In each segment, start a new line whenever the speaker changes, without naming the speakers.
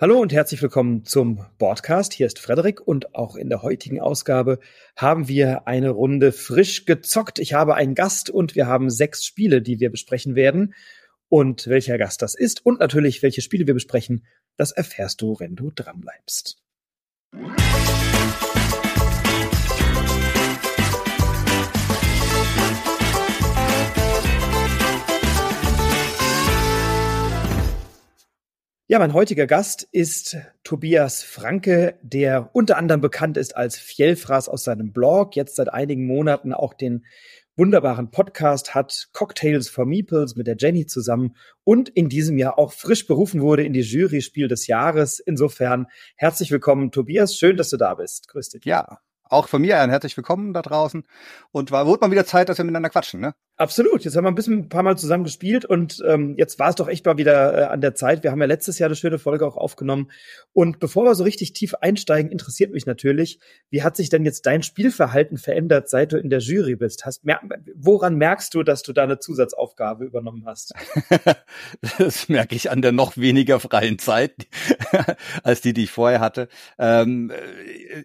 Hallo und herzlich willkommen zum Podcast. Hier ist Frederik und auch in der heutigen Ausgabe haben wir eine Runde frisch gezockt. Ich habe einen Gast und wir haben sechs Spiele, die wir besprechen werden. Und welcher Gast das ist und natürlich welche Spiele wir besprechen, das erfährst du, wenn du dranbleibst. Ja, mein heutiger Gast ist Tobias Franke, der unter anderem bekannt ist als Fjellfraß aus seinem Blog, jetzt seit einigen Monaten auch den wunderbaren Podcast hat, Cocktails for Meeples mit der Jenny zusammen und in diesem Jahr auch frisch berufen wurde in die Jury Spiel des Jahres. Insofern herzlich willkommen, Tobias. Schön, dass du da bist. Grüß dich.
Ja, auch von mir ein herzlich willkommen da draußen. Und war, wurde mal wieder Zeit, dass wir miteinander quatschen, ne?
Absolut. Jetzt haben wir ein bisschen ein paar Mal zusammen gespielt und ähm, jetzt war es doch echt mal wieder äh, an der Zeit. Wir haben ja letztes Jahr eine schöne Folge auch aufgenommen. Und bevor wir so richtig tief einsteigen, interessiert mich natürlich, wie hat sich denn jetzt dein Spielverhalten verändert, seit du in der Jury bist? Hast, mer woran merkst du, dass du da eine Zusatzaufgabe übernommen hast?
das merke ich an der noch weniger freien Zeit als die, die ich vorher hatte. Ähm,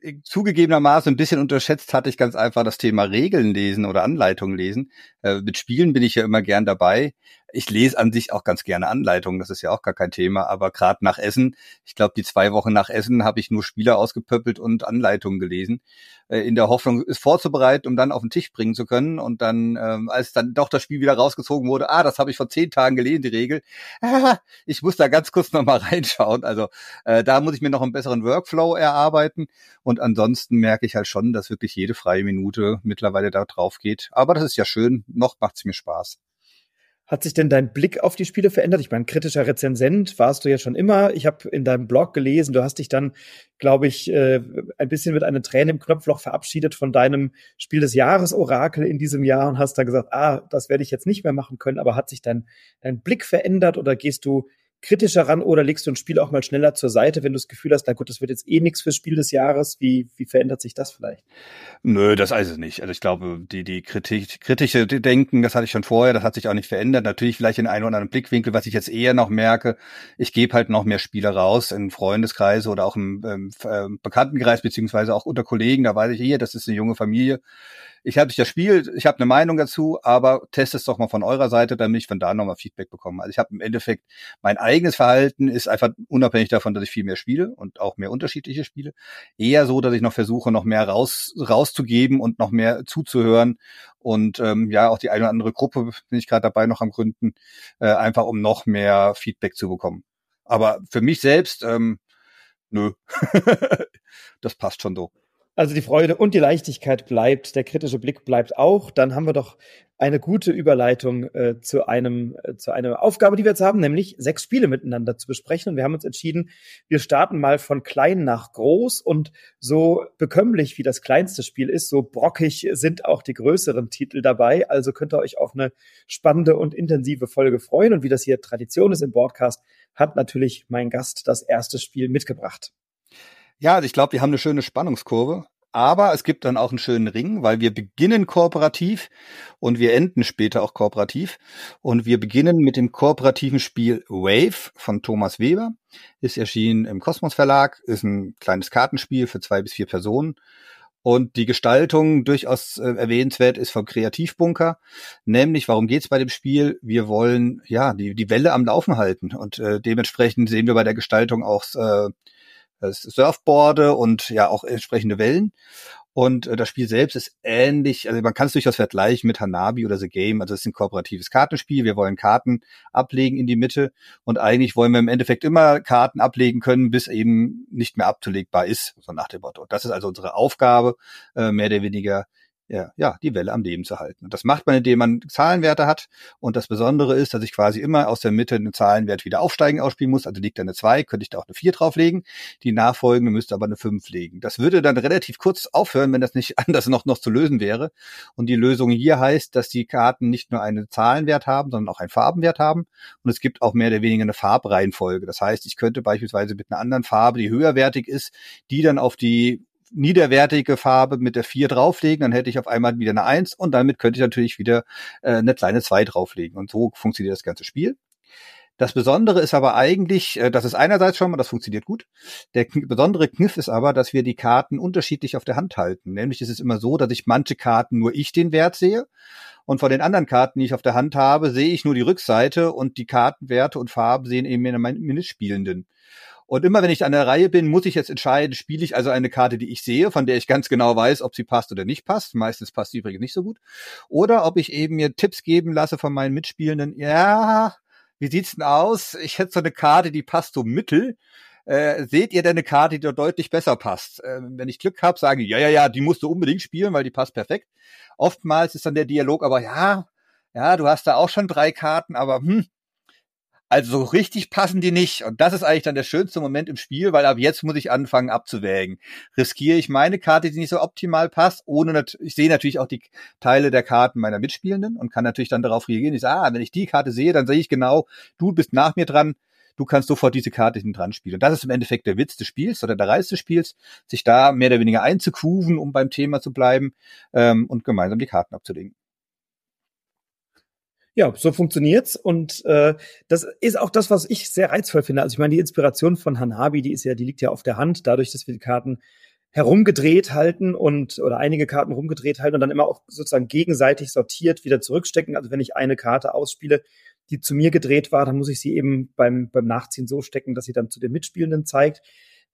äh, zugegebenermaßen ein bisschen unterschätzt hatte ich ganz einfach das Thema Regeln lesen oder Anleitungen lesen. Äh, mit Spielen bin ich ja immer gern dabei. Ich lese an sich auch ganz gerne Anleitungen, das ist ja auch gar kein Thema, aber gerade nach Essen, ich glaube, die zwei Wochen nach Essen habe ich nur Spieler ausgepöppelt und Anleitungen gelesen, äh, in der Hoffnung, es vorzubereiten, um dann auf den Tisch bringen zu können. Und dann, ähm, als dann doch das Spiel wieder rausgezogen wurde, ah, das habe ich vor zehn Tagen gelesen, die Regel. Ah, ich muss da ganz kurz nochmal reinschauen. Also äh, da muss ich mir noch einen besseren Workflow erarbeiten. Und ansonsten merke ich halt schon, dass wirklich jede freie Minute mittlerweile da drauf geht. Aber das ist ja schön, noch macht es mir Spaß.
Hat sich denn dein Blick auf die Spiele verändert? Ich meine, kritischer Rezensent warst du ja schon immer. Ich habe in deinem Blog gelesen, du hast dich dann, glaube ich, äh, ein bisschen mit einer Träne im Knopfloch verabschiedet von deinem Spiel des Jahres Orakel in diesem Jahr und hast da gesagt, ah, das werde ich jetzt nicht mehr machen können. Aber hat sich dein, dein Blick verändert oder gehst du kritischer ran oder legst du ein Spiel auch mal schneller zur Seite, wenn du das Gefühl hast, na gut, das wird jetzt eh nichts fürs Spiel des Jahres. Wie, wie verändert sich das vielleicht?
Nö, das weiß ich nicht. Also ich glaube, die, die Kritik, kritische Denken, das hatte ich schon vorher, das hat sich auch nicht verändert. Natürlich vielleicht in einem oder anderen Blickwinkel, was ich jetzt eher noch merke, ich gebe halt noch mehr Spiele raus in Freundeskreise oder auch im, ähm, Bekanntenkreis, beziehungsweise auch unter Kollegen, da weiß ich hier, das ist eine junge Familie ich habe das Spiel, ich habe eine Meinung dazu, aber test es doch mal von eurer Seite, damit ich von da nochmal Feedback bekomme. Also ich habe im Endeffekt mein eigenes Verhalten ist einfach unabhängig davon, dass ich viel mehr spiele und auch mehr unterschiedliche spiele. Eher so, dass ich noch versuche, noch mehr raus, rauszugeben und noch mehr zuzuhören. Und ähm, ja, auch die eine oder andere Gruppe bin ich gerade dabei noch am Gründen, äh, einfach um noch mehr Feedback zu bekommen. Aber für mich selbst, ähm, nö, das passt schon so.
Also die Freude und die Leichtigkeit bleibt, der kritische Blick bleibt auch. Dann haben wir doch eine gute Überleitung äh, zu einem äh, zu einer Aufgabe, die wir jetzt haben, nämlich sechs Spiele miteinander zu besprechen. Und wir haben uns entschieden, wir starten mal von klein nach groß und so bekömmlich wie das kleinste Spiel ist, so brockig sind auch die größeren Titel dabei. Also könnt ihr euch auf eine spannende und intensive Folge freuen. Und wie das hier Tradition ist im Broadcast, hat natürlich mein Gast das erste Spiel mitgebracht.
Ja, also ich glaube, wir haben eine schöne Spannungskurve. Aber es gibt dann auch einen schönen Ring, weil wir beginnen kooperativ und wir enden später auch kooperativ. Und wir beginnen mit dem kooperativen Spiel Wave von Thomas Weber. Ist erschienen im Kosmos Verlag, ist ein kleines Kartenspiel für zwei bis vier Personen. Und die Gestaltung durchaus äh, erwähnenswert ist vom Kreativbunker. Nämlich, warum geht's bei dem Spiel? Wir wollen ja die, die Welle am Laufen halten. Und äh, dementsprechend sehen wir bei der Gestaltung auch äh, Surfboarde und ja auch entsprechende Wellen. Und äh, das Spiel selbst ist ähnlich, also man kann es durchaus vergleichen mit Hanabi oder The Game. Also es ist ein kooperatives Kartenspiel. Wir wollen Karten ablegen in die Mitte und eigentlich wollen wir im Endeffekt immer Karten ablegen können, bis eben nicht mehr abzulegbar ist, so nach dem Motto. Das ist also unsere Aufgabe, äh, mehr oder weniger ja, ja, die Welle am Leben zu halten. Und das macht man, indem man Zahlenwerte hat. Und das Besondere ist, dass ich quasi immer aus der Mitte einen Zahlenwert wieder aufsteigen ausspielen muss. Also liegt da eine 2, könnte ich da auch eine 4 drauflegen. Die nachfolgende müsste aber eine 5 legen. Das würde dann relativ kurz aufhören, wenn das nicht anders noch, noch zu lösen wäre. Und die Lösung hier heißt, dass die Karten nicht nur einen Zahlenwert haben, sondern auch einen Farbenwert haben. Und es gibt auch mehr oder weniger eine Farbreihenfolge. Das heißt, ich könnte beispielsweise mit einer anderen Farbe, die höherwertig ist, die dann auf die niederwertige Farbe mit der 4 drauflegen, dann hätte ich auf einmal wieder eine 1 und damit könnte ich natürlich wieder äh, eine kleine 2 drauflegen. Und so funktioniert das ganze Spiel. Das Besondere ist aber eigentlich, äh, das ist einerseits schon mal, das funktioniert gut. Der besondere Kniff ist aber, dass wir die Karten unterschiedlich auf der Hand halten. Nämlich ist es immer so, dass ich manche Karten nur ich den Wert sehe und von den anderen Karten, die ich auf der Hand habe, sehe ich nur die Rückseite und die Kartenwerte und Farben sehen eben meine Mitspielenden. Und immer wenn ich an der Reihe bin, muss ich jetzt entscheiden, spiele ich also eine Karte, die ich sehe, von der ich ganz genau weiß, ob sie passt oder nicht passt. Meistens passt sie übrigens nicht so gut. Oder ob ich eben mir Tipps geben lasse von meinen Mitspielenden. Ja, wie sieht's denn aus? Ich hätte so eine Karte, die passt so mittel. Äh, seht ihr denn eine Karte, die da deutlich besser passt? Äh, wenn ich Glück habe, sage ich, ja, ja, ja, die musst du unbedingt spielen, weil die passt perfekt. Oftmals ist dann der Dialog aber, ja, ja, du hast da auch schon drei Karten, aber hm, also so richtig passen die nicht. Und das ist eigentlich dann der schönste Moment im Spiel, weil ab jetzt muss ich anfangen abzuwägen. Riskiere ich meine Karte, die nicht so optimal passt, ohne, ich sehe natürlich auch die Teile der Karten meiner Mitspielenden und kann natürlich dann darauf reagieren. Ich sage, ah, wenn ich die Karte sehe, dann sehe ich genau, du bist nach mir dran, du kannst sofort diese Karte hinten dran spielen. Und das ist im Endeffekt der Witz des Spiels oder der Reiz des Spiels, sich da mehr oder weniger einzukuven, um beim Thema zu bleiben ähm, und gemeinsam die Karten abzulegen.
Ja, so funktioniert's und äh, das ist auch das, was ich sehr reizvoll finde. Also ich meine, die Inspiration von Hanabi, die ist ja, die liegt ja auf der Hand, dadurch, dass wir die Karten herumgedreht halten und oder einige Karten rumgedreht halten und dann immer auch sozusagen gegenseitig sortiert wieder zurückstecken. Also wenn ich eine Karte ausspiele, die zu mir gedreht war, dann muss ich sie eben beim beim Nachziehen so stecken, dass sie dann zu den Mitspielenden zeigt.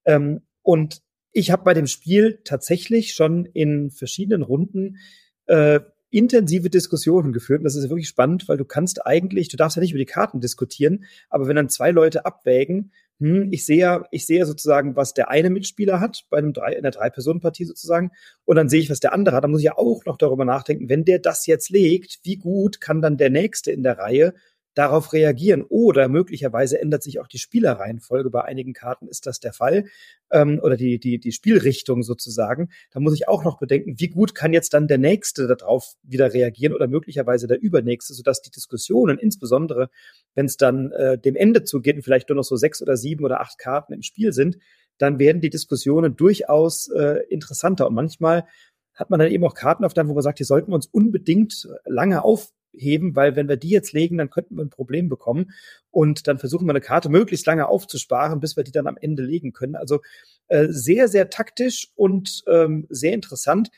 Ähm, und ich habe bei dem Spiel tatsächlich schon in verschiedenen Runden äh, intensive Diskussionen geführt. Und das ist wirklich spannend, weil du kannst eigentlich, du darfst ja nicht über die Karten diskutieren, aber wenn dann zwei Leute abwägen, hm, ich sehe ja, ich sehe sozusagen, was der eine Mitspieler hat bei einem drei, in der Drei-Personen-Partie sozusagen, und dann sehe ich, was der andere hat. Da muss ich ja auch noch darüber nachdenken, wenn der das jetzt legt, wie gut kann dann der nächste in der Reihe darauf reagieren. Oder möglicherweise ändert sich auch die Spielerreihenfolge. Bei einigen Karten ist das der Fall. Ähm, oder die, die, die Spielrichtung sozusagen. Da muss ich auch noch bedenken, wie gut kann jetzt dann der Nächste darauf wieder reagieren oder möglicherweise der Übernächste, sodass die Diskussionen, insbesondere wenn es dann äh, dem Ende zugeht und vielleicht nur noch so sechs oder sieben oder acht Karten im Spiel sind, dann werden die Diskussionen durchaus äh, interessanter. Und manchmal hat man dann eben auch Karten auf der Hand, wo man sagt, die sollten wir uns unbedingt lange auf heben, weil wenn wir die jetzt legen, dann könnten wir ein Problem bekommen. Und dann versuchen wir eine Karte möglichst lange aufzusparen, bis wir die dann am Ende legen können. Also äh, sehr, sehr taktisch und ähm, sehr interessant,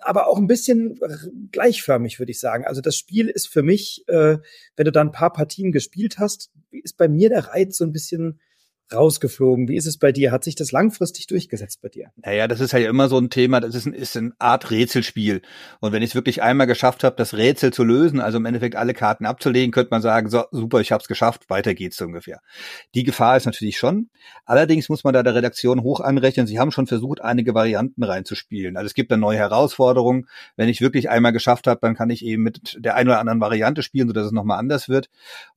aber auch ein bisschen gleichförmig, würde ich sagen. Also das Spiel ist für mich, äh, wenn du da ein paar Partien gespielt hast, ist bei mir der Reiz so ein bisschen rausgeflogen. Wie ist es bei dir? Hat sich das langfristig durchgesetzt bei dir?
Naja, das ist ja immer so ein Thema, das ist, ein, ist eine Art Rätselspiel. Und wenn ich es wirklich einmal geschafft habe, das Rätsel zu lösen, also im Endeffekt alle Karten abzulegen, könnte man sagen, so, super, ich habe es geschafft, weiter geht's ungefähr. Die Gefahr ist natürlich schon. Allerdings muss man da der Redaktion hoch anrechnen, sie haben schon versucht, einige Varianten reinzuspielen. Also es gibt dann neue Herausforderungen. Wenn ich wirklich einmal geschafft habe, dann kann ich eben mit der einen oder anderen Variante spielen, sodass es nochmal anders wird.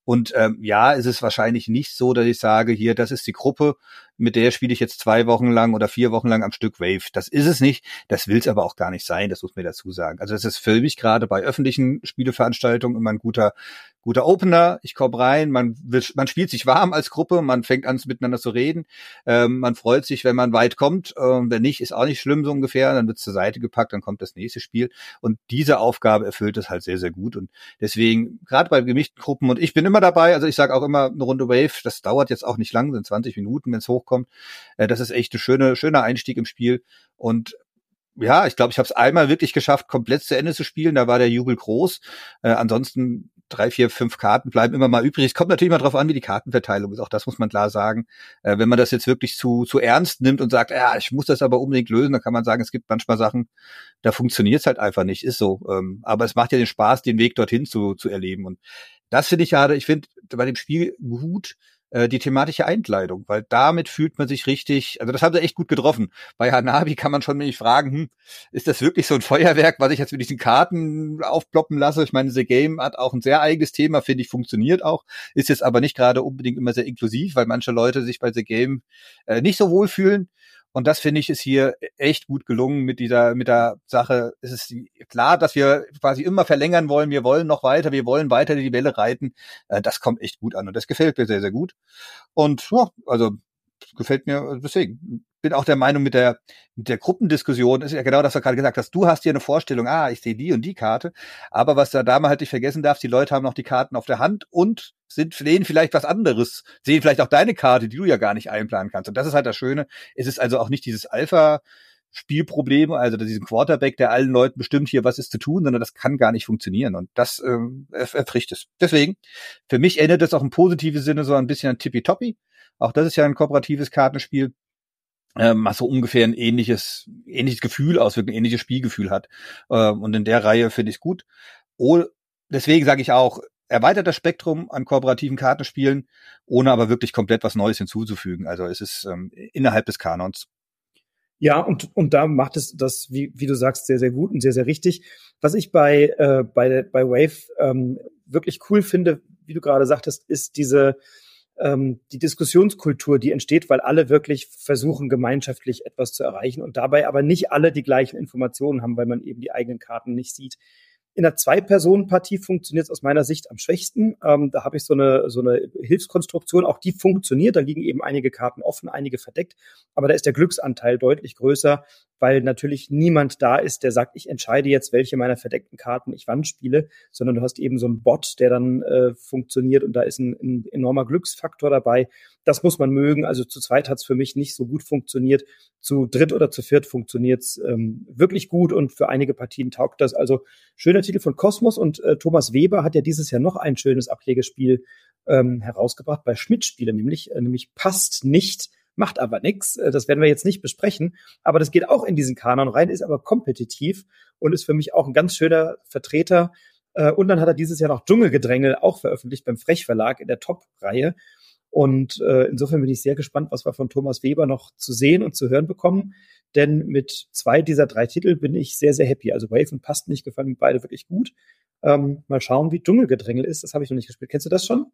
Und ähm, ja, es ist wahrscheinlich nicht so, dass ich sage, hier, das ist die Gruppe, mit der spiele ich jetzt zwei Wochen lang oder vier Wochen lang am Stück Wave. Das ist es nicht. Das will es aber auch gar nicht sein, das muss mir dazu sagen. Also es ist für mich gerade bei öffentlichen Spieleveranstaltungen immer ein guter guter Opener, ich komme rein, man, will, man spielt sich warm als Gruppe, man fängt an miteinander zu reden, ähm, man freut sich, wenn man weit kommt, ähm, wenn nicht, ist auch nicht schlimm so ungefähr, dann wird zur Seite gepackt, dann kommt das nächste Spiel und diese Aufgabe erfüllt es halt sehr, sehr gut und deswegen, gerade bei gemischten Gruppen und ich bin immer dabei, also ich sage auch immer eine Runde Wave, das dauert jetzt auch nicht lang, sind 20 Minuten, wenn es hochkommt, äh, das ist echt ein schöner, schöner Einstieg im Spiel und ja, ich glaube, ich habe es einmal wirklich geschafft, komplett zu Ende zu spielen. Da war der Jubel groß. Äh, ansonsten drei, vier, fünf Karten bleiben immer mal übrig. Es kommt natürlich mal drauf an, wie die Kartenverteilung ist. Auch das muss man klar sagen. Äh, wenn man das jetzt wirklich zu, zu ernst nimmt und sagt, ja, ich muss das aber unbedingt lösen, dann kann man sagen, es gibt manchmal Sachen, da funktioniert es halt einfach nicht. Ist so. Ähm, aber es macht ja den Spaß, den Weg dorthin zu, zu erleben. Und das finde ich ja, ich finde bei dem Spiel gut, äh, die thematische Einkleidung, weil damit fühlt man sich richtig, also das haben sie echt gut getroffen. Bei Hanabi kann man schon nämlich fragen, hm, ist das wirklich so ein Feuerwerk, was ich jetzt mit diesen Karten aufploppen lasse? Ich meine, The Game hat auch ein sehr eigenes Thema, finde ich, funktioniert auch, ist jetzt aber nicht gerade unbedingt immer sehr inklusiv, weil manche Leute sich bei The Game äh, nicht so wohl fühlen. Und das finde ich ist hier echt gut gelungen mit dieser, mit der Sache. Es ist klar, dass wir quasi immer verlängern wollen. Wir wollen noch weiter. Wir wollen weiter die Welle reiten. Äh, das kommt echt gut an und das gefällt mir sehr, sehr gut. Und ja, also gefällt mir deswegen. Bin auch der Meinung mit der mit der Gruppendiskussion ist ja genau das, was du gerade gesagt hast. Du hast hier eine Vorstellung, ah, ich sehe die und die Karte, aber was da da mal halt nicht vergessen darf, die Leute haben noch die Karten auf der Hand und sind sehen vielleicht was anderes, sehen vielleicht auch deine Karte, die du ja gar nicht einplanen kannst. Und das ist halt das Schöne. Es ist also auch nicht dieses Alpha Spielprobleme, also diesen Quarterback, der allen Leuten bestimmt hier, was ist zu tun, sondern das kann gar nicht funktionieren und das ähm, erfricht es. Deswegen, für mich erinnert das auch im positiven Sinne so ein bisschen an Tippy-Toppy. Auch das ist ja ein kooperatives Kartenspiel, ähm, was so ungefähr ein ähnliches, ähnliches Gefühl auswirkt, ein ähnliches Spielgefühl hat. Ähm, und in der Reihe finde ich es gut. Oh, deswegen sage ich auch, erweitert das Spektrum an kooperativen Kartenspielen, ohne aber wirklich komplett was Neues hinzuzufügen. Also es ist ähm, innerhalb des Kanons.
Ja, und, und da macht es das, wie, wie du sagst, sehr, sehr gut und sehr, sehr richtig. Was ich bei, äh, bei, bei Wave ähm, wirklich cool finde, wie du gerade sagtest, ist diese ähm, die Diskussionskultur, die entsteht, weil alle wirklich versuchen, gemeinschaftlich etwas zu erreichen und dabei aber nicht alle die gleichen Informationen haben, weil man eben die eigenen Karten nicht sieht. In der Zwei-Personen-Partie funktioniert es aus meiner Sicht am schwächsten. Ähm, da habe ich so eine, so eine Hilfskonstruktion, auch die funktioniert. Da liegen eben einige Karten offen, einige verdeckt. Aber da ist der Glücksanteil deutlich größer, weil natürlich niemand da ist, der sagt, ich entscheide jetzt, welche meiner verdeckten Karten ich wann spiele, sondern du hast eben so einen Bot, der dann äh, funktioniert und da ist ein, ein enormer Glücksfaktor dabei. Das muss man mögen. Also zu zweit hat es für mich nicht so gut funktioniert. Zu dritt oder zu viert funktioniert es ähm, wirklich gut und für einige Partien taugt das. Also schöner Titel von Kosmos und äh, Thomas Weber hat ja dieses Jahr noch ein schönes Ablegespiel ähm, herausgebracht bei Schmidt-Spiele, nämlich, äh, nämlich passt nicht macht aber nichts. Äh, das werden wir jetzt nicht besprechen. Aber das geht auch in diesen Kanon rein, ist aber kompetitiv und ist für mich auch ein ganz schöner Vertreter. Äh, und dann hat er dieses Jahr noch Dschungelgedrängel auch veröffentlicht beim Frech Verlag in der Top-Reihe. Und äh, insofern bin ich sehr gespannt, was wir von Thomas Weber noch zu sehen und zu hören bekommen. Denn mit zwei dieser drei Titel bin ich sehr, sehr happy. Also Wave und Past nicht gefallen mir beide wirklich gut. Ähm, mal schauen, wie Dschungelgedrängel ist. Das habe ich noch nicht gespielt. Kennst du das schon?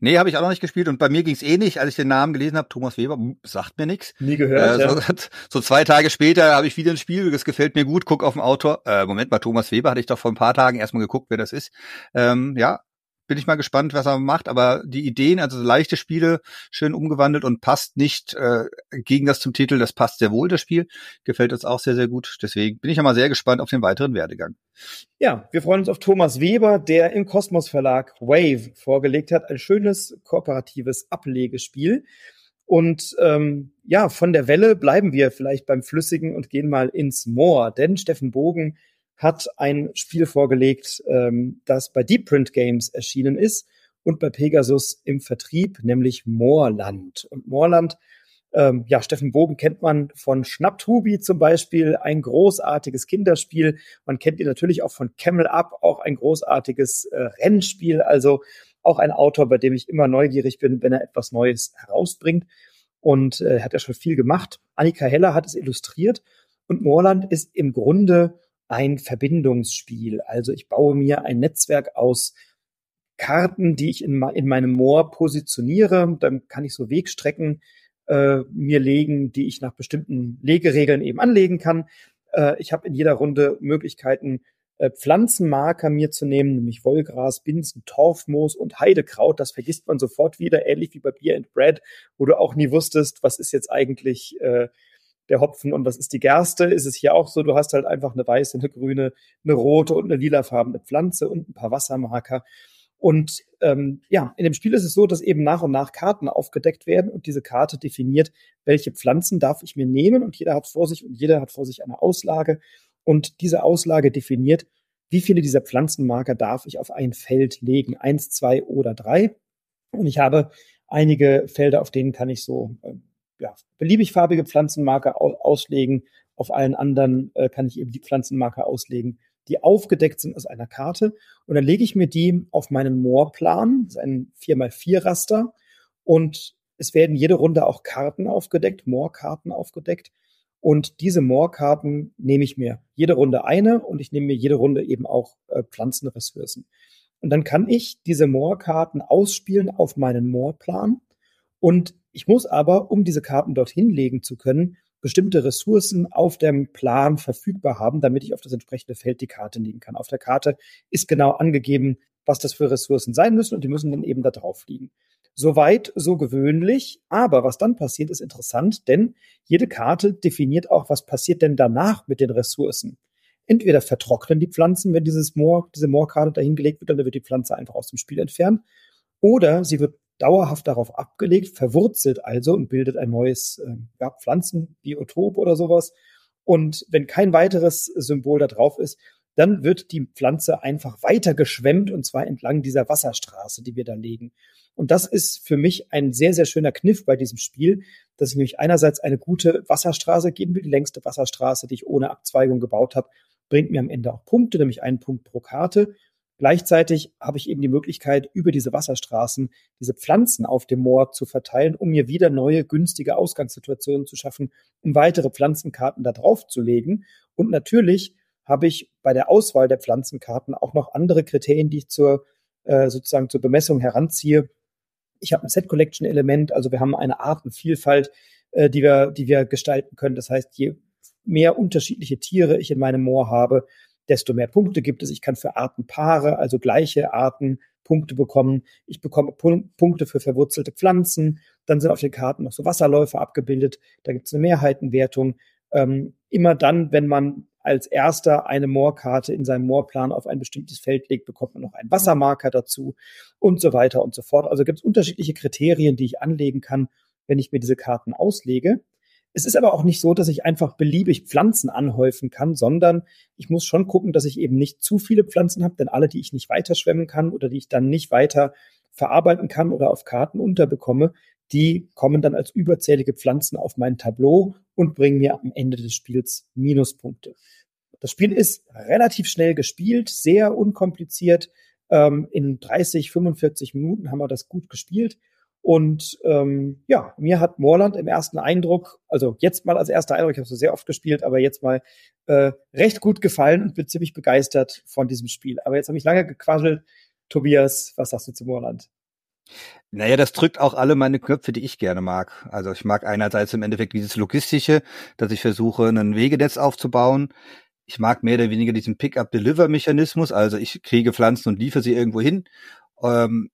Nee, habe ich auch noch nicht gespielt. Und bei mir ging es eh nicht, als ich den Namen gelesen habe. Thomas Weber, sagt mir nichts.
Nie gehört.
Äh, so, ja. so, zwei Tage später habe ich wieder ein Spiel, das gefällt mir gut, guck auf den Autor. Äh, Moment mal, Thomas Weber hatte ich doch vor ein paar Tagen erstmal geguckt, wer das ist. Ähm, ja, bin ich mal gespannt, was er macht. Aber die Ideen, also leichte Spiele, schön umgewandelt und passt nicht äh, gegen das zum Titel. Das passt sehr wohl, das Spiel. Gefällt uns auch sehr, sehr gut. Deswegen bin ich ja mal sehr gespannt auf den weiteren Werdegang.
Ja, wir freuen uns auf Thomas Weber, der im Kosmos Verlag Wave vorgelegt hat. Ein schönes kooperatives Ablegespiel. Und ähm, ja, von der Welle bleiben wir vielleicht beim Flüssigen und gehen mal ins Moor. Denn Steffen Bogen hat ein Spiel vorgelegt, ähm, das bei Deep Print Games erschienen ist und bei Pegasus im Vertrieb, nämlich Moorland. Und Moorland, ähm, ja, Steffen Bogen kennt man von Schnapptrubi zum Beispiel, ein großartiges Kinderspiel. Man kennt ihn natürlich auch von Camel Up, auch ein großartiges äh, Rennspiel. Also auch ein Autor, bei dem ich immer neugierig bin, wenn er etwas Neues herausbringt. Und äh, hat ja schon viel gemacht. Annika Heller hat es illustriert. Und Moorland ist im Grunde ein Verbindungsspiel. Also ich baue mir ein Netzwerk aus Karten, die ich in, in meinem Moor positioniere. Dann kann ich so Wegstrecken äh, mir legen, die ich nach bestimmten Legeregeln eben anlegen kann. Äh, ich habe in jeder Runde Möglichkeiten, äh, Pflanzenmarker mir zu nehmen, nämlich Wollgras, Binsen, Torfmoos und Heidekraut. Das vergisst man sofort wieder, ähnlich wie bei Beer and Bread, wo du auch nie wusstest, was ist jetzt eigentlich äh, der Hopfen und was ist die Gerste, ist es hier auch so, du hast halt einfach eine weiße, eine grüne, eine rote und eine lilafarbene Pflanze und ein paar Wassermarker. Und ähm, ja, in dem Spiel ist es so, dass eben nach und nach Karten aufgedeckt werden und diese Karte definiert, welche Pflanzen darf ich mir nehmen und jeder hat vor sich und jeder hat vor sich eine Auslage und diese Auslage definiert, wie viele dieser Pflanzenmarker darf ich auf ein Feld legen, eins, zwei oder drei. Und ich habe einige Felder, auf denen kann ich so äh, ja, beliebig farbige Pflanzenmarker auslegen. Auf allen anderen äh, kann ich eben die Pflanzenmarker auslegen, die aufgedeckt sind aus einer Karte. Und dann lege ich mir die auf meinen Moorplan, das ist ein 4x4 Raster. Und es werden jede Runde auch Karten aufgedeckt, Moorkarten aufgedeckt. Und diese Moorkarten nehme ich mir jede Runde eine und ich nehme mir jede Runde eben auch äh, Pflanzenressourcen. Und dann kann ich diese Moorkarten ausspielen auf meinen Moorplan. Und ich muss aber, um diese Karten dorthin legen zu können, bestimmte Ressourcen auf dem Plan verfügbar haben, damit ich auf das entsprechende Feld die Karte legen kann. Auf der Karte ist genau angegeben, was das für Ressourcen sein müssen und die müssen dann eben da drauf liegen. Soweit, so gewöhnlich. Aber was dann passiert, ist interessant, denn jede Karte definiert auch, was passiert denn danach mit den Ressourcen. Entweder vertrocknen die Pflanzen, wenn dieses Moor, diese Moorkarte dahingelegt wird, dann wird die Pflanze einfach aus dem Spiel entfernt. Oder sie wird dauerhaft darauf abgelegt, verwurzelt also und bildet ein neues äh, ja, Pflanzenbiotop oder sowas. Und wenn kein weiteres Symbol da drauf ist, dann wird die Pflanze einfach weiter geschwemmt und zwar entlang dieser Wasserstraße, die wir da legen. Und das ist für mich ein sehr, sehr schöner Kniff bei diesem Spiel, dass ich nämlich einerseits eine gute Wasserstraße geben will, die längste Wasserstraße, die ich ohne Abzweigung gebaut habe, bringt mir am Ende auch Punkte, nämlich einen Punkt pro Karte. Gleichzeitig habe ich eben die Möglichkeit, über diese Wasserstraßen diese Pflanzen auf dem Moor zu verteilen, um mir wieder neue günstige Ausgangssituationen zu schaffen, um weitere Pflanzenkarten da drauf zu legen. Und natürlich habe ich bei der Auswahl der Pflanzenkarten auch noch andere Kriterien, die ich zur äh, sozusagen zur Bemessung heranziehe. Ich habe ein Set Collection Element, also wir haben eine Artenvielfalt, äh, die wir die wir gestalten können. Das heißt, je mehr unterschiedliche Tiere ich in meinem Moor habe, desto mehr Punkte gibt es. Ich kann für Artenpaare, also gleiche Arten, Punkte bekommen. Ich bekomme Punkte für verwurzelte Pflanzen. Dann sind auf den Karten noch so Wasserläufe abgebildet. Da gibt es eine Mehrheitenwertung. Ähm, immer dann, wenn man als erster eine Moorkarte in seinem Moorplan auf ein bestimmtes Feld legt, bekommt man noch einen Wassermarker dazu und so weiter und so fort. Also gibt es unterschiedliche Kriterien, die ich anlegen kann, wenn ich mir diese Karten auslege. Es ist aber auch nicht so, dass ich einfach beliebig Pflanzen anhäufen kann, sondern ich muss schon gucken, dass ich eben nicht zu viele Pflanzen habe, denn alle, die ich nicht weiter schwemmen kann oder die ich dann nicht weiter verarbeiten kann oder auf Karten unterbekomme, die kommen dann als überzählige Pflanzen auf mein Tableau und bringen mir am Ende des Spiels Minuspunkte. Das Spiel ist relativ schnell gespielt, sehr unkompliziert. Ähm, in 30, 45 Minuten haben wir das gut gespielt. Und ähm, ja, mir hat Moorland im ersten Eindruck, also jetzt mal als erster Eindruck, ich habe es so sehr oft gespielt, aber jetzt mal äh, recht gut gefallen und bin ziemlich begeistert von diesem Spiel. Aber jetzt habe ich lange gequasselt. Tobias, was sagst du zu Moorland?
Naja, das drückt auch alle meine Knöpfe, die ich gerne mag. Also ich mag einerseits im Endeffekt dieses Logistische, dass ich versuche, ein Wegenetz aufzubauen. Ich mag mehr oder weniger diesen Pick-up-Deliver-Mechanismus, also ich kriege Pflanzen und liefere sie irgendwo hin. Ähm,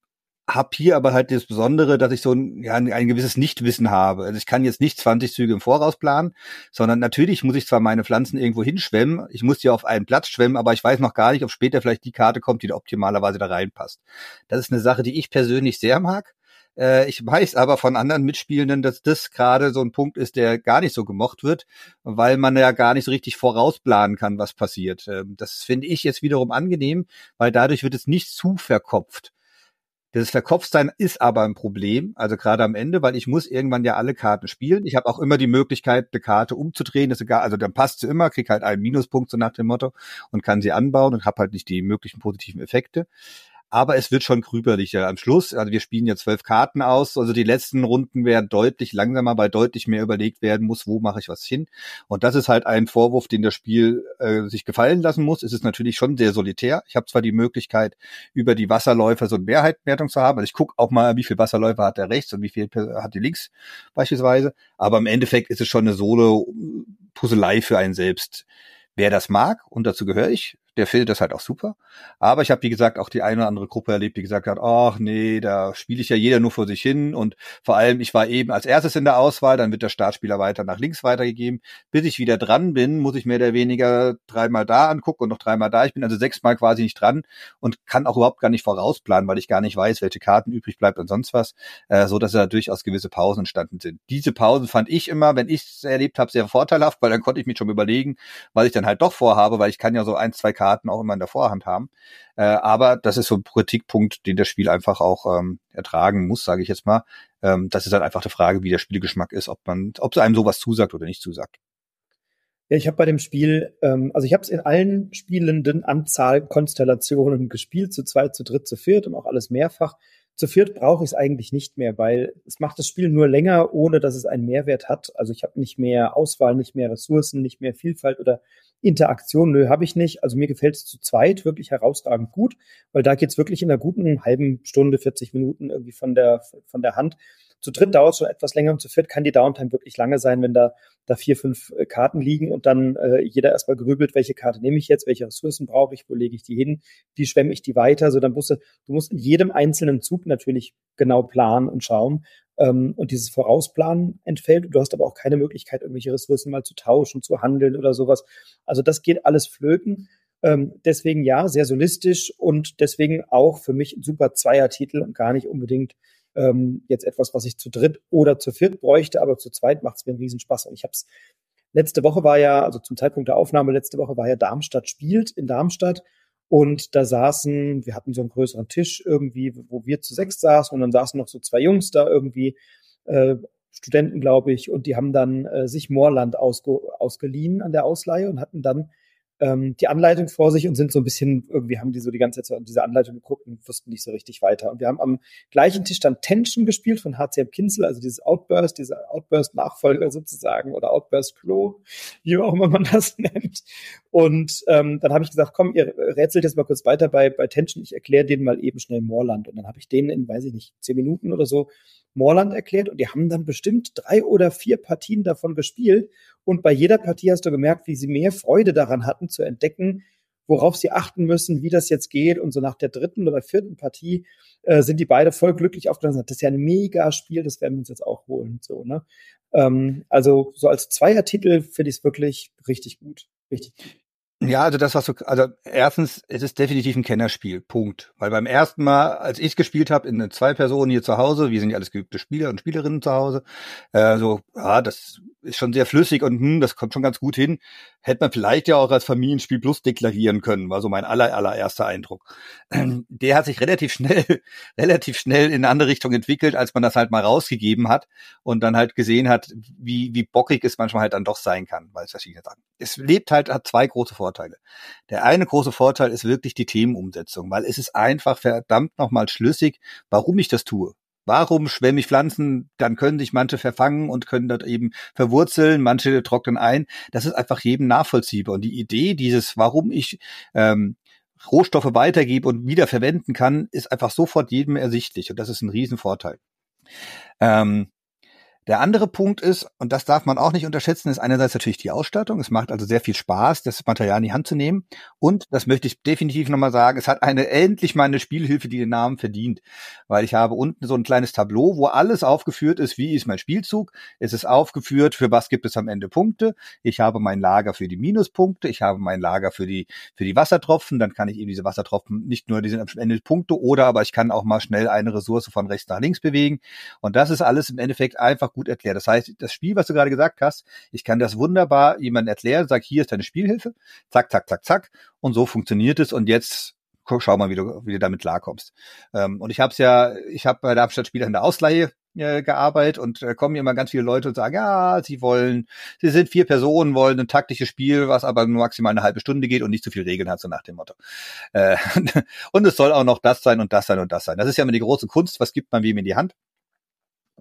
habe hier aber halt das Besondere, dass ich so ein, ja, ein gewisses Nichtwissen habe. Also ich kann jetzt nicht 20 Züge im Voraus planen, sondern natürlich muss ich zwar meine Pflanzen irgendwo hinschwemmen, ich muss die auf einen Platz schwemmen, aber ich weiß noch gar nicht, ob später vielleicht die Karte kommt, die da optimalerweise da reinpasst. Das ist eine Sache, die ich persönlich sehr mag. Äh, ich weiß aber von anderen Mitspielenden, dass das gerade so ein Punkt ist, der gar nicht so gemocht wird, weil man ja gar nicht so richtig vorausplanen kann, was passiert. Ähm, das finde ich jetzt wiederum angenehm, weil dadurch wird es nicht zu verkopft. Das Verkopftsein ist aber ein Problem, also gerade am Ende, weil ich muss irgendwann ja alle Karten spielen. Ich habe auch immer die Möglichkeit, eine Karte umzudrehen, ist egal, also dann passt sie immer, krieg halt einen Minuspunkt so nach dem Motto und kann sie anbauen und habe halt nicht die möglichen positiven Effekte aber es wird schon grüberlicher am Schluss. Also wir spielen ja zwölf Karten aus, also die letzten Runden werden deutlich langsamer, weil deutlich mehr überlegt werden muss, wo mache ich was hin. Und das ist halt ein Vorwurf, den das Spiel äh, sich gefallen lassen muss. Es ist natürlich schon sehr solitär. Ich habe zwar die Möglichkeit, über die Wasserläufer so eine Mehrheitwertung zu haben. Also ich gucke auch mal, wie viel Wasserläufer hat der rechts und wie viel hat die links beispielsweise. Aber im Endeffekt ist es schon eine Solo-Puzzlei für einen selbst. Wer das mag, und dazu gehöre ich, der findet das halt auch super. Aber ich habe, wie gesagt, auch die eine oder andere Gruppe erlebt, die gesagt hat, ach nee, da spiele ich ja jeder nur vor sich hin. Und vor allem, ich war eben als erstes in der Auswahl, dann wird der Startspieler weiter nach links weitergegeben. Bis ich wieder dran bin, muss ich mehr oder weniger dreimal da angucken und noch dreimal da. Ich bin also sechsmal quasi nicht dran und kann auch überhaupt gar nicht vorausplanen, weil ich gar nicht weiß, welche Karten übrig bleibt und sonst was, äh, so dass da durchaus gewisse Pausen entstanden sind. Diese Pausen fand ich immer, wenn ich es erlebt habe, sehr vorteilhaft, weil dann konnte ich mich schon überlegen, was ich dann halt doch vorhabe, weil ich kann ja so ein, zwei Karten auch immer in der Vorhand haben. Äh, aber das ist so ein Kritikpunkt, den das Spiel einfach auch ähm, ertragen muss, sage ich jetzt mal. Ähm, das ist halt einfach die Frage, wie der Spielgeschmack ist, ob man, ob einem sowas zusagt oder nicht zusagt.
Ja, ich habe bei dem Spiel, ähm, also ich habe es in allen spielenden Anzahl Konstellationen gespielt, zu zweit, zu dritt, zu viert und auch alles mehrfach. Zu viert brauche ich es eigentlich nicht mehr, weil es macht das Spiel nur länger, ohne dass es einen Mehrwert hat. Also ich habe nicht mehr Auswahl, nicht mehr Ressourcen, nicht mehr Vielfalt oder Interaktion, nö, habe ich nicht. Also mir gefällt es zu zweit wirklich herausragend gut, weil da geht's wirklich in einer guten halben Stunde, 40 Minuten irgendwie von der, von der Hand. Zu dritt dauert es schon etwas länger und zu viert kann die Downtime wirklich lange sein, wenn da, da vier, fünf äh, Karten liegen und dann äh, jeder erstmal grübelt, welche Karte nehme ich jetzt, welche Ressourcen brauche ich, wo lege ich die hin, wie schwemme ich die weiter. So, dann musst du, du musst in jedem einzelnen Zug natürlich genau planen und schauen. Ähm, und dieses Vorausplanen entfällt. Du hast aber auch keine Möglichkeit, irgendwelche Ressourcen mal zu tauschen, zu handeln oder sowas. Also das geht alles flöten. Ähm, deswegen ja, sehr solistisch und deswegen auch für mich ein super Zweiertitel und gar nicht unbedingt ähm, jetzt etwas, was ich zu dritt oder zu viert bräuchte, aber zu zweit macht es mir einen Riesenspaß. Und ich habe es letzte Woche war ja, also zum Zeitpunkt der Aufnahme letzte Woche war ja Darmstadt spielt in Darmstadt und da saßen, wir hatten so einen größeren Tisch irgendwie, wo wir zu sechs saßen und dann saßen noch so zwei Jungs da irgendwie, äh, Studenten, glaube ich, und die haben dann äh, sich Moorland ausge ausgeliehen an der Ausleihe und hatten dann ähm, die Anleitung vor sich und sind so ein bisschen, irgendwie haben die so die ganze Zeit diese Anleitung geguckt und wussten nicht so richtig weiter. Und wir haben am gleichen Tisch dann Tension gespielt von HCM Kinzel, also dieses Outburst, dieser Outburst-Nachfolger sozusagen oder Outburst-Klo, wie auch immer man das nennt. Und ähm, dann habe ich gesagt, komm, ihr rätselt jetzt mal kurz weiter bei, bei Tension, ich erkläre denen mal eben schnell Moorland. Und dann habe ich denen in, weiß ich nicht, zehn Minuten oder so Moorland erklärt und die haben dann bestimmt drei oder vier Partien davon gespielt. Und bei jeder Partie hast du gemerkt, wie sie mehr Freude daran hatten zu entdecken, worauf sie achten müssen, wie das jetzt geht. Und so nach der dritten oder vierten Partie äh, sind die beide voll glücklich aufgelassen. Das ist ja ein mega Spiel, das werden wir uns jetzt auch holen. So, ne? Ähm, also so als Zweiertitel finde ich es wirklich richtig gut. Richtig.
Ja, also das, was du, also erstens, es ist definitiv ein Kennerspiel, Punkt. Weil beim ersten Mal, als ich gespielt habe, in zwei Personen hier zu Hause, wir sind ja alles geübte Spieler und Spielerinnen zu Hause, äh, so, ja, das ist schon sehr flüssig und hm, das kommt schon ganz gut hin. Hätte man vielleicht ja auch als Familienspiel plus deklarieren können, war so mein aller, allererster Eindruck. Der hat sich relativ schnell, relativ schnell in eine andere Richtung entwickelt, als man das halt mal rausgegeben hat und dann halt gesehen hat, wie, wie bockig es manchmal halt dann doch sein kann, weil es verschiedene Sachen. Es lebt halt, hat zwei große Vorteile. Der eine große Vorteil ist wirklich die Themenumsetzung, weil es ist einfach verdammt nochmal schlüssig, warum ich das tue. Warum schwämme ich Pflanzen? Dann können sich manche verfangen und können dort eben verwurzeln, manche trocknen ein. Das ist einfach jedem nachvollziehbar. Und die Idee dieses, warum ich ähm, Rohstoffe weitergebe und wieder verwenden kann, ist einfach sofort jedem ersichtlich. Und das ist ein Riesenvorteil. Ähm, der andere Punkt ist, und das darf man auch nicht unterschätzen, ist einerseits natürlich die Ausstattung. Es macht also sehr viel Spaß, das Material in die Hand zu nehmen. Und, das möchte ich definitiv nochmal sagen, es hat eine endlich mal eine Spielhilfe, die den Namen verdient. Weil ich habe unten so ein kleines Tableau, wo alles aufgeführt ist, wie ist mein Spielzug. Es ist aufgeführt, für was gibt es am Ende Punkte. Ich habe mein Lager für die Minuspunkte, ich habe mein Lager für die, für die Wassertropfen. Dann kann ich eben diese Wassertropfen nicht nur, die sind am Ende Punkte, oder aber ich kann auch mal schnell eine Ressource von rechts nach links bewegen. Und das ist alles im Endeffekt einfach einfach gut erklärt. Das heißt, das Spiel, was du gerade gesagt hast, ich kann das wunderbar jemandem erklären, sag, hier ist deine Spielhilfe, zack, zack, zack, zack, und so funktioniert es und jetzt schau mal, wie du, wie du damit klarkommst. Ähm, und ich habe es ja, ich habe bei der Abstandspieler in der Ausleihe äh, gearbeitet und äh, kommen immer ganz viele Leute und sagen, ja, sie wollen, sie sind vier Personen, wollen ein taktisches Spiel, was aber nur maximal eine halbe Stunde geht und nicht zu viel Regeln hat, so nach dem Motto. Äh, und es soll auch noch das sein und das sein und das sein. Das ist ja immer die große Kunst, was gibt man wem in die Hand?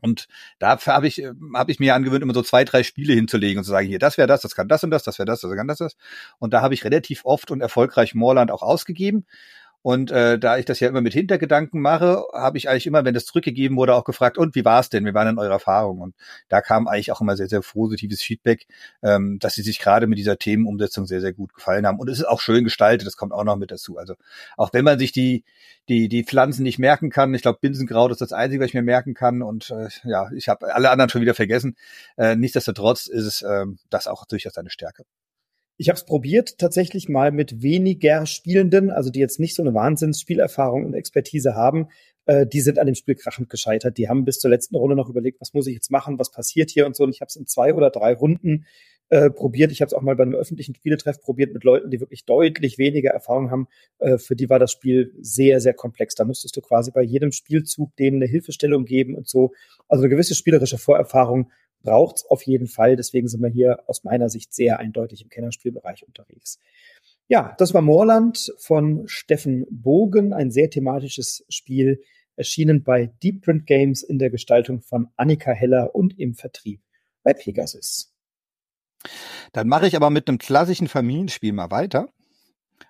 Und dafür habe ich, hab ich mir angewöhnt, immer so zwei, drei Spiele hinzulegen und zu sagen, hier, das wäre das, das kann das und das, das wäre das, das kann das, das. Und da habe ich relativ oft und erfolgreich Moorland auch ausgegeben. Und äh, da ich das ja immer mit Hintergedanken mache, habe ich eigentlich immer, wenn das zurückgegeben wurde, auch gefragt, und wie war es denn? Wie waren denn eure Erfahrungen? Und da kam eigentlich auch immer sehr, sehr positives Feedback, ähm, dass sie sich gerade mit dieser Themenumsetzung sehr, sehr gut gefallen haben. Und es ist auch schön gestaltet, das kommt auch noch mit dazu. Also auch wenn man sich die, die, die Pflanzen nicht merken kann, ich glaube, Binsenkraut ist das Einzige, was ich mir merken kann. Und äh, ja, ich habe alle anderen schon wieder vergessen. Äh, nichtsdestotrotz ist es äh, das auch durchaus eine Stärke.
Ich habe es probiert tatsächlich mal mit weniger Spielenden, also die jetzt nicht so eine Wahnsinnsspielerfahrung und Expertise haben. Äh, die sind an dem Spiel krachend gescheitert. Die haben bis zur letzten Runde noch überlegt, was muss ich jetzt machen, was passiert hier und so. Und ich habe es in zwei oder drei Runden äh, probiert. Ich habe es auch mal bei einem öffentlichen Spieletreff probiert mit Leuten, die wirklich deutlich weniger Erfahrung haben. Äh, für die war das Spiel sehr, sehr komplex. Da müsstest du quasi bei jedem Spielzug denen eine Hilfestellung geben und so. Also eine gewisse spielerische Vorerfahrung braucht's auf jeden Fall. Deswegen sind wir hier aus meiner Sicht sehr eindeutig im Kennerspielbereich unterwegs. Ja, das war Moorland von Steffen Bogen, ein sehr thematisches Spiel, erschienen bei Deep Print Games in der Gestaltung von Annika Heller und im Vertrieb bei Pegasus.
Dann mache ich aber mit einem klassischen Familienspiel mal weiter.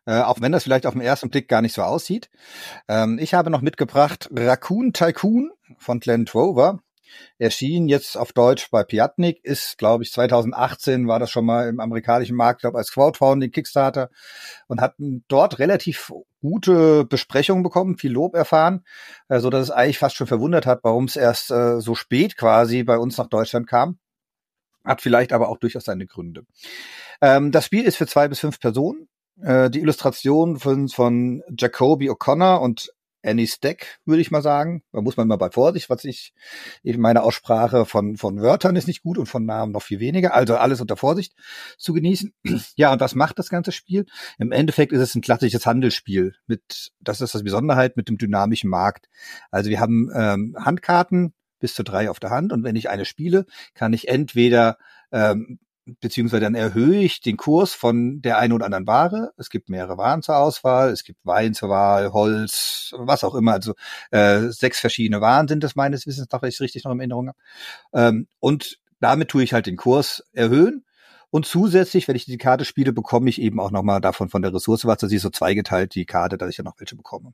Äh, auch wenn das vielleicht auf den ersten Blick gar nicht so aussieht. Ähm, ich habe noch mitgebracht Raccoon Tycoon von Glenn Trover. Erschien jetzt auf Deutsch bei Piatnik, ist, glaube ich, 2018 war das schon mal im amerikanischen Markt, glaube als Crowdfunding Kickstarter und hatten dort relativ gute Besprechungen bekommen, viel Lob erfahren, äh, so dass es eigentlich fast schon verwundert hat, warum es erst äh, so spät quasi bei uns nach Deutschland kam. Hat vielleicht aber auch durchaus seine Gründe. Ähm, das Spiel ist für zwei bis fünf Personen. Äh, die Illustration von, von Jacoby O'Connor und Annie Stack, würde ich mal sagen. Da muss man mal bei Vorsicht, was ich, eben meine Aussprache von, von Wörtern ist nicht gut und von Namen noch viel weniger. Also alles unter Vorsicht zu genießen. Ja, und was macht das ganze Spiel? Im Endeffekt ist es ein klassisches Handelsspiel mit, das ist das Besonderheit mit dem dynamischen Markt. Also wir haben ähm, Handkarten bis zu drei auf der Hand und wenn ich eine spiele, kann ich entweder ähm, beziehungsweise dann erhöhe ich den Kurs von der einen oder anderen Ware. Es gibt mehrere Waren zur Auswahl, es gibt Wein zur Wahl, Holz, was auch immer. Also äh, sechs verschiedene Waren sind es meines Wissens nach, wenn ich es richtig noch in Erinnerung habe. Ähm, und damit tue ich halt den Kurs erhöhen und zusätzlich, wenn ich die Karte spiele, bekomme ich eben auch nochmal davon von der Ressource was. Das ist so zweigeteilt, die Karte, dass ich ja noch welche bekomme.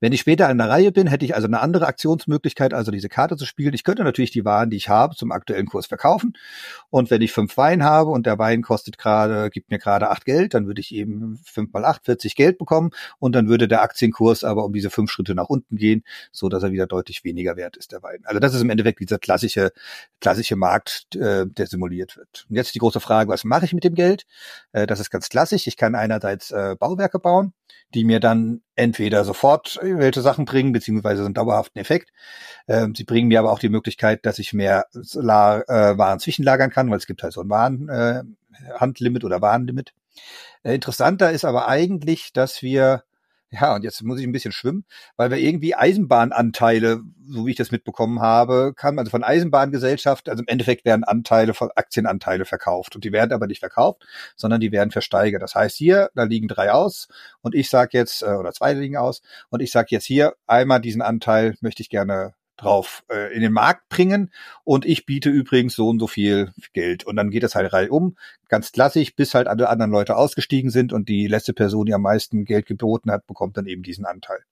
Wenn ich später in der Reihe bin, hätte ich also eine andere Aktionsmöglichkeit, also diese Karte zu spielen. Ich könnte natürlich die Waren, die ich habe, zum aktuellen Kurs verkaufen. Und wenn ich fünf Wein habe und der Wein kostet gerade, gibt mir gerade acht Geld, dann würde ich eben fünf mal acht, 40 Geld bekommen. Und dann würde der Aktienkurs aber um diese fünf Schritte nach unten gehen, so dass er wieder deutlich weniger wert ist, der Wein. Also das ist im Endeffekt dieser klassische, klassische Markt, äh, der simuliert wird. Und jetzt die große Frage, Frage, was mache ich mit dem Geld? Äh, das ist ganz klassisch. Ich kann einerseits äh, Bauwerke bauen, die mir dann entweder sofort welche Sachen bringen, beziehungsweise einen dauerhaften Effekt. Ähm, sie bringen mir aber auch die Möglichkeit, dass ich mehr La äh, Waren zwischenlagern kann, weil es gibt halt so ein Warenhandlimit äh, oder Warenlimit. Äh, interessanter ist aber eigentlich, dass wir ja, und jetzt muss ich ein bisschen schwimmen, weil wir irgendwie Eisenbahnanteile, so wie ich das mitbekommen habe, kann also von Eisenbahngesellschaft, also im Endeffekt werden Anteile von Aktienanteile verkauft und die werden aber nicht verkauft, sondern die werden versteigert. Das heißt hier, da liegen drei aus und ich sage jetzt, äh, oder zwei liegen aus und ich sage jetzt hier, einmal diesen Anteil möchte ich gerne drauf äh, in den Markt bringen und ich biete übrigens so und so viel Geld und dann geht das halt um, ganz klassisch, bis halt alle anderen Leute ausgestiegen sind und die letzte Person, die am meisten Geld geboten hat, bekommt dann eben diesen Anteil.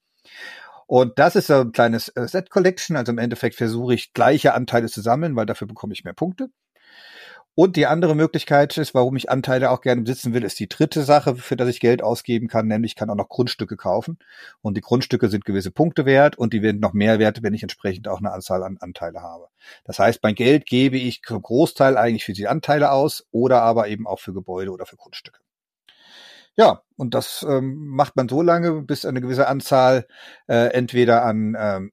Und das ist so ein kleines äh, Set Collection, also im Endeffekt versuche ich gleiche Anteile zu sammeln, weil dafür bekomme ich mehr Punkte. Und die andere Möglichkeit ist, warum ich Anteile auch gerne besitzen will, ist die dritte Sache, für das ich Geld ausgeben kann, nämlich ich kann auch noch Grundstücke kaufen. Und die Grundstücke sind gewisse Punkte wert und die werden noch mehr wert, wenn ich entsprechend auch eine Anzahl an Anteile habe. Das heißt, mein Geld gebe ich zum Großteil eigentlich für die Anteile aus oder aber eben auch für Gebäude oder für Grundstücke. Ja, und das ähm, macht man so lange, bis eine gewisse Anzahl äh, entweder an, ähm,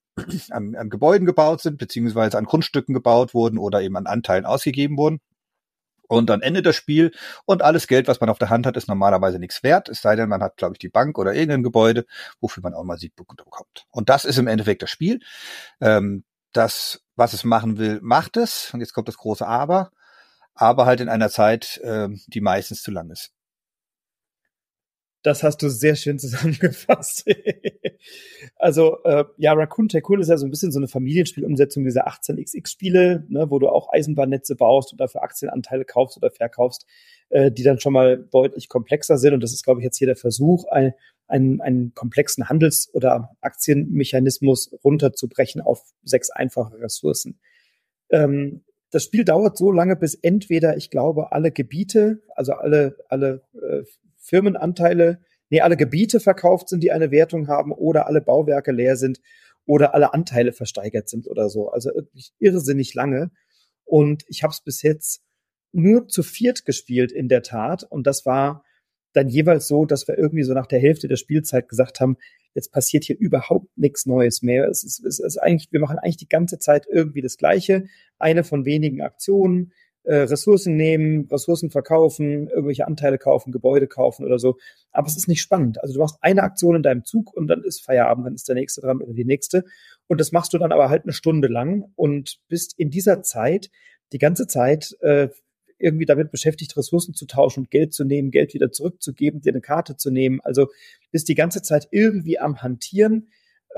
an, an Gebäuden gebaut sind, beziehungsweise an Grundstücken gebaut wurden oder eben an Anteilen ausgegeben wurden. Und dann endet das Spiel und alles Geld, was man auf der Hand hat, ist normalerweise nichts wert, es sei denn, man hat, glaube ich, die Bank oder irgendein Gebäude, wofür man auch mal Siegpunkte bekommt. Und das ist im Endeffekt das Spiel. Ähm, das, was es machen will, macht es. Und jetzt kommt das große Aber. Aber halt in einer Zeit, ähm, die meistens zu lang ist.
Das hast du sehr schön zusammengefasst. also äh, ja, Raccoon Tycoon ist ja so ein bisschen so eine Familienspielumsetzung dieser 18xx-Spiele, ne, wo du auch Eisenbahnnetze baust und dafür Aktienanteile kaufst oder verkaufst, äh, die dann schon mal deutlich komplexer sind. Und das ist, glaube ich, jetzt hier der Versuch, ein, einen, einen komplexen Handels- oder Aktienmechanismus runterzubrechen auf sechs einfache Ressourcen. Ähm, das Spiel dauert so lange, bis entweder, ich glaube, alle Gebiete, also alle, alle äh, Firmenanteile, nee, alle Gebiete verkauft sind, die eine Wertung haben, oder alle Bauwerke leer sind oder alle Anteile versteigert sind oder so. Also wirklich irrsinnig lange. Und ich habe es bis jetzt nur zu viert gespielt in der Tat. Und das war dann jeweils so, dass wir irgendwie so nach der Hälfte der Spielzeit gesagt haben, jetzt passiert hier überhaupt nichts Neues mehr. Es ist, es ist eigentlich, wir machen eigentlich die ganze Zeit irgendwie das Gleiche. Eine von wenigen Aktionen äh, Ressourcen nehmen, Ressourcen verkaufen, irgendwelche Anteile kaufen, Gebäude kaufen oder so. Aber es ist nicht spannend. Also du machst eine Aktion in deinem Zug und dann ist Feierabend, dann ist der nächste dran oder die nächste. Und das machst du dann aber halt eine Stunde lang und bist in dieser Zeit die ganze Zeit äh, irgendwie damit beschäftigt, Ressourcen zu tauschen und Geld zu nehmen, Geld wieder zurückzugeben, dir eine Karte zu nehmen. Also bist die ganze Zeit irgendwie am Hantieren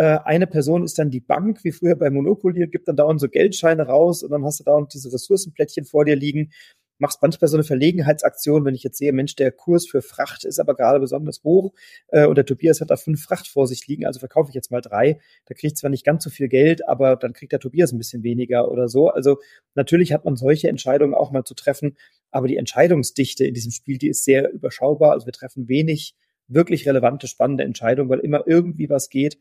eine Person ist dann die Bank, wie früher bei Monopoly, gibt dann dauernd so Geldscheine raus und dann hast du dauernd diese Ressourcenplättchen vor dir liegen. machst manchmal so eine Verlegenheitsaktion, wenn ich jetzt sehe, Mensch, der Kurs für Fracht ist aber gerade besonders hoch äh, und der Tobias hat da fünf Fracht vor sich liegen, also verkaufe ich jetzt mal drei. Da kriege ich zwar nicht ganz so viel Geld, aber dann kriegt der Tobias ein bisschen weniger oder so. Also natürlich hat man solche Entscheidungen auch mal zu treffen, aber die Entscheidungsdichte in diesem Spiel, die ist sehr überschaubar. Also wir treffen wenig wirklich relevante, spannende Entscheidungen, weil immer irgendwie was geht.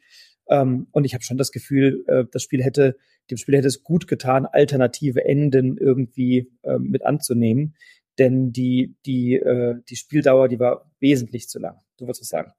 Ähm, und ich habe schon das Gefühl, äh, das Spiel hätte, dem Spiel hätte es gut getan, alternative Enden irgendwie äh, mit anzunehmen. Denn die, die, äh, die Spieldauer, die war wesentlich zu lang. Du würdest was sagen?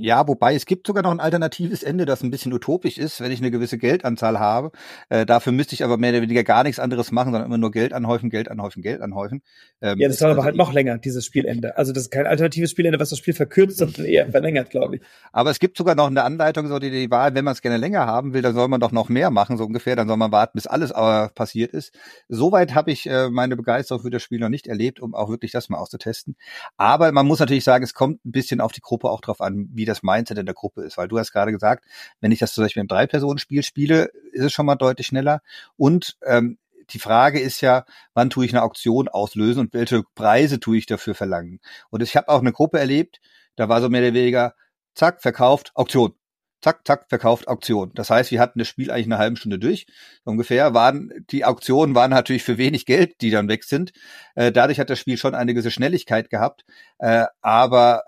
Ja, wobei es gibt sogar noch ein alternatives Ende, das ein bisschen utopisch ist, wenn ich eine gewisse Geldanzahl habe. Äh, dafür müsste ich aber mehr oder weniger gar nichts anderes machen, sondern immer nur Geld anhäufen, Geld anhäufen, Geld anhäufen.
Ähm, ja, das war also aber halt noch länger, dieses Spielende. Also das ist kein alternatives Spielende, was das Spiel verkürzt, sondern eher verlängert, glaube ich.
Aber es gibt sogar noch eine Anleitung, so die, die Wahl, wenn man es gerne länger haben will, dann soll man doch noch mehr machen, so ungefähr. Dann soll man warten, bis alles aber passiert ist. Soweit habe ich äh, meine Begeisterung für das Spiel noch nicht erlebt, um auch wirklich das mal auszutesten. Aber man muss natürlich sagen, es kommt ein bisschen auf die Gruppe auch drauf an, wie das Mindset in der Gruppe ist. Weil du hast gerade gesagt, wenn ich das zum Beispiel im Drei-Personen-Spiel spiele, ist es schon mal deutlich schneller. Und ähm, die Frage ist ja, wann tue ich eine Auktion auslösen und welche Preise tue ich dafür verlangen. Und ich habe auch eine Gruppe erlebt, da war so mehr oder weniger, zack, verkauft, Auktion. Zack, zack, verkauft, Auktion. Das heißt, wir hatten das Spiel eigentlich eine halbe Stunde durch. Ungefähr waren, die Auktionen waren natürlich für wenig Geld, die dann weg sind. Äh, dadurch hat das Spiel schon eine gewisse Schnelligkeit gehabt. Äh, aber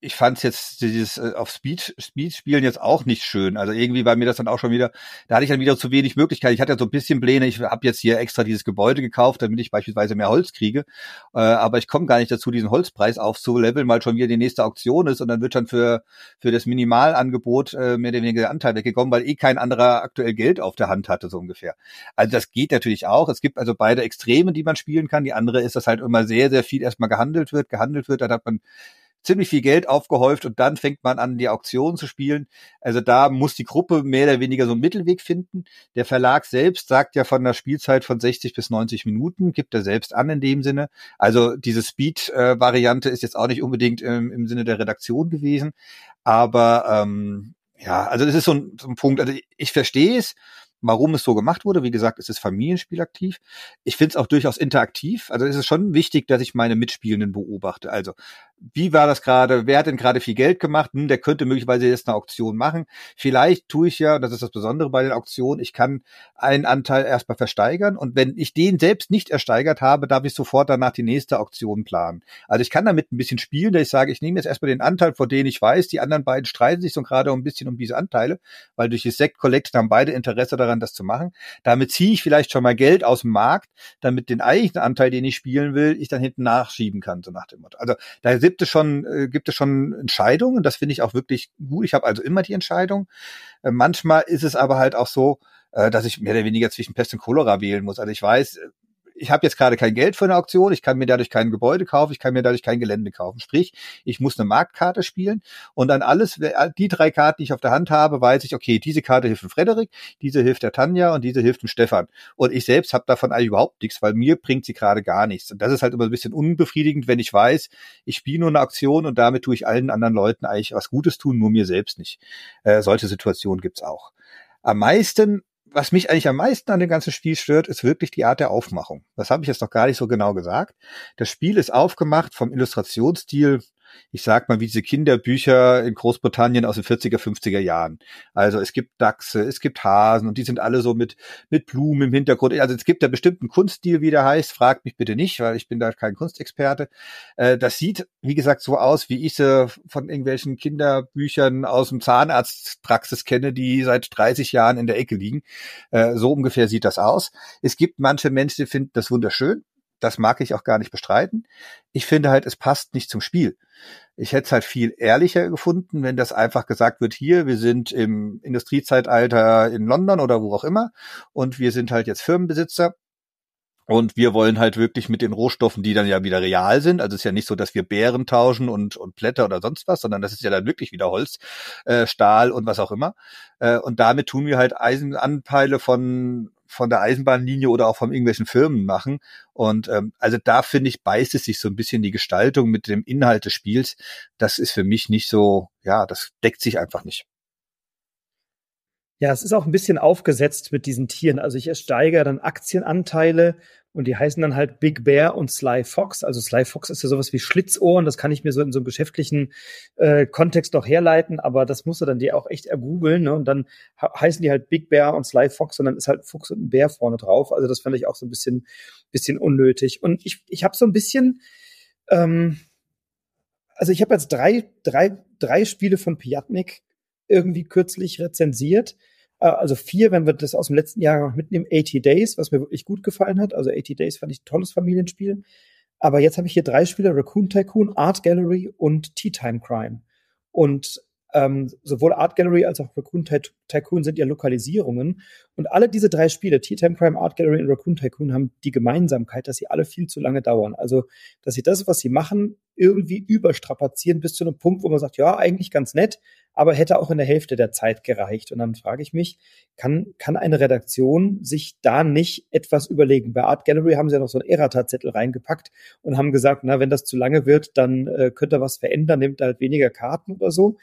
ich fand jetzt dieses äh, auf Speed, Speed spielen jetzt auch nicht schön. Also irgendwie war mir das dann auch schon wieder, da hatte ich dann wieder zu wenig Möglichkeit. Ich hatte ja so ein bisschen Pläne, ich habe jetzt hier extra dieses Gebäude gekauft, damit ich beispielsweise mehr Holz kriege. Äh, aber ich komme gar nicht dazu, diesen Holzpreis aufzuleveln, weil schon wieder die nächste Auktion ist und dann wird dann für, für das Minimalangebot äh, mehr oder weniger der Anteil weggekommen, weil eh kein anderer aktuell Geld auf der Hand hatte, so ungefähr. Also das geht natürlich auch. Es gibt also beide Extreme, die man spielen kann. Die andere ist, dass halt immer sehr, sehr viel erstmal gehandelt wird, gehandelt wird, dann hat man ziemlich viel Geld aufgehäuft und dann fängt man an, die Auktion zu spielen. Also da muss die Gruppe mehr oder weniger so einen Mittelweg finden. Der Verlag selbst sagt ja von einer Spielzeit von 60 bis 90 Minuten, gibt er selbst an in dem Sinne. Also diese Speed-Variante ist jetzt auch nicht unbedingt im, im Sinne der Redaktion gewesen. Aber ähm, ja, also das ist so ein, so ein Punkt. Also ich, ich verstehe es warum es so gemacht wurde. Wie gesagt, es ist familienspielaktiv. Ich finde es auch durchaus interaktiv. Also es ist schon wichtig, dass ich meine Mitspielenden beobachte. Also wie war das gerade? Wer hat denn gerade viel Geld gemacht? Hm, der könnte möglicherweise jetzt eine Auktion machen. Vielleicht tue ich ja, das ist das Besondere bei den Auktionen, ich kann einen Anteil erstmal versteigern und wenn ich den selbst nicht ersteigert habe, darf ich sofort danach die nächste Auktion planen. Also ich kann damit ein bisschen spielen, dass ich sage, ich nehme jetzt erstmal den Anteil, vor dem ich weiß, die anderen beiden streiten sich so gerade ein bisschen um diese Anteile, weil durch das Sekt Collection haben beide Interesse daran, das zu machen. Damit ziehe ich vielleicht schon mal Geld aus dem Markt, damit den eigentlichen Anteil, den ich spielen will, ich dann hinten nachschieben kann, so nach dem Motto. Also da gibt es schon, äh, gibt es schon Entscheidungen. Das finde ich auch wirklich gut. Ich habe also immer die Entscheidung. Äh, manchmal ist es aber halt auch so, äh, dass ich mehr oder weniger zwischen Pest und Cholera wählen muss. Also ich weiß, ich habe jetzt gerade kein Geld für eine Auktion, ich kann mir dadurch kein Gebäude kaufen, ich kann mir dadurch kein Gelände kaufen. Sprich, ich muss eine Marktkarte spielen und dann alles, die drei Karten, die ich auf der Hand habe, weiß ich, okay, diese Karte hilft dem Frederik, diese hilft der Tanja und diese hilft dem Stefan. Und ich selbst habe davon eigentlich überhaupt nichts, weil mir bringt sie gerade gar nichts. Und das ist halt immer ein bisschen unbefriedigend, wenn ich weiß, ich spiele nur eine Auktion und damit tue ich allen anderen Leuten eigentlich was Gutes tun, nur mir selbst nicht. Äh, solche Situationen gibt's auch. Am meisten was mich eigentlich am meisten an dem ganzen Spiel stört, ist wirklich die Art der Aufmachung. Das habe ich jetzt noch gar nicht so genau gesagt. Das Spiel ist aufgemacht vom Illustrationsstil ich sag mal, wie diese Kinderbücher in Großbritannien aus den 40er, 50er Jahren. Also es gibt Dachse, es gibt Hasen und die sind alle so mit, mit Blumen im Hintergrund. Also es gibt ja bestimmten Kunststil, wie der heißt. Fragt mich bitte nicht, weil ich bin da kein Kunstexperte. Äh, das sieht, wie gesagt, so aus, wie ich sie von irgendwelchen Kinderbüchern aus dem Zahnarztpraxis kenne, die seit 30 Jahren in der Ecke liegen. Äh, so ungefähr sieht das aus. Es gibt manche Menschen, die finden das wunderschön das mag ich auch gar nicht bestreiten. Ich finde halt, es passt nicht zum Spiel. Ich hätte es halt viel ehrlicher gefunden, wenn das einfach gesagt wird, hier, wir sind im Industriezeitalter in London oder wo auch immer und wir sind halt jetzt Firmenbesitzer und wir wollen halt wirklich mit den Rohstoffen, die dann ja wieder real sind. Also es ist ja nicht so, dass wir Bären tauschen und, und Blätter oder sonst was, sondern das ist ja dann wirklich wieder Holz, äh, Stahl und was auch immer. Äh, und damit tun wir halt Eisenanteile von von der Eisenbahnlinie oder auch von irgendwelchen Firmen machen. Und ähm, also da finde ich, beißt es sich so ein bisschen die Gestaltung mit dem Inhalt des Spiels. Das ist für mich nicht so, ja, das deckt sich einfach nicht.
Ja, es ist auch ein bisschen aufgesetzt mit diesen Tieren. Also ich ersteige dann Aktienanteile und die heißen dann halt Big Bear und Sly Fox. Also Sly Fox ist ja sowas wie Schlitzohren. Das kann ich mir so in so einem geschäftlichen äh, Kontext noch herleiten, aber das musst du dann dir auch echt ergoogeln. Ne? Und dann heißen die halt Big Bear und Sly Fox und dann ist halt Fuchs und ein Bär vorne drauf. Also das fand ich auch so ein bisschen, bisschen unnötig. Und ich, ich habe so ein bisschen, ähm, also ich habe jetzt drei, drei, drei Spiele von Piatnik irgendwie kürzlich rezensiert. Äh, also vier, wenn wir das aus dem letzten Jahr noch mitnehmen, 80 Days, was mir wirklich gut gefallen hat. Also 80 Days fand ich ein tolles Familienspiel. Aber jetzt habe ich hier drei Spiele, Raccoon Tycoon, Art Gallery und Tea Time Crime. Und ähm, sowohl Art Gallery als auch Raccoon Tycoon sind ja Lokalisierungen. Und alle diese drei Spiele, Tea Time Crime, Art Gallery und Raccoon Tycoon, haben die Gemeinsamkeit, dass sie alle viel zu lange dauern. Also, dass sie das, was sie machen, irgendwie überstrapazieren bis zu einem Punkt, wo man sagt, ja, eigentlich ganz nett, aber hätte auch in der Hälfte der Zeit gereicht. Und dann frage ich mich, kann, kann eine Redaktion sich da nicht etwas überlegen? Bei Art Gallery haben sie ja noch so einen Errata-Zettel reingepackt und haben gesagt, na, wenn das zu lange wird, dann äh, könnt ihr was verändern, nehmt halt weniger Karten oder so.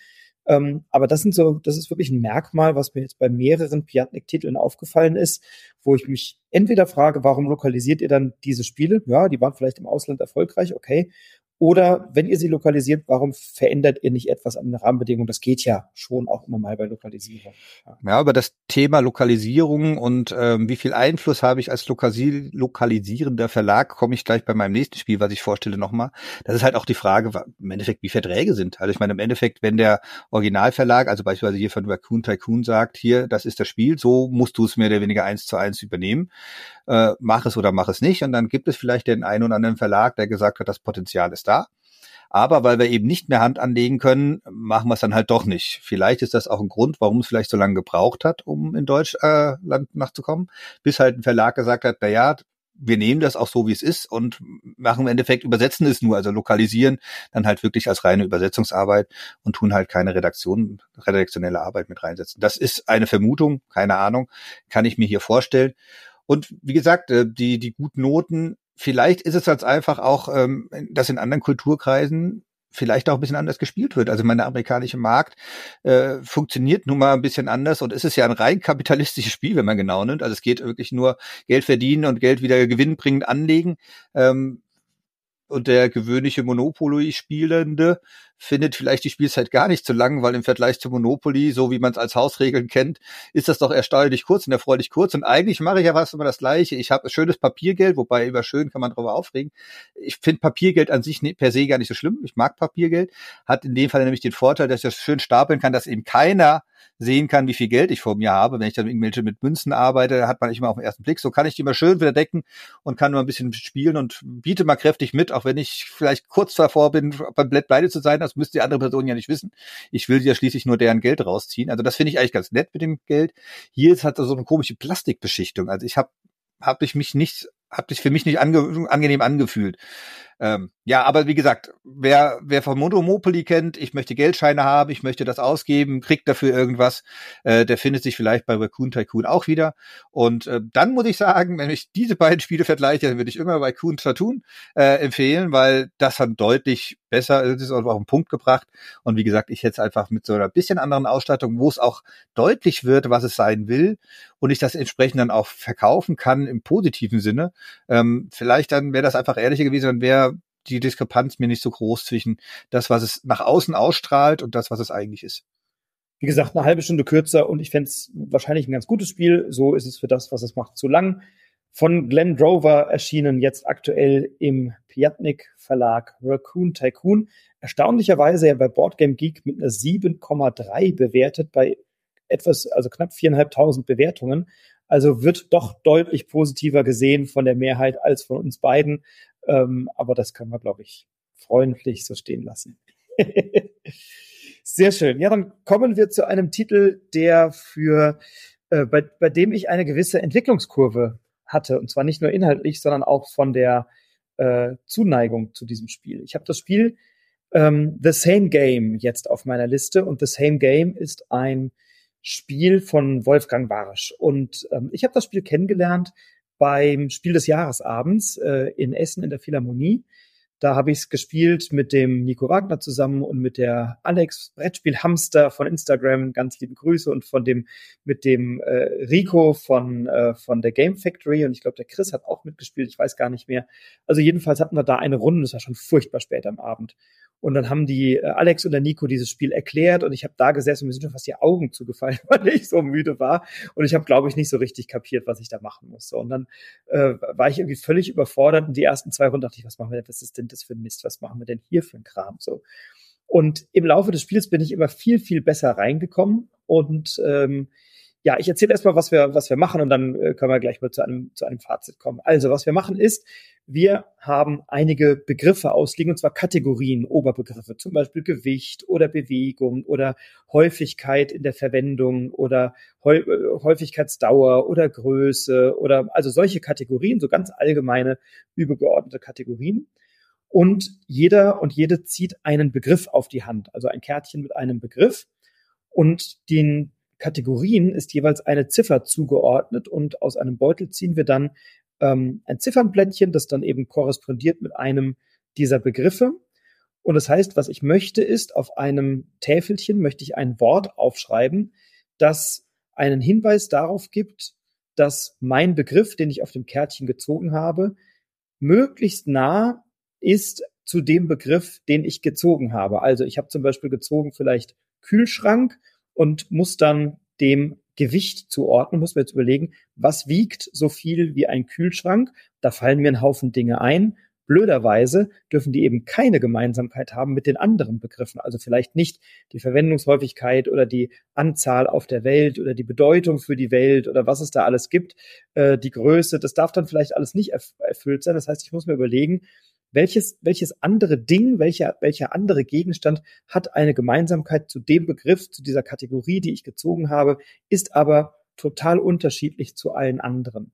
Ähm, aber das sind so, das ist wirklich ein Merkmal, was mir jetzt bei mehreren Piatnik-Titeln aufgefallen ist, wo ich mich entweder frage, warum lokalisiert ihr dann diese Spiele? Ja, die waren vielleicht im Ausland erfolgreich, okay. Oder wenn ihr sie lokalisiert, warum verändert ihr nicht etwas an den Rahmenbedingungen? Das geht ja schon auch immer mal bei Lokalisierung.
Ja, über das Thema Lokalisierung und ähm, wie viel Einfluss habe ich als Lokalisi lokalisierender Verlag, komme ich gleich bei meinem nächsten Spiel, was ich vorstelle, nochmal. Das ist halt auch die Frage, im Endeffekt, wie Verträge sind. Also ich meine, im Endeffekt, wenn der Originalverlag, also beispielsweise hier von Raccoon Tycoon sagt, hier, das ist das Spiel, so musst du es mehr oder weniger eins zu eins übernehmen, äh, mach es oder mach es nicht. Und dann gibt es vielleicht den einen oder anderen Verlag, der gesagt hat, das Potenzial ist da. Aber weil wir eben nicht mehr Hand anlegen können, machen wir es dann halt doch nicht. Vielleicht ist das auch ein Grund, warum es vielleicht so lange gebraucht hat, um in Deutschland äh, nachzukommen, bis halt ein Verlag gesagt hat, na ja, wir nehmen das auch so, wie es ist und machen im Endeffekt, übersetzen es nur, also lokalisieren dann halt wirklich als reine Übersetzungsarbeit und tun halt keine Redaktion, redaktionelle Arbeit mit reinsetzen. Das ist eine Vermutung, keine Ahnung, kann ich mir hier vorstellen. Und wie gesagt, äh, die, die guten Noten vielleicht ist es jetzt einfach auch, ähm, dass in anderen Kulturkreisen vielleicht auch ein bisschen anders gespielt wird. Also meine amerikanische Markt äh, funktioniert nun mal ein bisschen anders und es ist ja ein rein kapitalistisches Spiel, wenn man genau nimmt. Also es geht wirklich nur Geld verdienen und Geld wieder gewinnbringend anlegen. Ähm, und der gewöhnliche Monopoly-Spielende findet vielleicht die Spielzeit gar nicht so lang, weil im Vergleich zu Monopoly, so wie man es als Hausregeln kennt, ist das doch erstaunlich kurz und erfreulich kurz. Und eigentlich mache ich ja was immer das Gleiche. Ich habe schönes Papiergeld, wobei über schön kann man darüber aufregen. Ich finde Papiergeld an sich per se gar nicht so schlimm. Ich mag Papiergeld. Hat in dem Fall nämlich den Vorteil, dass ich das schön stapeln kann, dass eben keiner sehen kann, wie viel Geld ich vor mir habe. Wenn ich dann irgendwelche mit Münzen arbeite, hat man nicht immer auf den ersten Blick. So kann ich die immer schön wieder decken und kann nur ein bisschen spielen und biete mal kräftig mit, auch wenn ich vielleicht kurz davor bin, beim Blatt pleite zu sein. Das müsste die andere Person ja nicht wissen. Ich will ja schließlich nur deren Geld rausziehen. Also das finde ich eigentlich ganz nett mit dem Geld. Hier ist halt so eine komische Plastikbeschichtung. Also ich habe hab ich mich nicht, hab ich für mich nicht ange, angenehm angefühlt. Ähm, ja, aber wie gesagt, wer, wer von Monopoly kennt, ich möchte Geldscheine haben, ich möchte das ausgeben, kriegt dafür irgendwas, äh, der findet sich vielleicht bei Raccoon Tycoon auch wieder. Und äh, dann muss ich sagen, wenn ich diese beiden Spiele vergleiche, dann würde ich immer Raccoon Tycoon äh, empfehlen, weil das dann deutlich besser ist, auch auf den Punkt gebracht. Und wie gesagt, ich hätte es einfach mit so einer bisschen anderen Ausstattung, wo es auch deutlich wird, was es sein will und ich das entsprechend dann auch verkaufen kann im positiven Sinne. Ähm, vielleicht dann wäre das einfach ehrlicher gewesen, dann wäre die Diskrepanz mir nicht so groß zwischen das, was es nach außen ausstrahlt und das, was es eigentlich ist.
Wie gesagt, eine halbe Stunde kürzer und ich fände es wahrscheinlich ein ganz gutes Spiel. So ist es für das, was es macht, zu lang. Von Glenn Drover erschienen jetzt aktuell im Piatnik Verlag Raccoon Tycoon. Erstaunlicherweise ja bei Boardgame Geek mit einer 7,3 bewertet bei etwas, also knapp viereinhalbtausend Bewertungen. Also wird doch deutlich positiver gesehen von der Mehrheit als von uns beiden. Ähm, aber das können wir, glaube ich, freundlich so stehen lassen. Sehr schön. Ja, dann kommen wir zu einem Titel, der für äh, bei, bei dem ich eine gewisse Entwicklungskurve hatte. Und zwar nicht nur inhaltlich, sondern auch von der äh, Zuneigung zu diesem Spiel. Ich habe das Spiel ähm, The Same Game jetzt auf meiner Liste und The Same Game ist ein Spiel von Wolfgang Warsch. Und ähm, ich habe das Spiel kennengelernt beim Spiel des Jahresabends äh, in Essen in der Philharmonie. Da habe ich es gespielt mit dem Nico Wagner zusammen und mit der Alex Brettspiel Hamster von Instagram. Ganz liebe Grüße und von dem mit dem äh, Rico von äh, von der Game Factory und ich glaube der Chris hat auch mitgespielt. Ich weiß gar nicht mehr. Also jedenfalls hatten wir da eine Runde. Das war schon furchtbar spät am Abend. Und dann haben die äh, Alex und der Nico dieses Spiel erklärt und ich habe da gesessen und mir sind schon fast die Augen zugefallen, weil ich so müde war. Und ich habe, glaube ich, nicht so richtig kapiert, was ich da machen muss. So, und dann äh, war ich irgendwie völlig überfordert und die ersten zwei Runden dachte ich, was machen wir denn, was ist denn das für Mist? Was machen wir denn hier für ein Kram? So. Und im Laufe des Spiels bin ich immer viel, viel besser reingekommen und ähm, ja, ich erzähle erstmal, was wir, was wir machen und dann äh, können wir gleich mal zu einem, zu einem Fazit kommen. Also, was wir machen ist, wir haben einige Begriffe ausliegen, und zwar Kategorien, Oberbegriffe, zum Beispiel Gewicht oder Bewegung oder Häufigkeit in der Verwendung oder äh, Häufigkeitsdauer oder Größe oder also solche Kategorien, so ganz allgemeine, übergeordnete Kategorien. Und jeder und jede zieht einen Begriff auf die Hand, also ein Kärtchen mit einem Begriff. Und den Kategorien ist jeweils eine Ziffer zugeordnet und aus einem Beutel ziehen wir dann ähm, ein Ziffernblättchen, das dann eben korrespondiert mit einem dieser Begriffe. Und das heißt, was ich möchte, ist, auf einem Täfelchen möchte ich ein Wort aufschreiben, das einen Hinweis darauf gibt, dass mein Begriff, den ich auf dem Kärtchen gezogen habe, möglichst nah ist zu dem Begriff, den ich gezogen habe. Also ich habe zum Beispiel gezogen vielleicht Kühlschrank und muss dann dem Gewicht zuordnen, muss man jetzt überlegen, was wiegt so viel wie ein Kühlschrank? Da fallen mir ein Haufen Dinge ein. Blöderweise dürfen die eben keine Gemeinsamkeit haben mit den anderen Begriffen. Also vielleicht nicht die Verwendungshäufigkeit oder die Anzahl auf der Welt oder die Bedeutung für die Welt oder was es da alles gibt. Äh, die Größe, das darf dann vielleicht alles nicht erfüllt sein. Das heißt, ich muss mir überlegen, welches, welches andere Ding, welcher, welcher andere Gegenstand hat eine Gemeinsamkeit zu dem Begriff, zu dieser Kategorie, die ich gezogen habe, ist aber total unterschiedlich zu allen anderen.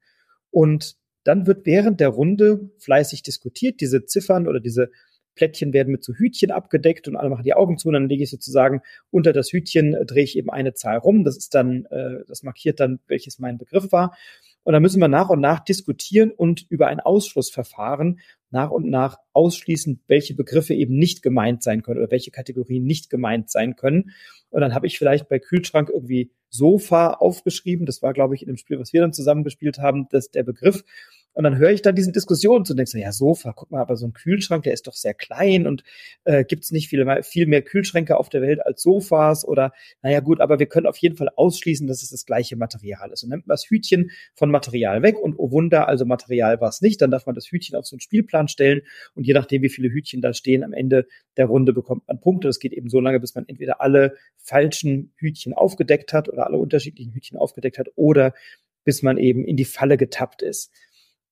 Und dann wird während der Runde fleißig diskutiert. Diese Ziffern oder diese Plättchen werden mit so Hütchen abgedeckt und alle machen die Augen zu und dann lege ich sozusagen unter das Hütchen, äh, drehe ich eben eine Zahl rum. Das ist dann, äh, das markiert dann, welches mein Begriff war. Und dann müssen wir nach und nach diskutieren und über ein Ausschlussverfahren nach und nach ausschließen, welche Begriffe eben nicht gemeint sein können oder welche Kategorien nicht gemeint sein können. Und dann habe ich vielleicht bei Kühlschrank irgendwie Sofa aufgeschrieben. Das war, glaube ich, in dem Spiel, was wir dann zusammen gespielt haben, das der Begriff. Und dann höre ich dann diesen Diskussionen zu und denke so, ja, Sofa, guck mal, aber so ein Kühlschrank, der ist doch sehr klein und äh, gibt es nicht viele, viel mehr Kühlschränke auf der Welt als Sofas oder, naja gut, aber wir können auf jeden Fall ausschließen, dass es das gleiche Material ist. Und nimmt man das Hütchen von Material weg und oh Wunder, also Material war es nicht, dann darf man das Hütchen auf so einen Spielplan stellen und je nachdem, wie viele Hütchen da stehen, am Ende der Runde bekommt man Punkte. Das geht eben so lange, bis man entweder alle falschen Hütchen aufgedeckt hat oder alle unterschiedlichen Hütchen aufgedeckt hat oder bis man eben in die Falle getappt ist.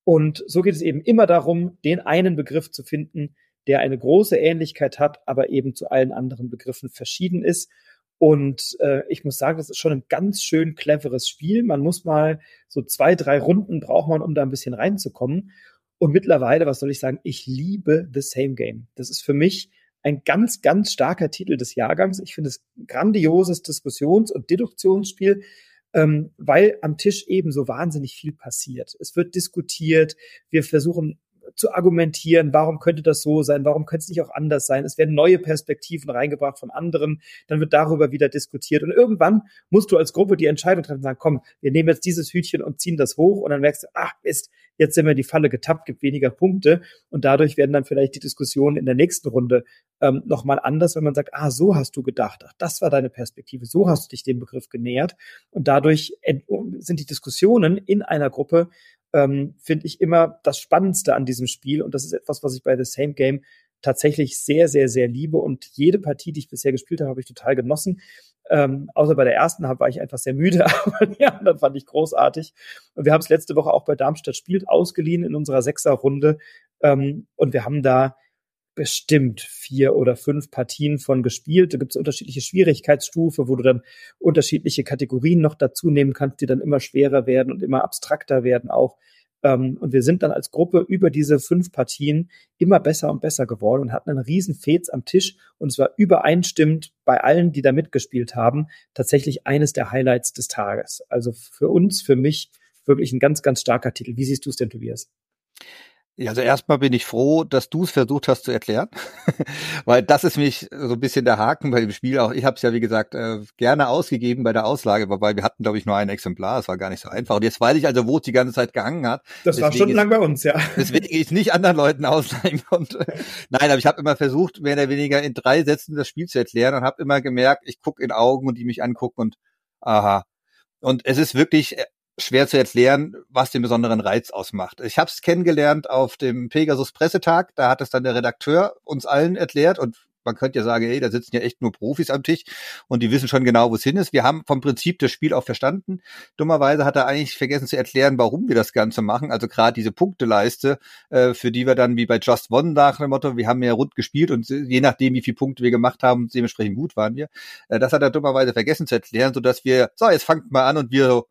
Und so geht es eben immer darum, den einen Begriff zu finden, der eine große Ähnlichkeit hat, aber eben zu allen anderen Begriffen verschieden ist. Und äh, ich muss sagen, das ist schon ein ganz schön cleveres Spiel. Man muss mal so zwei, drei Runden braucht man, um da ein bisschen reinzukommen. Und mittlerweile, was soll ich sagen, ich liebe The Same Game. Das ist für mich ein ganz, ganz starker Titel des Jahrgangs. Ich finde es grandioses Diskussions- und Deduktionsspiel ähm, weil am Tisch eben so wahnsinnig viel passiert. Es wird diskutiert, wir versuchen zu argumentieren, warum könnte das so sein, warum könnte es nicht auch anders sein. Es werden neue Perspektiven reingebracht von anderen, dann wird darüber wieder diskutiert und irgendwann musst du als Gruppe die Entscheidung treffen und sagen, komm, wir nehmen jetzt dieses Hütchen und ziehen das hoch und dann merkst du, ach Mist, jetzt sind wir in die Falle getappt, gibt weniger Punkte und dadurch werden dann vielleicht die Diskussionen in der nächsten Runde ähm, nochmal anders, wenn man sagt, ah, so hast du gedacht, ach, das war deine Perspektive, so hast du dich dem Begriff genähert und dadurch sind die Diskussionen in einer Gruppe ähm, finde ich immer das Spannendste an diesem Spiel. Und das ist etwas, was ich bei The Same Game tatsächlich sehr, sehr, sehr liebe. Und jede Partie, die ich bisher gespielt habe, habe ich total genossen. Ähm, außer bei der ersten war ich einfach sehr müde, aber die anderen fand ich großartig. Und wir haben es letzte Woche auch bei Darmstadt spielt ausgeliehen in unserer Sechserrunde. Ähm, und wir haben da bestimmt vier oder fünf Partien von gespielt. Da gibt es unterschiedliche Schwierigkeitsstufe, wo du dann unterschiedliche Kategorien noch dazu nehmen kannst, die dann immer schwerer werden und immer abstrakter werden auch. Ähm, und wir sind dann als Gruppe über diese fünf Partien immer besser und besser geworden und hatten einen riesen Fets am Tisch. Und es war übereinstimmend bei allen, die da mitgespielt haben, tatsächlich eines der Highlights des Tages. Also für uns, für mich wirklich ein ganz, ganz starker Titel. Wie siehst du es denn, Tobias?
Ja, also erstmal bin ich froh, dass du es versucht hast zu erklären, weil das ist mich so ein bisschen der Haken bei dem Spiel. Auch ich habe es ja wie gesagt äh, gerne ausgegeben bei der Auslage, wobei wir hatten glaube ich nur ein Exemplar. Es war gar nicht so einfach. Und jetzt weiß ich also, wo es die ganze Zeit gehangen hat.
Das deswegen war stundenlang bei uns, ja.
Deswegen ich nicht anderen Leuten ausleihen konnte. Nein, aber ich habe immer versucht, mehr oder weniger in drei Sätzen das Spiel zu erklären und habe immer gemerkt, ich gucke in Augen und die mich angucken und aha. Und es ist wirklich schwer zu erklären, was den besonderen Reiz ausmacht. Ich habe es kennengelernt auf dem Pegasus Pressetag, da hat es dann der Redakteur uns allen erklärt und man könnte ja sagen, ey, da sitzen ja echt nur Profis am Tisch und die wissen schon genau, wo es hin ist. Wir haben vom Prinzip das Spiel auch verstanden. Dummerweise hat er eigentlich vergessen zu erklären, warum wir das Ganze machen. Also gerade diese Punkteleiste, äh, für die wir dann wie bei Just One nach dem Motto, wir haben ja rund gespielt und je nachdem, wie viele Punkte wir gemacht haben, dementsprechend gut waren wir. Äh, das hat er dummerweise vergessen zu erklären, sodass wir, so, jetzt fangt mal an und wir so,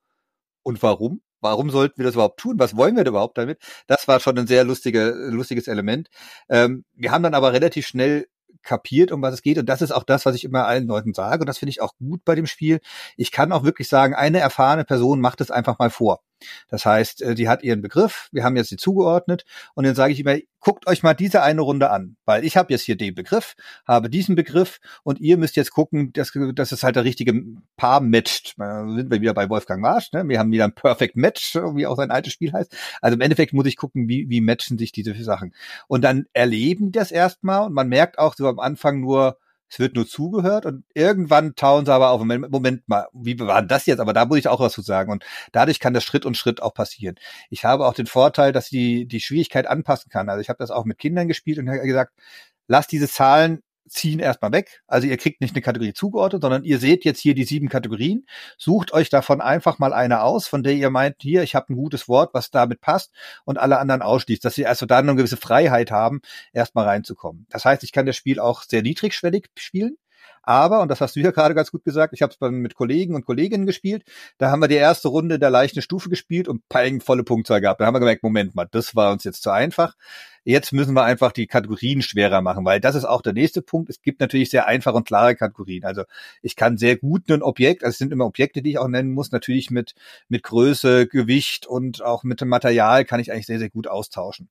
und warum? Warum sollten wir das überhaupt tun? Was wollen wir da überhaupt damit? Das war schon ein sehr lustige, lustiges Element. Ähm, wir haben dann aber relativ schnell kapiert, um was es geht. Und das ist auch das, was ich immer allen Leuten sage. Und das finde ich auch gut bei dem Spiel. Ich kann auch wirklich sagen, eine erfahrene Person macht es einfach mal vor. Das heißt, äh, die hat ihren Begriff, wir haben jetzt sie zugeordnet und dann sage ich immer, guckt euch mal diese eine Runde an, weil ich habe jetzt hier den Begriff, habe diesen Begriff und ihr müsst jetzt gucken, dass, dass es halt der richtige Paar matcht. Da sind wir wieder bei Wolfgang Marsch, ne? wir haben wieder ein Perfect Match, wie auch sein altes Spiel heißt. Also im Endeffekt muss ich gucken, wie, wie matchen sich diese Sachen. Und dann erleben das erstmal und man merkt auch so am Anfang nur, es wird nur zugehört und irgendwann tauen sie aber auf, Moment mal, wie war das jetzt? Aber da muss ich auch was zu sagen und dadurch kann das Schritt und Schritt auch passieren. Ich habe auch den Vorteil, dass ich die, die Schwierigkeit anpassen kann. Also ich habe das auch mit Kindern gespielt und gesagt, lass diese Zahlen ziehen erstmal weg. Also ihr kriegt nicht eine Kategorie zugeordnet, sondern ihr seht jetzt hier die sieben Kategorien. Sucht euch davon einfach mal eine aus, von der ihr meint, hier, ich habe ein gutes Wort, was damit passt und alle anderen ausschließt, dass sie also da eine gewisse Freiheit haben, erstmal reinzukommen. Das heißt, ich kann das Spiel auch sehr niedrigschwellig spielen. Aber, und das hast du ja gerade ganz gut gesagt, ich habe es mit Kollegen und Kolleginnen gespielt. Da haben wir die erste Runde der leichten Stufe gespielt und peng, volle Punktzahl gehabt. Da haben wir gemerkt, Moment mal, das war uns jetzt zu einfach. Jetzt müssen wir einfach die Kategorien schwerer machen, weil das ist auch der nächste Punkt. Es gibt natürlich sehr einfache und klare Kategorien. Also ich kann sehr gut ein Objekt, also es sind immer Objekte, die ich auch nennen muss, natürlich mit, mit Größe, Gewicht und auch mit dem Material kann ich eigentlich sehr, sehr gut austauschen.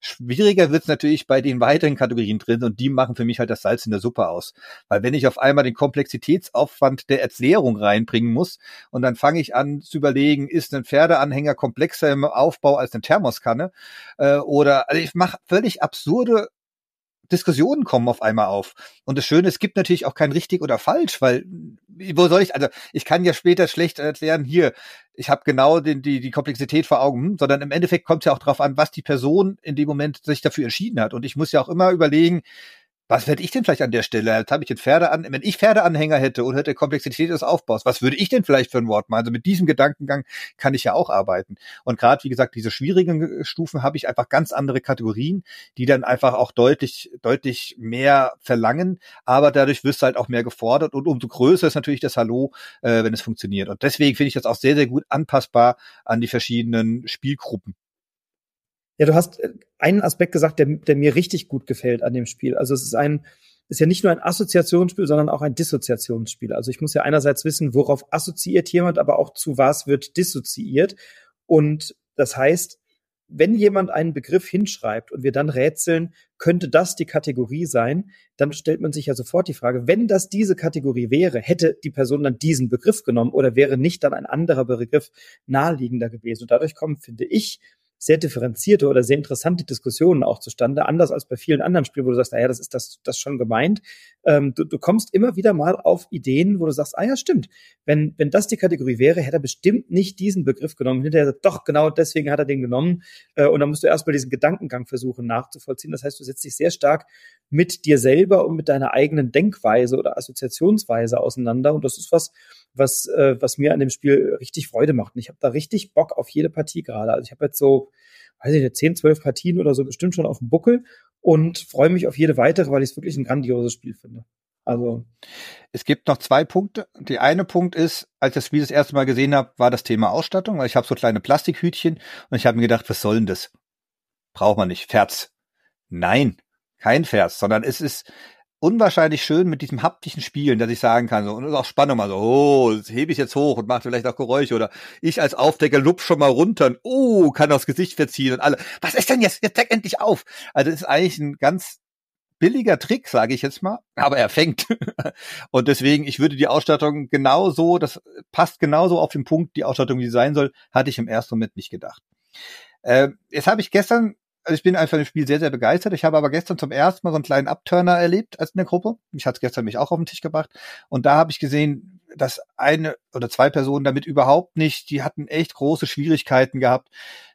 Schwieriger wird es natürlich bei den weiteren Kategorien drin und die machen für mich halt das Salz in der Suppe aus. Weil wenn ich auf einmal den Komplexitätsaufwand der Erklärung reinbringen muss und dann fange ich an zu überlegen, ist ein Pferdeanhänger komplexer im Aufbau als eine Thermoskanne äh, oder also ich mache völlig absurde Diskussionen kommen auf einmal auf. Und das Schöne, es gibt natürlich auch kein richtig oder falsch, weil wo soll ich, also ich kann ja später schlecht erklären, hier, ich habe genau den, die, die Komplexität vor Augen, hm, sondern im Endeffekt kommt es ja auch darauf an, was die Person in dem Moment sich dafür entschieden hat. Und ich muss ja auch immer überlegen, was werde ich denn vielleicht an der Stelle? Jetzt habe ich jetzt Pferde an, wenn ich Pferdeanhänger hätte und hätte Komplexität des Aufbaus, was würde ich denn vielleicht für ein Wort machen? Also mit diesem Gedankengang kann ich ja auch arbeiten. Und gerade, wie gesagt, diese schwierigen Stufen habe ich einfach ganz andere Kategorien, die dann einfach auch deutlich, deutlich mehr verlangen, aber dadurch wirst du halt auch mehr gefordert und umso größer ist natürlich das Hallo, äh, wenn es funktioniert. Und deswegen finde ich das auch sehr, sehr gut anpassbar an die verschiedenen Spielgruppen.
Ja, du hast äh, einen Aspekt gesagt, der, der mir richtig gut gefällt an dem Spiel. Also es ist ein, ist ja nicht nur ein Assoziationsspiel, sondern auch ein Dissoziationsspiel. Also ich muss ja einerseits wissen, worauf assoziiert jemand, aber auch zu was wird dissoziiert. Und das heißt, wenn jemand einen Begriff hinschreibt und wir dann rätseln, könnte das die Kategorie sein, dann stellt man sich ja sofort die Frage, wenn das diese Kategorie wäre, hätte die Person dann diesen Begriff genommen oder wäre nicht dann ein anderer Begriff naheliegender gewesen. Und dadurch kommen, finde ich, sehr differenzierte oder sehr interessante Diskussionen auch zustande, anders als bei vielen anderen Spielen, wo du sagst, naja, das ist das, das schon gemeint. Ähm, du, du kommst immer wieder mal auf Ideen, wo du sagst, ah ja, stimmt, wenn, wenn das die Kategorie wäre, hätte er bestimmt nicht diesen Begriff genommen. Hinterher doch, genau deswegen hat er den genommen. Äh, und dann musst du erstmal diesen Gedankengang versuchen nachzuvollziehen. Das heißt, du setzt dich sehr stark mit dir selber und mit deiner eigenen Denkweise oder Assoziationsweise auseinander. Und das ist was, was, äh, was mir an dem Spiel richtig Freude macht. Und ich habe da richtig Bock auf jede Partie gerade. Also ich habe jetzt so, weiß ich nicht, 10, 12 Partien oder so bestimmt schon auf dem Buckel und freue mich auf jede weitere, weil ich es wirklich ein grandioses Spiel finde. Also
es gibt noch zwei Punkte. Die eine Punkt ist, als ich das Spiel das erste Mal gesehen habe, war das Thema Ausstattung, weil ich habe so kleine Plastikhütchen und ich habe mir gedacht, was soll denn das? Braucht man nicht. Ferz. Nein, kein Vers, sondern es ist unwahrscheinlich schön mit diesem haptischen Spielen, dass ich sagen kann, so, und auch Spannung mal so, oh, das hebe ich jetzt hoch und macht vielleicht auch Geräusche oder ich als Aufdecker lup schon mal runter und, oh, kann aufs Gesicht verziehen und alle, was ist denn jetzt? Jetzt deck endlich auf. Also das ist eigentlich ein ganz billiger Trick, sage ich jetzt mal, aber er fängt. und deswegen, ich würde die Ausstattung genauso, das passt genauso auf den Punkt, die Ausstattung, wie sie sein soll, hatte ich im ersten Moment nicht gedacht. Äh, jetzt habe ich gestern also ich bin einfach im Spiel sehr, sehr begeistert. Ich habe aber gestern zum ersten Mal so einen kleinen Upturner erlebt als in der Gruppe. Mich hat es gestern mich auch auf den Tisch gebracht. Und da habe ich gesehen, dass eine oder zwei Personen damit überhaupt nicht, die hatten echt große Schwierigkeiten gehabt,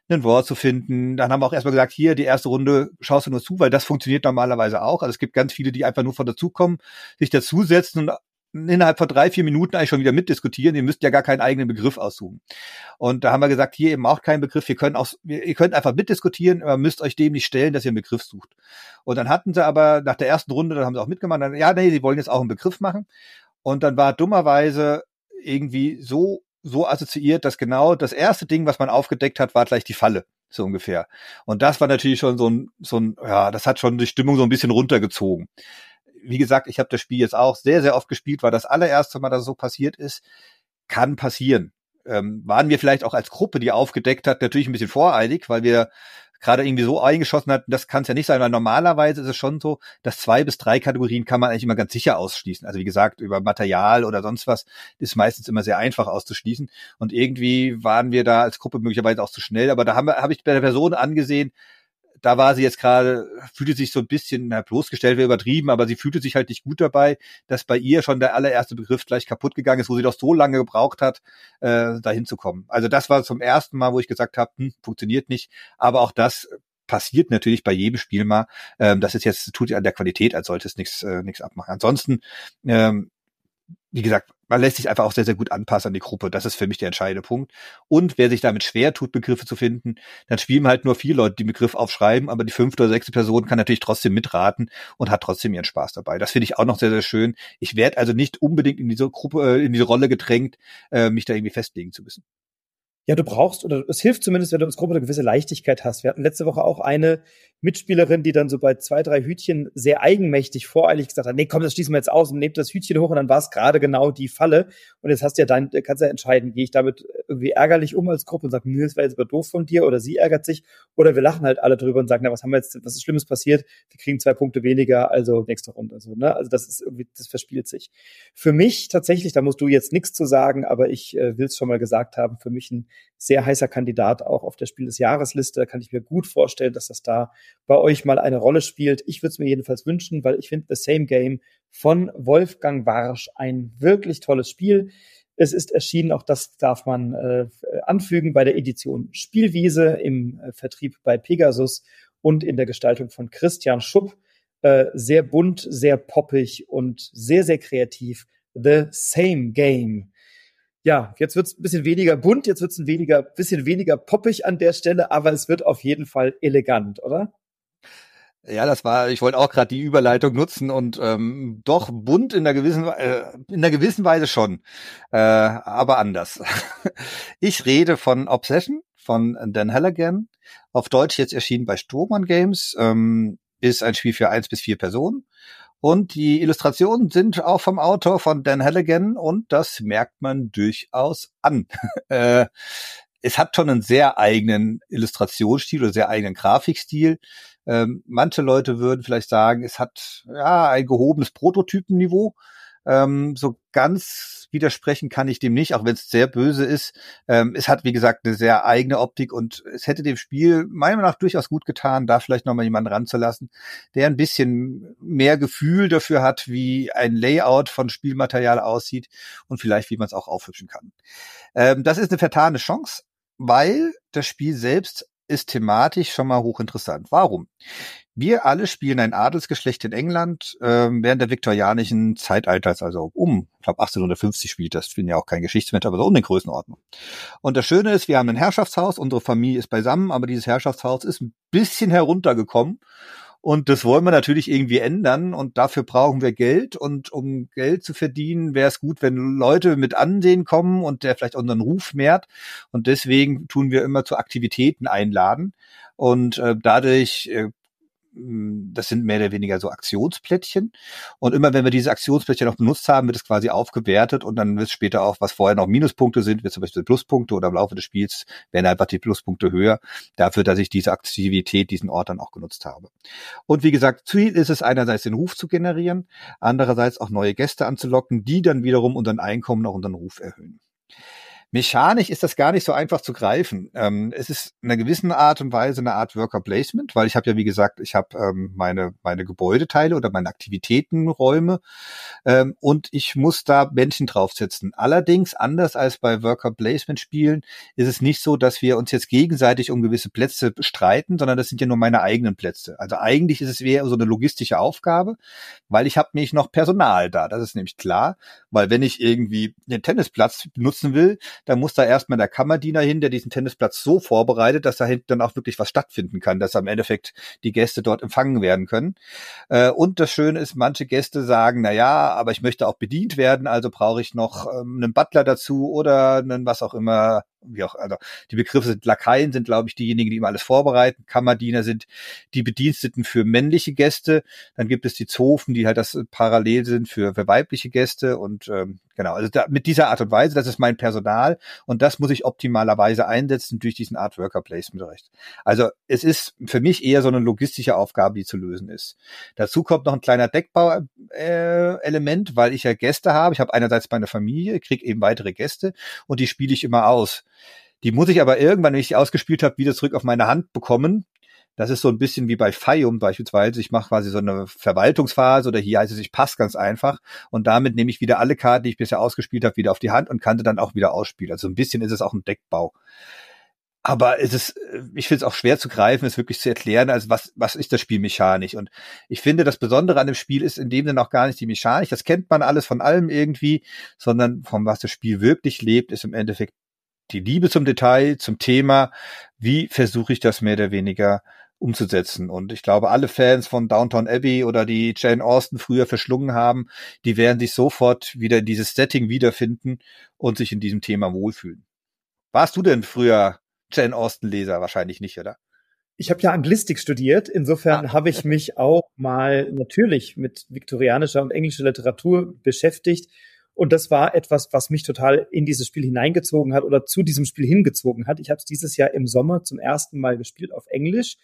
ein Wort zu finden. Dann haben wir auch erstmal gesagt, hier, die erste Runde schaust du nur zu, weil das funktioniert normalerweise auch. Also es gibt ganz viele, die einfach nur von dazukommen, sich dazusetzen und innerhalb von drei, vier Minuten eigentlich schon wieder mitdiskutieren. Ihr müsst ja gar keinen eigenen Begriff aussuchen. Und da haben wir gesagt, hier eben auch keinen Begriff. Wir können auch, ihr könnt einfach mitdiskutieren, aber müsst euch dem nicht stellen, dass ihr einen Begriff sucht. Und dann hatten sie aber nach der ersten Runde, dann haben sie auch mitgemacht, dann, ja, nee, sie wollen jetzt auch einen Begriff machen. Und dann war dummerweise irgendwie so, so assoziiert, dass genau das erste Ding, was man aufgedeckt hat, war gleich die Falle so ungefähr. Und das war natürlich schon so ein, so ein, ja, das hat schon die Stimmung so ein bisschen runtergezogen wie gesagt, ich habe das Spiel jetzt auch sehr, sehr oft gespielt, weil das allererste Mal, dass es so passiert ist, kann passieren. Ähm, waren wir vielleicht auch als Gruppe, die aufgedeckt hat, natürlich ein bisschen voreilig, weil wir gerade irgendwie so eingeschossen hatten, das kann es ja nicht sein, weil normalerweise ist es schon so, dass zwei bis drei Kategorien kann man eigentlich immer ganz sicher ausschließen. Also wie gesagt, über Material oder sonst was ist meistens immer sehr einfach auszuschließen. Und irgendwie waren wir da als Gruppe möglicherweise auch zu schnell, aber da habe hab ich bei der Person angesehen, da war sie jetzt gerade, fühlte sich so ein bisschen, na, bloßgestellt wäre übertrieben, aber sie fühlte sich halt nicht gut dabei, dass bei ihr schon der allererste Begriff gleich kaputt gegangen ist, wo sie doch so lange gebraucht hat, äh, dahin zu kommen. Also das war zum ersten Mal, wo ich gesagt habe, hm, funktioniert nicht. Aber auch das passiert natürlich bei jedem Spiel mal. Ähm, das ist jetzt, tut an der Qualität als solches nichts äh, nichts abmachen. Ansonsten ähm, wie gesagt, man lässt sich einfach auch sehr, sehr gut anpassen an die Gruppe. Das ist für mich der entscheidende Punkt. Und wer sich damit schwer tut, Begriffe zu finden, dann spielen halt nur vier Leute die Begriff aufschreiben, aber die fünfte oder sechste Person kann natürlich trotzdem mitraten und hat trotzdem ihren Spaß dabei. Das finde ich auch noch sehr, sehr schön. Ich werde also nicht unbedingt in diese Gruppe, äh, in diese Rolle gedrängt, äh, mich da irgendwie festlegen zu müssen.
Ja, du brauchst, oder es hilft zumindest, wenn du als Gruppe eine gewisse Leichtigkeit hast. Wir hatten letzte Woche auch eine Mitspielerin, die dann so bei zwei, drei Hütchen sehr eigenmächtig, voreilig gesagt hat, nee, komm, das schließen wir jetzt aus und nehmt das Hütchen hoch und dann war es gerade genau die Falle. Und jetzt hast du ja dein, kannst ja entscheiden, gehe ich damit irgendwie ärgerlich um als Gruppe und sag, nö, das war jetzt aber doof von dir oder sie ärgert sich oder wir lachen halt alle drüber und sagen, na, was haben wir jetzt, was ist Schlimmes passiert? Wir kriegen zwei Punkte weniger, also nächste Runde. Also, ne? also das ist irgendwie, das verspielt sich. Für mich tatsächlich, da musst du jetzt nichts zu sagen, aber ich äh, will es schon mal gesagt haben, für mich ein sehr heißer Kandidat auch auf der Spiel des Jahresliste. Da kann ich mir gut vorstellen, dass das da bei euch mal eine Rolle spielt. Ich würde es mir jedenfalls wünschen, weil ich finde The Same Game von Wolfgang Warsch ein wirklich tolles Spiel. Es ist erschienen, auch das darf man äh, anfügen, bei der Edition Spielwiese im äh, Vertrieb bei Pegasus und in der Gestaltung von Christian Schupp. Äh, sehr bunt, sehr poppig und sehr, sehr kreativ. The Same Game ja, jetzt wird's ein bisschen weniger bunt, jetzt wird's ein weniger, bisschen weniger poppig an der Stelle, aber es wird auf jeden Fall elegant, oder?
Ja, das war, ich wollte auch gerade die Überleitung nutzen und ähm, doch bunt in einer gewissen, äh, in einer gewissen Weise schon, äh, aber anders. ich rede von Obsession von Dan Halligan, auf Deutsch jetzt erschienen bei Sturmann Games, ähm, ist ein Spiel für eins bis vier Personen und die Illustrationen sind auch vom Autor von Dan Halligan und das merkt man durchaus an. äh, es hat schon einen sehr eigenen Illustrationsstil oder sehr eigenen Grafikstil. Ähm, manche Leute würden vielleicht sagen, es hat ja ein gehobenes Prototypenniveau. Ähm, so ganz widersprechen kann ich dem nicht, auch wenn es sehr böse ist. Ähm, es hat, wie gesagt, eine sehr eigene Optik und es hätte dem Spiel meiner Meinung nach durchaus gut getan, da vielleicht nochmal jemanden ranzulassen, der ein bisschen mehr Gefühl dafür hat, wie ein Layout von Spielmaterial aussieht und vielleicht, wie man es auch aufhübschen kann. Ähm, das ist eine vertane Chance, weil das Spiel selbst ist thematisch schon mal hochinteressant. Warum? Wir alle spielen ein Adelsgeschlecht in England äh, während der viktorianischen Zeitalters, also um, ich glaube 1850 spielt das, ich bin ja auch kein Geschichtsmensch, aber so um den Größenordnung. Und das Schöne ist, wir haben ein Herrschaftshaus, unsere Familie ist beisammen, aber dieses Herrschaftshaus ist ein bisschen heruntergekommen und das wollen wir natürlich irgendwie ändern und dafür brauchen wir Geld. Und um Geld zu verdienen, wäre es gut, wenn Leute mit Ansehen kommen und der vielleicht unseren Ruf mehrt. Und deswegen tun wir immer zu Aktivitäten einladen. Und äh, dadurch äh, das sind mehr oder weniger so Aktionsplättchen. Und immer wenn wir diese Aktionsplättchen noch benutzt haben, wird es quasi aufgewertet und dann wird später auch, was vorher noch Minuspunkte sind, wie zum Beispiel Pluspunkte oder im Laufe des Spiels werden einfach die Pluspunkte höher, dafür, dass ich diese Aktivität, diesen Ort dann auch genutzt habe. Und wie gesagt, Ziel ist es einerseits den Ruf zu generieren, andererseits auch neue Gäste anzulocken, die dann wiederum unseren Einkommen, auch unseren Ruf erhöhen. Mechanisch ist das gar nicht so einfach zu greifen. Ähm, es ist in einer gewissen Art und Weise eine Art Worker Placement, weil ich habe ja wie gesagt, ich habe ähm, meine meine Gebäudeteile oder meine Aktivitätenräume ähm, und ich muss da Menschen draufsetzen. Allerdings anders als bei Worker Placement Spielen ist es nicht so, dass wir uns jetzt gegenseitig um gewisse Plätze streiten, sondern das sind ja nur meine eigenen Plätze. Also eigentlich ist es eher so eine logistische Aufgabe, weil ich habe nämlich noch Personal da. Das ist nämlich klar, weil wenn ich irgendwie den Tennisplatz benutzen will, da muss da erstmal der Kammerdiener hin, der diesen Tennisplatz so vorbereitet, dass da hinten dann auch wirklich was stattfinden kann, dass am Endeffekt die Gäste dort empfangen werden können. Äh, und das Schöne ist, manche Gäste sagen, na ja, aber ich möchte auch bedient werden, also brauche ich noch ähm, einen Butler dazu oder einen was auch immer wie auch, also die Begriffe sind Lakaien sind, glaube ich, diejenigen, die immer alles vorbereiten. Kammerdiener sind die Bediensteten für männliche Gäste. Dann gibt es die Zofen, die halt das parallel sind für, für weibliche Gäste und ähm, genau, also da, mit dieser Art und Weise, das ist mein Personal und das muss ich optimalerweise einsetzen durch diesen Art Worker Placement Recht. Also es ist für mich eher so eine logistische Aufgabe, die zu lösen ist. Dazu kommt noch ein kleiner Deckbau-Element, äh, weil ich ja Gäste habe. Ich habe einerseits meine Familie, kriege eben weitere Gäste und die spiele ich immer aus. Die muss ich aber irgendwann, wenn ich die ausgespielt habe, wieder zurück auf meine Hand bekommen. Das ist so ein bisschen wie bei Fayum beispielsweise. Ich mache quasi so eine Verwaltungsphase oder hier heißt es, ich passe ganz einfach und damit nehme ich wieder alle Karten, die ich bisher ausgespielt habe, wieder auf die Hand und kann sie dann auch wieder ausspielen. Also ein bisschen ist es auch ein Deckbau. Aber es ist, ich finde es auch schwer zu greifen, es wirklich zu erklären, also was, was ist das Spiel mechanisch? Und ich finde, das Besondere an dem Spiel ist in dem Sinne auch gar nicht die Mechanik, das kennt man alles von allem irgendwie, sondern von was das Spiel wirklich lebt, ist im Endeffekt die Liebe zum Detail, zum Thema, wie versuche ich das mehr oder weniger umzusetzen. Und ich glaube, alle Fans von Downtown Abbey oder die Jane Austen früher verschlungen haben, die werden sich sofort wieder in dieses Setting wiederfinden und sich in diesem Thema wohlfühlen. Warst du denn früher Jane Austen Leser? Wahrscheinlich nicht, oder?
Ich habe ja Anglistik studiert, insofern ah. habe ich mich auch mal natürlich mit viktorianischer und englischer Literatur beschäftigt und das war etwas, was mich total in dieses Spiel hineingezogen hat oder zu diesem Spiel hingezogen hat. Ich habe es dieses Jahr im Sommer zum ersten Mal gespielt auf Englisch.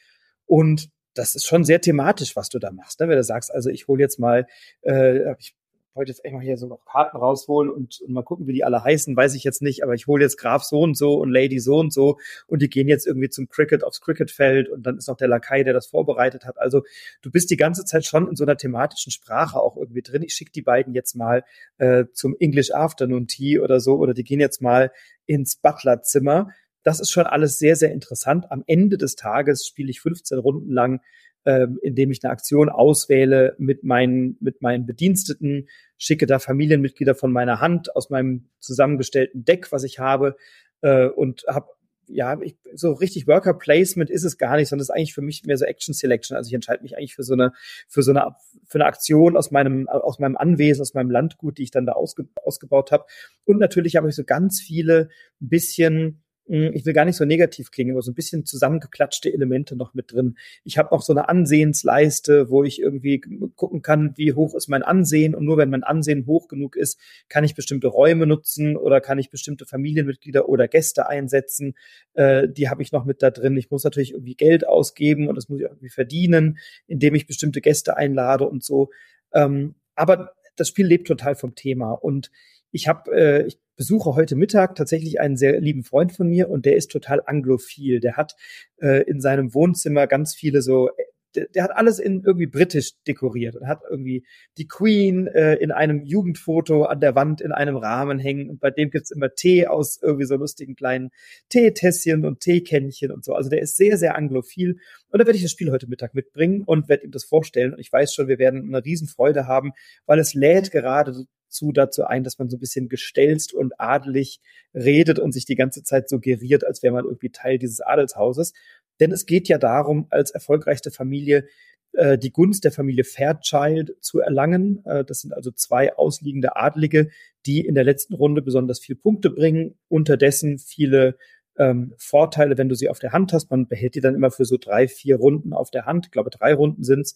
Und das ist schon sehr thematisch, was du da machst. Ne? Wenn du sagst, also ich hole jetzt mal, äh, ich wollte jetzt echt mal hier so noch Karten rausholen und, und mal gucken, wie die alle heißen, weiß ich jetzt nicht, aber ich hole jetzt Graf so und so und Lady so und so und die gehen jetzt irgendwie zum Cricket aufs Cricketfeld und dann ist noch der Lakai, der das vorbereitet hat. Also du bist die ganze Zeit schon in so einer thematischen Sprache auch irgendwie drin. Ich schicke die beiden jetzt mal äh, zum English Afternoon Tea oder so oder die gehen jetzt mal ins Butlerzimmer. Das ist schon alles sehr, sehr interessant. Am Ende des Tages spiele ich 15 Runden lang ähm, indem ich eine Aktion auswähle mit meinen, mit meinen Bediensteten, schicke da Familienmitglieder von meiner Hand aus meinem zusammengestellten Deck, was ich habe, äh, und habe ja, ich, so richtig Worker Placement ist es gar nicht, sondern es ist eigentlich für mich mehr so Action Selection. Also ich entscheide mich eigentlich für so eine, für so eine, für eine Aktion aus meinem, aus meinem Anwesen, aus meinem Landgut, die ich dann da ausge, ausgebaut habe. Und natürlich habe ich so ganz viele bisschen hm, ich will gar nicht so negativ klingen, aber so ein bisschen zusammengeklatschte Elemente noch mit drin. Ich habe auch so eine Ansehensleiste, wo ich irgendwie gucken kann, wie hoch ist mein Ansehen und nur wenn mein Ansehen hoch genug ist, kann ich bestimmte Räume nutzen oder kann ich bestimmte Familienmitglieder oder Gäste einsetzen. Äh, die habe ich noch mit da drin. Ich muss natürlich irgendwie Geld ausgeben und das muss ich irgendwie verdienen, indem ich bestimmte Gäste einlade und so. Ähm, aber das Spiel lebt total vom Thema und ich habe, äh, ich besuche heute Mittag tatsächlich einen sehr lieben Freund von mir und der ist total anglophil. Der hat äh, in seinem Wohnzimmer ganz viele so der, der hat alles in irgendwie britisch dekoriert und hat irgendwie die Queen äh, in einem Jugendfoto an der Wand in einem Rahmen hängen und bei dem gibt's immer Tee aus irgendwie so lustigen kleinen Teetässchen und Teekännchen und so. Also der ist sehr, sehr anglophil und da werde ich das Spiel heute Mittag mitbringen und werde ihm das vorstellen und ich weiß schon, wir werden eine Riesenfreude haben, weil es lädt gerade zu dazu ein, dass man so ein bisschen gestelzt und adelig redet und sich die ganze Zeit suggeriert, als wäre man irgendwie Teil dieses Adelshauses. Denn es geht ja darum, als erfolgreichste Familie äh, die Gunst der Familie Fairchild zu erlangen. Äh, das sind also zwei ausliegende Adlige, die in der letzten Runde besonders viel Punkte bringen, unterdessen viele ähm, Vorteile, wenn du sie auf der Hand hast. Man behält die dann immer für so drei, vier Runden auf der Hand. Ich glaube, drei Runden sind's.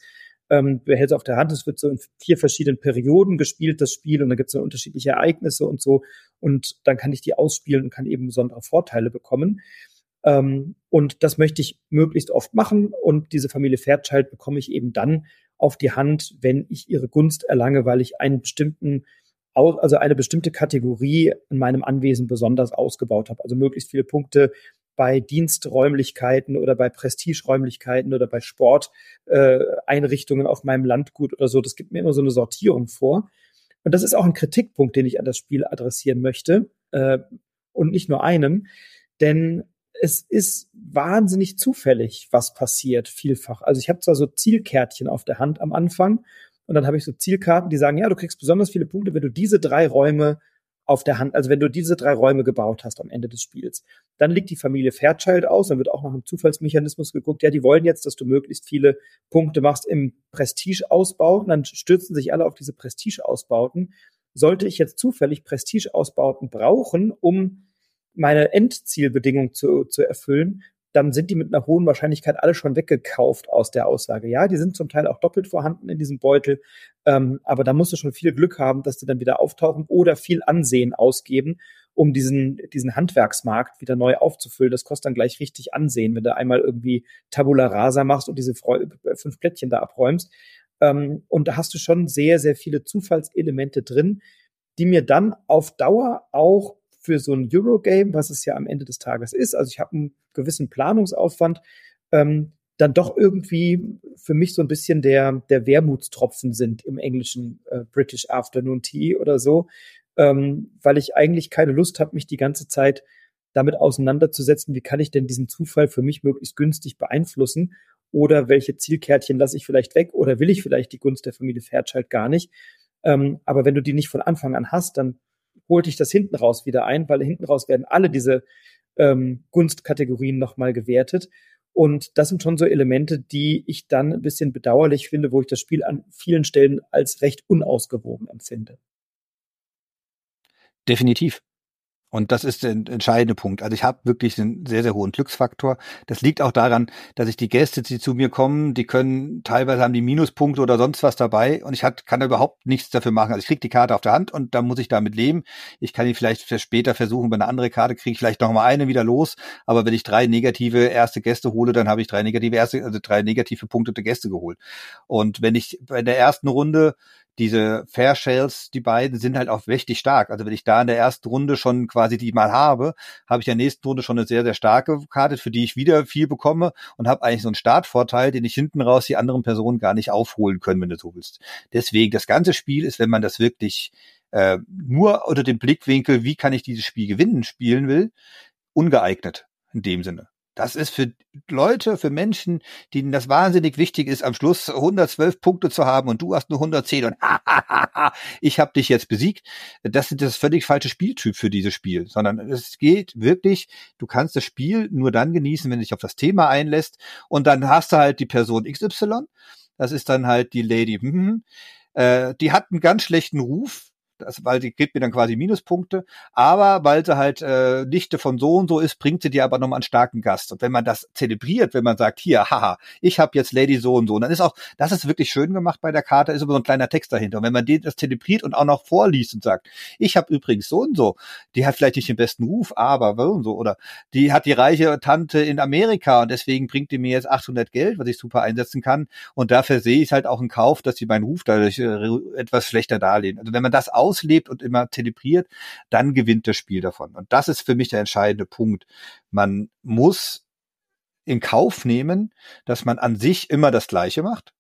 Ähm, sie auf der Hand. Es wird so in vier verschiedenen Perioden gespielt, das Spiel. Und da gibt es dann unterschiedliche Ereignisse und so. Und dann kann ich die ausspielen und kann eben besondere Vorteile bekommen. Ähm, und das möchte ich möglichst oft machen. Und diese Familie Fairchild bekomme ich eben dann auf die Hand, wenn ich ihre Gunst erlange, weil ich einen bestimmten also eine bestimmte Kategorie in meinem Anwesen besonders ausgebaut habe. Also möglichst viele Punkte bei Diensträumlichkeiten oder bei Prestigeräumlichkeiten oder bei Sporteinrichtungen äh, auf meinem Landgut oder so. Das gibt mir immer so eine Sortierung vor. Und das ist auch ein Kritikpunkt, den ich an das Spiel adressieren möchte. Äh, und nicht nur einem. Denn es ist wahnsinnig zufällig, was passiert, vielfach. Also ich habe zwar so Zielkärtchen auf der Hand am Anfang und dann habe ich so Zielkarten, die sagen, ja, du kriegst besonders viele Punkte, wenn du diese drei Räume auf der Hand, also wenn du diese drei Räume gebaut hast am Ende des Spiels. Dann liegt die Familie Fairchild aus, dann wird auch nach einem Zufallsmechanismus geguckt, ja, die wollen jetzt, dass du möglichst viele Punkte machst im Prestige-Ausbauten, dann stürzen sich alle auf diese Prestige-Ausbauten. Sollte ich jetzt zufällig Prestige-Ausbauten brauchen, um meine Endzielbedingung zu, zu erfüllen, dann sind die mit einer hohen Wahrscheinlichkeit alle schon weggekauft aus der Aussage. Ja, die sind zum Teil auch doppelt vorhanden in diesem Beutel, ähm, aber da musst du schon viel Glück haben, dass die dann wieder auftauchen oder viel Ansehen ausgeben, um diesen, diesen Handwerksmarkt wieder neu aufzufüllen. Das kostet dann gleich richtig Ansehen, wenn du einmal irgendwie Tabula Rasa machst und diese fünf Plättchen da abräumst. Ähm, und da hast du schon sehr, sehr viele Zufallselemente drin, die mir dann auf Dauer auch für so ein Eurogame, was es ja am Ende des Tages ist, also ich habe einen gewissen Planungsaufwand, ähm, dann doch irgendwie für mich so ein bisschen der, der Wermutstropfen sind im englischen äh, British Afternoon Tea oder so, ähm, weil ich eigentlich keine Lust habe, mich die ganze Zeit damit auseinanderzusetzen, wie kann ich denn diesen Zufall für mich möglichst günstig beeinflussen oder welche Zielkärtchen lasse ich vielleicht weg oder will ich vielleicht die Gunst der Familie Fairchild gar nicht. Ähm, aber wenn du die nicht von Anfang an hast, dann holt dich das hinten raus wieder ein, weil hinten raus werden alle diese ähm, Gunstkategorien nochmal gewertet. Und das sind schon so Elemente, die ich dann ein bisschen bedauerlich finde, wo ich das Spiel an vielen Stellen als recht unausgewogen empfinde.
Definitiv. Und das ist der entscheidende Punkt. Also ich habe wirklich einen sehr, sehr hohen Glücksfaktor. Das liegt auch daran, dass ich die Gäste, die zu mir kommen, die können teilweise haben die Minuspunkte oder sonst was dabei und ich hat, kann da überhaupt nichts dafür machen. Also ich kriege die Karte auf der Hand und da muss ich damit leben. Ich kann die vielleicht später versuchen, bei einer andere Karte kriege ich vielleicht noch mal eine wieder los. Aber wenn ich drei negative erste Gäste hole, dann habe ich drei negative erste, also drei negative Punkte der Gäste geholt. Und wenn ich bei der ersten Runde diese Fair Shells, die beiden sind halt auch mächtig stark. Also wenn ich da in der ersten Runde schon quasi die mal habe, habe ich in der nächsten Runde schon eine sehr, sehr starke Karte, für die ich wieder viel bekomme und habe eigentlich so einen Startvorteil, den ich hinten raus die anderen Personen gar nicht aufholen können, wenn du so willst. Deswegen, das ganze Spiel ist, wenn man das wirklich äh, nur unter dem Blickwinkel, wie kann ich dieses Spiel gewinnen, spielen will, ungeeignet in dem Sinne. Das ist für Leute, für Menschen, denen das wahnsinnig wichtig ist, am Schluss 112 Punkte zu haben und du hast nur 110 und ich habe dich jetzt besiegt. Das ist das völlig falsche Spieltyp für dieses Spiel, sondern es geht wirklich, du kannst das Spiel nur dann genießen, wenn du dich auf das Thema einlässt und dann hast du halt die Person XY, das ist dann halt die Lady, hm, äh, die hat einen ganz schlechten Ruf, das, weil die gibt mir dann quasi Minuspunkte, aber weil sie halt äh, Nichte von so und so ist, bringt sie dir aber nochmal einen starken Gast. Und wenn man das zelebriert, wenn man sagt, hier, haha, ich habe jetzt Lady so und so, dann ist auch, das ist wirklich schön gemacht bei der Karte, ist aber so ein kleiner Text dahinter. Und wenn man den das zelebriert und auch noch vorliest und sagt, ich habe übrigens so und so, die hat vielleicht nicht den besten Ruf, aber so und so, oder die hat die reiche Tante in Amerika und deswegen bringt die mir jetzt 800 Geld, was ich super einsetzen kann. Und dafür sehe ich halt auch in Kauf, dass sie meinen Ruf dadurch äh, etwas schlechter darlegen. Also wenn man das auslebt und immer zelebriert, dann gewinnt das Spiel davon. Und das ist für mich der entscheidende Punkt. Man muss in Kauf nehmen, dass man an sich immer das Gleiche macht.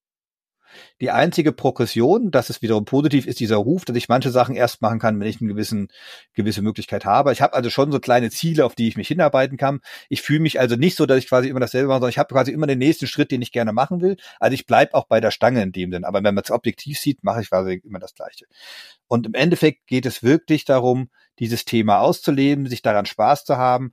Die einzige Progression, das ist wiederum positiv, ist dieser Ruf, dass ich manche Sachen erst machen kann, wenn ich eine gewissen, gewisse Möglichkeit habe. Ich habe also schon so kleine Ziele, auf die ich mich hinarbeiten kann. Ich fühle mich also nicht so, dass ich quasi immer dasselbe mache, sondern ich habe quasi immer den nächsten Schritt, den ich gerne machen will. Also ich bleib auch bei der Stange in dem Sinn. Aber wenn man es objektiv sieht, mache ich quasi immer das Gleiche. Und im Endeffekt geht es wirklich darum, dieses Thema auszuleben, sich daran Spaß zu haben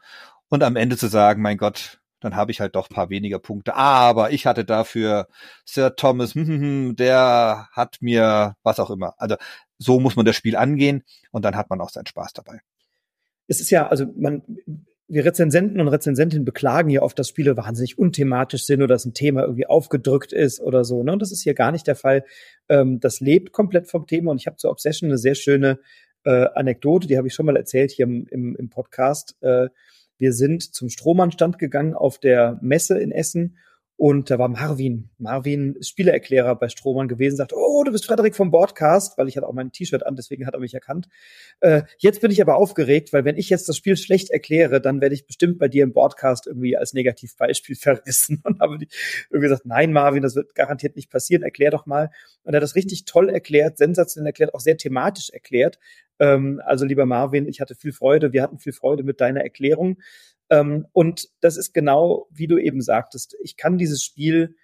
und am Ende zu sagen, mein Gott, dann habe ich halt doch paar weniger Punkte. Aber ich hatte dafür Sir Thomas, der hat mir was auch immer. Also so muss man das Spiel angehen und dann hat man auch seinen Spaß dabei.
Es ist ja, also man, wir Rezensenten und Rezensentinnen beklagen ja oft, dass Spiele wahnsinnig unthematisch sind oder dass ein Thema irgendwie aufgedrückt ist oder so. Ne? Und das ist hier gar nicht der Fall. Ähm, das lebt komplett vom Thema und ich habe zur Obsession eine sehr schöne äh, Anekdote, die habe ich schon mal erzählt hier im, im, im Podcast. Äh, wir sind zum Strohmann-Stand gegangen auf der Messe in Essen und da war Marvin, Marvin Spieleerklärer bei Strohmann gewesen, sagt, oh, du bist Frederik vom Broadcast, weil ich hatte auch mein T-Shirt an, deswegen hat er mich erkannt. Äh, jetzt bin ich aber aufgeregt, weil wenn ich jetzt das Spiel schlecht erkläre, dann werde ich bestimmt bei dir im Broadcast irgendwie als Negativbeispiel verrissen. Und habe irgendwie gesagt, nein, Marvin, das wird garantiert nicht passieren, erklär doch mal. Und er hat das richtig toll erklärt, sensationell erklärt, auch sehr thematisch erklärt. Ähm, also lieber Marvin, ich hatte viel Freude, wir hatten viel Freude mit deiner Erklärung. Ähm, und das ist genau, wie du eben sagtest, ich kann dieses Spiel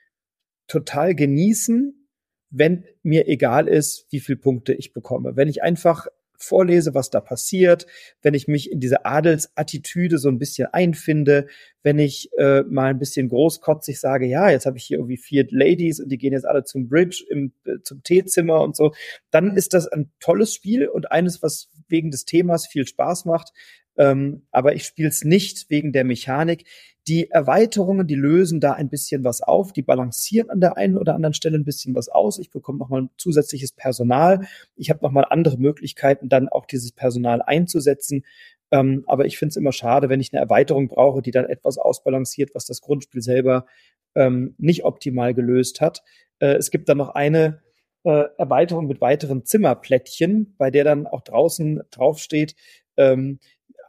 total genießen, wenn mir egal ist, wie viel Punkte ich bekomme. Wenn ich einfach vorlese, was da passiert, wenn ich mich in diese Adelsattitüde so ein bisschen einfinde, wenn ich äh, mal ein bisschen großkotzig sage, ja, jetzt habe ich hier irgendwie vier Ladies und die gehen jetzt alle zum Bridge, im, äh, zum Teezimmer und so, dann ist das ein tolles Spiel und eines, was wegen des Themas viel Spaß macht. Ähm, aber ich spiele es nicht wegen der Mechanik. Die Erweiterungen, die lösen da ein bisschen was auf, die balancieren an der einen oder anderen Stelle ein bisschen was aus. Ich bekomme nochmal zusätzliches Personal. Ich habe nochmal andere Möglichkeiten, dann auch dieses Personal einzusetzen. Ähm, aber ich finde es immer schade, wenn ich eine Erweiterung brauche, die dann etwas ausbalanciert, was das Grundspiel selber ähm, nicht optimal gelöst hat. Äh, es gibt dann noch eine äh, Erweiterung mit weiteren Zimmerplättchen, bei der dann auch draußen draufsteht, ähm,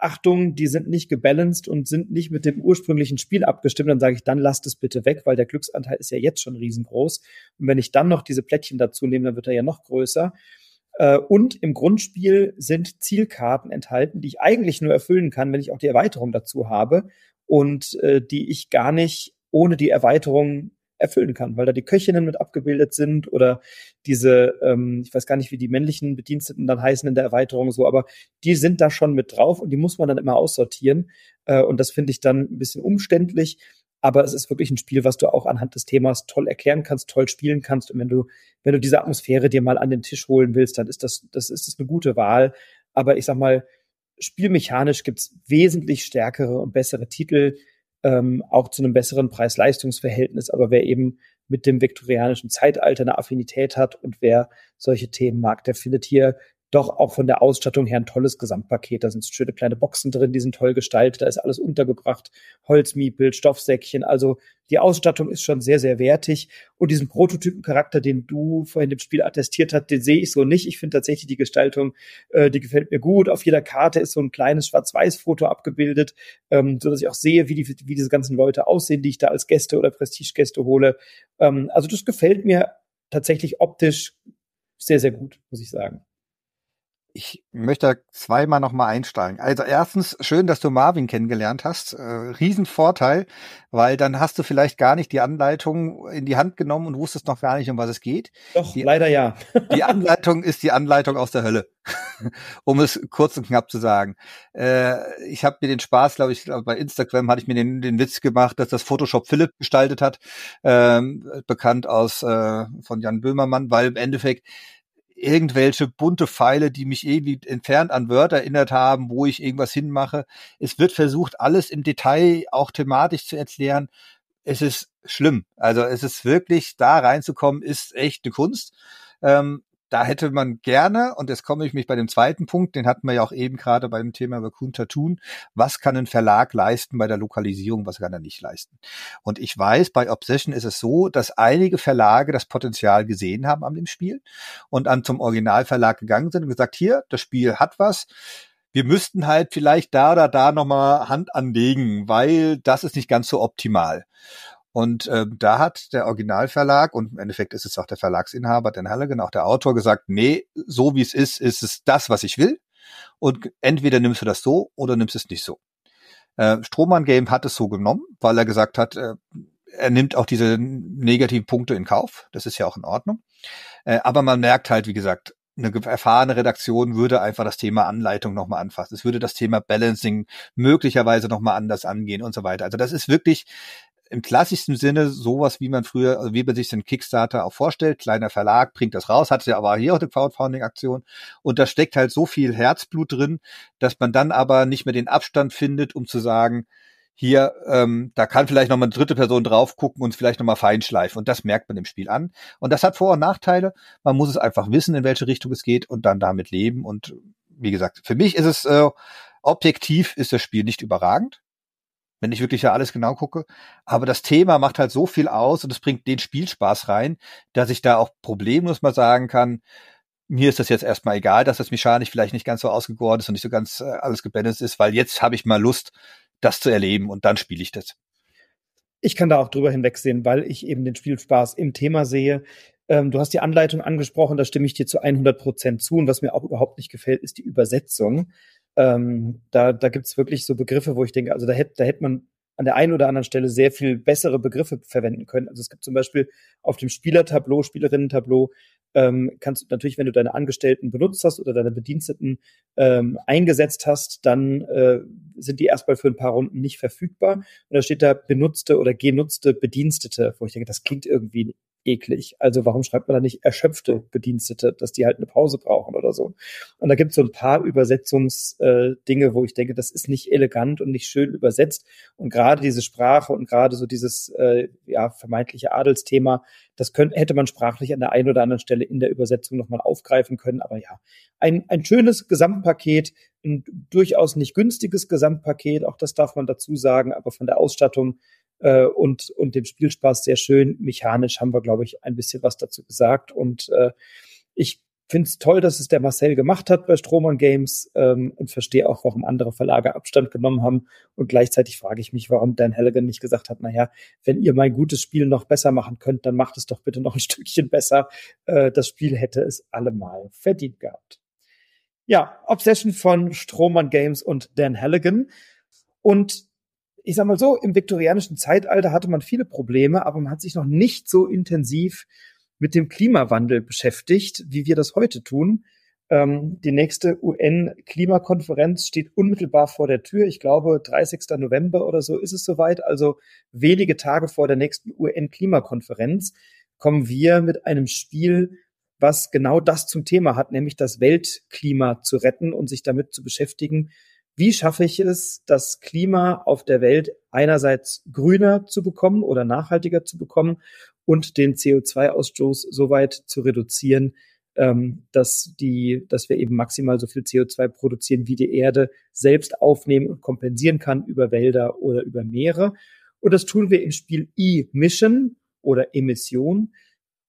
Achtung, die sind nicht gebalanced und sind nicht mit dem ursprünglichen Spiel abgestimmt, dann sage ich, dann lasst es bitte weg, weil der Glücksanteil ist ja jetzt schon riesengroß. Und wenn ich dann noch diese Plättchen dazu nehme, dann wird er ja noch größer. Äh, und im Grundspiel sind Zielkarten enthalten, die ich eigentlich nur erfüllen kann, wenn ich auch die Erweiterung dazu habe und äh, die ich gar nicht ohne die Erweiterung erfüllen kann, weil da die Köchinnen mit abgebildet sind oder diese, ähm, ich weiß gar nicht, wie die männlichen Bediensteten dann heißen in der Erweiterung so, aber die sind da schon mit drauf und die muss man dann immer aussortieren. Äh, und das finde ich dann ein bisschen umständlich. Aber es ist wirklich ein Spiel, was du auch anhand des Themas toll erklären kannst, toll spielen kannst. Und wenn du, wenn du diese Atmosphäre dir mal an den Tisch holen willst, dann ist das, das ist das eine gute Wahl. Aber ich sag mal, spielmechanisch gibt's wesentlich stärkere und bessere Titel, ähm, auch zu einem besseren Preis-Leistungs-Verhältnis. Aber wer eben mit dem viktorianischen Zeitalter eine Affinität hat und wer solche Themen mag, der findet hier doch auch von der Ausstattung her ein tolles Gesamtpaket. Da sind schöne kleine Boxen drin, die sind toll gestaltet, da ist alles untergebracht, Holzmiepel, Stoffsäckchen. Also die Ausstattung ist schon sehr, sehr wertig. Und diesen Prototypencharakter, den du vorhin im Spiel attestiert hast, den sehe ich so nicht. Ich finde tatsächlich die Gestaltung, äh, die gefällt mir gut. Auf jeder Karte ist so ein kleines Schwarz-Weiß-Foto abgebildet, ähm, so dass ich auch sehe, wie, die, wie diese ganzen Leute aussehen, die ich da als Gäste oder Prestigegäste hole. Ähm, also das gefällt mir tatsächlich optisch sehr, sehr gut, muss ich sagen.
Ich möchte zweimal nochmal einsteigen. Also erstens, schön, dass du Marvin kennengelernt hast. Äh, Riesenvorteil, weil dann hast du vielleicht gar nicht die Anleitung in die Hand genommen und wusstest noch gar nicht, um was es geht.
Doch,
die,
leider ja.
die Anleitung ist die Anleitung aus der Hölle, um es kurz und knapp zu sagen. Äh, ich habe mir den Spaß, glaube ich, bei Instagram hatte ich mir den, den Witz gemacht, dass das Photoshop Philipp gestaltet hat, ähm, bekannt aus äh, von Jan Böhmermann, weil im Endeffekt irgendwelche bunte Pfeile, die mich irgendwie entfernt an Wörter erinnert haben, wo ich irgendwas hinmache. Es wird versucht, alles im Detail auch thematisch zu erklären. Es ist schlimm. Also es ist wirklich, da reinzukommen, ist echt eine Kunst. Ähm, da hätte man gerne, und jetzt komme ich mich bei dem zweiten Punkt, den hatten wir ja auch eben gerade beim Thema Raccoon tun, was kann ein Verlag leisten bei der Lokalisierung, was kann er nicht leisten. Und ich weiß, bei Obsession ist es so, dass einige Verlage das Potenzial gesehen haben an dem Spiel und dann zum Originalverlag gegangen sind und gesagt, hier, das Spiel hat was, wir müssten halt vielleicht da oder da nochmal Hand anlegen, weil das ist nicht ganz so optimal. Und ähm, da hat der Originalverlag, und im Endeffekt ist es auch der Verlagsinhaber, Dan Halligan, auch der Autor, gesagt, nee, so wie es ist, ist es das, was ich will. Und entweder nimmst du das so oder nimmst es nicht so. Äh, Strohmann Game hat es so genommen, weil er gesagt hat, äh, er nimmt auch diese negativen Punkte in Kauf. Das ist ja auch in Ordnung. Äh, aber man merkt halt, wie gesagt, eine erfahrene Redaktion würde einfach das Thema Anleitung nochmal anfassen. Es würde das Thema Balancing möglicherweise nochmal anders angehen und so weiter. Also das ist wirklich im klassischsten Sinne sowas, wie man früher, also wie man sich den Kickstarter auch vorstellt. Kleiner Verlag bringt das raus, hat ja aber hier auch eine Crowdfunding-Aktion. Und da steckt halt so viel Herzblut drin, dass man dann aber nicht mehr den Abstand findet, um zu sagen, hier, ähm, da kann vielleicht noch mal eine dritte Person drauf gucken und vielleicht noch mal feinschleifen. Und das merkt man im Spiel an. Und das hat Vor- und Nachteile. Man muss es einfach wissen, in welche Richtung es geht und dann damit leben. Und wie gesagt, für mich ist es äh, objektiv ist das Spiel nicht überragend, wenn ich wirklich ja alles genau gucke. Aber das Thema macht halt so viel aus und es bringt den Spielspaß rein, dass ich da auch problemlos mal sagen kann, mir ist das jetzt erstmal egal, dass das mechanisch vielleicht nicht ganz so ausgegoren ist und nicht so ganz äh, alles gebalanced ist, weil jetzt habe ich mal Lust, das zu erleben und dann spiele ich das.
Ich kann da auch drüber hinwegsehen, weil ich eben den Spielspaß im Thema sehe. Ähm, du hast die Anleitung angesprochen, da stimme ich dir zu 100 Prozent zu. Und was mir auch überhaupt nicht gefällt, ist die Übersetzung. Ähm, da da gibt es wirklich so Begriffe, wo ich denke, also da hätte da hätte man an der einen oder anderen Stelle sehr viel bessere Begriffe verwenden können. Also es gibt zum Beispiel auf dem Spielertableau, Spielerinnen-Tableau, ähm, kannst du natürlich, wenn du deine Angestellten benutzt hast oder deine Bediensteten ähm, eingesetzt hast, dann äh, sind die erstmal für ein paar Runden nicht verfügbar. Und da steht da benutzte oder genutzte Bedienstete, wo ich denke, das klingt irgendwie eklig. Also warum schreibt man da nicht erschöpfte Bedienstete, dass die halt eine Pause brauchen oder so? Und da gibt es so ein paar Übersetzungsdinge, äh, wo ich denke, das ist nicht elegant und nicht schön übersetzt. Und gerade diese Sprache und gerade so dieses äh, ja, vermeintliche Adelsthema, das könnte, hätte man sprachlich an der einen oder anderen Stelle in der Übersetzung nochmal aufgreifen können. Aber ja, ein, ein schönes Gesamtpaket, ein durchaus nicht günstiges Gesamtpaket, auch das darf man dazu sagen, aber von der Ausstattung äh, und, und dem Spielspaß sehr schön. Mechanisch haben wir, glaube ich, ein bisschen was dazu gesagt. Und äh, ich finde es toll, dass es der Marcel gemacht hat bei Stroman Games ähm, und verstehe auch, warum andere Verlage Abstand genommen haben. Und gleichzeitig frage ich mich, warum Dan Halligan nicht gesagt hat, naja, wenn ihr mein gutes Spiel noch besser machen könnt, dann macht es doch bitte noch ein Stückchen besser. Äh, das Spiel hätte es allemal verdient gehabt. Ja, Obsession von Stroman Games und Dan Halligan. Und ich sag mal so, im viktorianischen Zeitalter hatte man viele Probleme, aber man hat sich noch nicht so intensiv mit dem Klimawandel beschäftigt, wie wir das heute tun. Ähm, die nächste UN-Klimakonferenz steht unmittelbar vor der Tür. Ich glaube, 30. November oder so ist es soweit. Also wenige Tage vor der nächsten UN-Klimakonferenz kommen wir mit einem Spiel, was genau das zum Thema hat, nämlich das Weltklima zu retten und sich damit zu beschäftigen, wie schaffe ich es, das Klima auf der Welt einerseits grüner zu bekommen oder nachhaltiger zu bekommen und den CO2-Ausstoß so weit zu reduzieren, ähm, dass die, dass wir eben maximal so viel CO2 produzieren, wie die Erde selbst aufnehmen und kompensieren kann über Wälder oder über Meere. Und das tun wir im Spiel E-Mission oder Emission.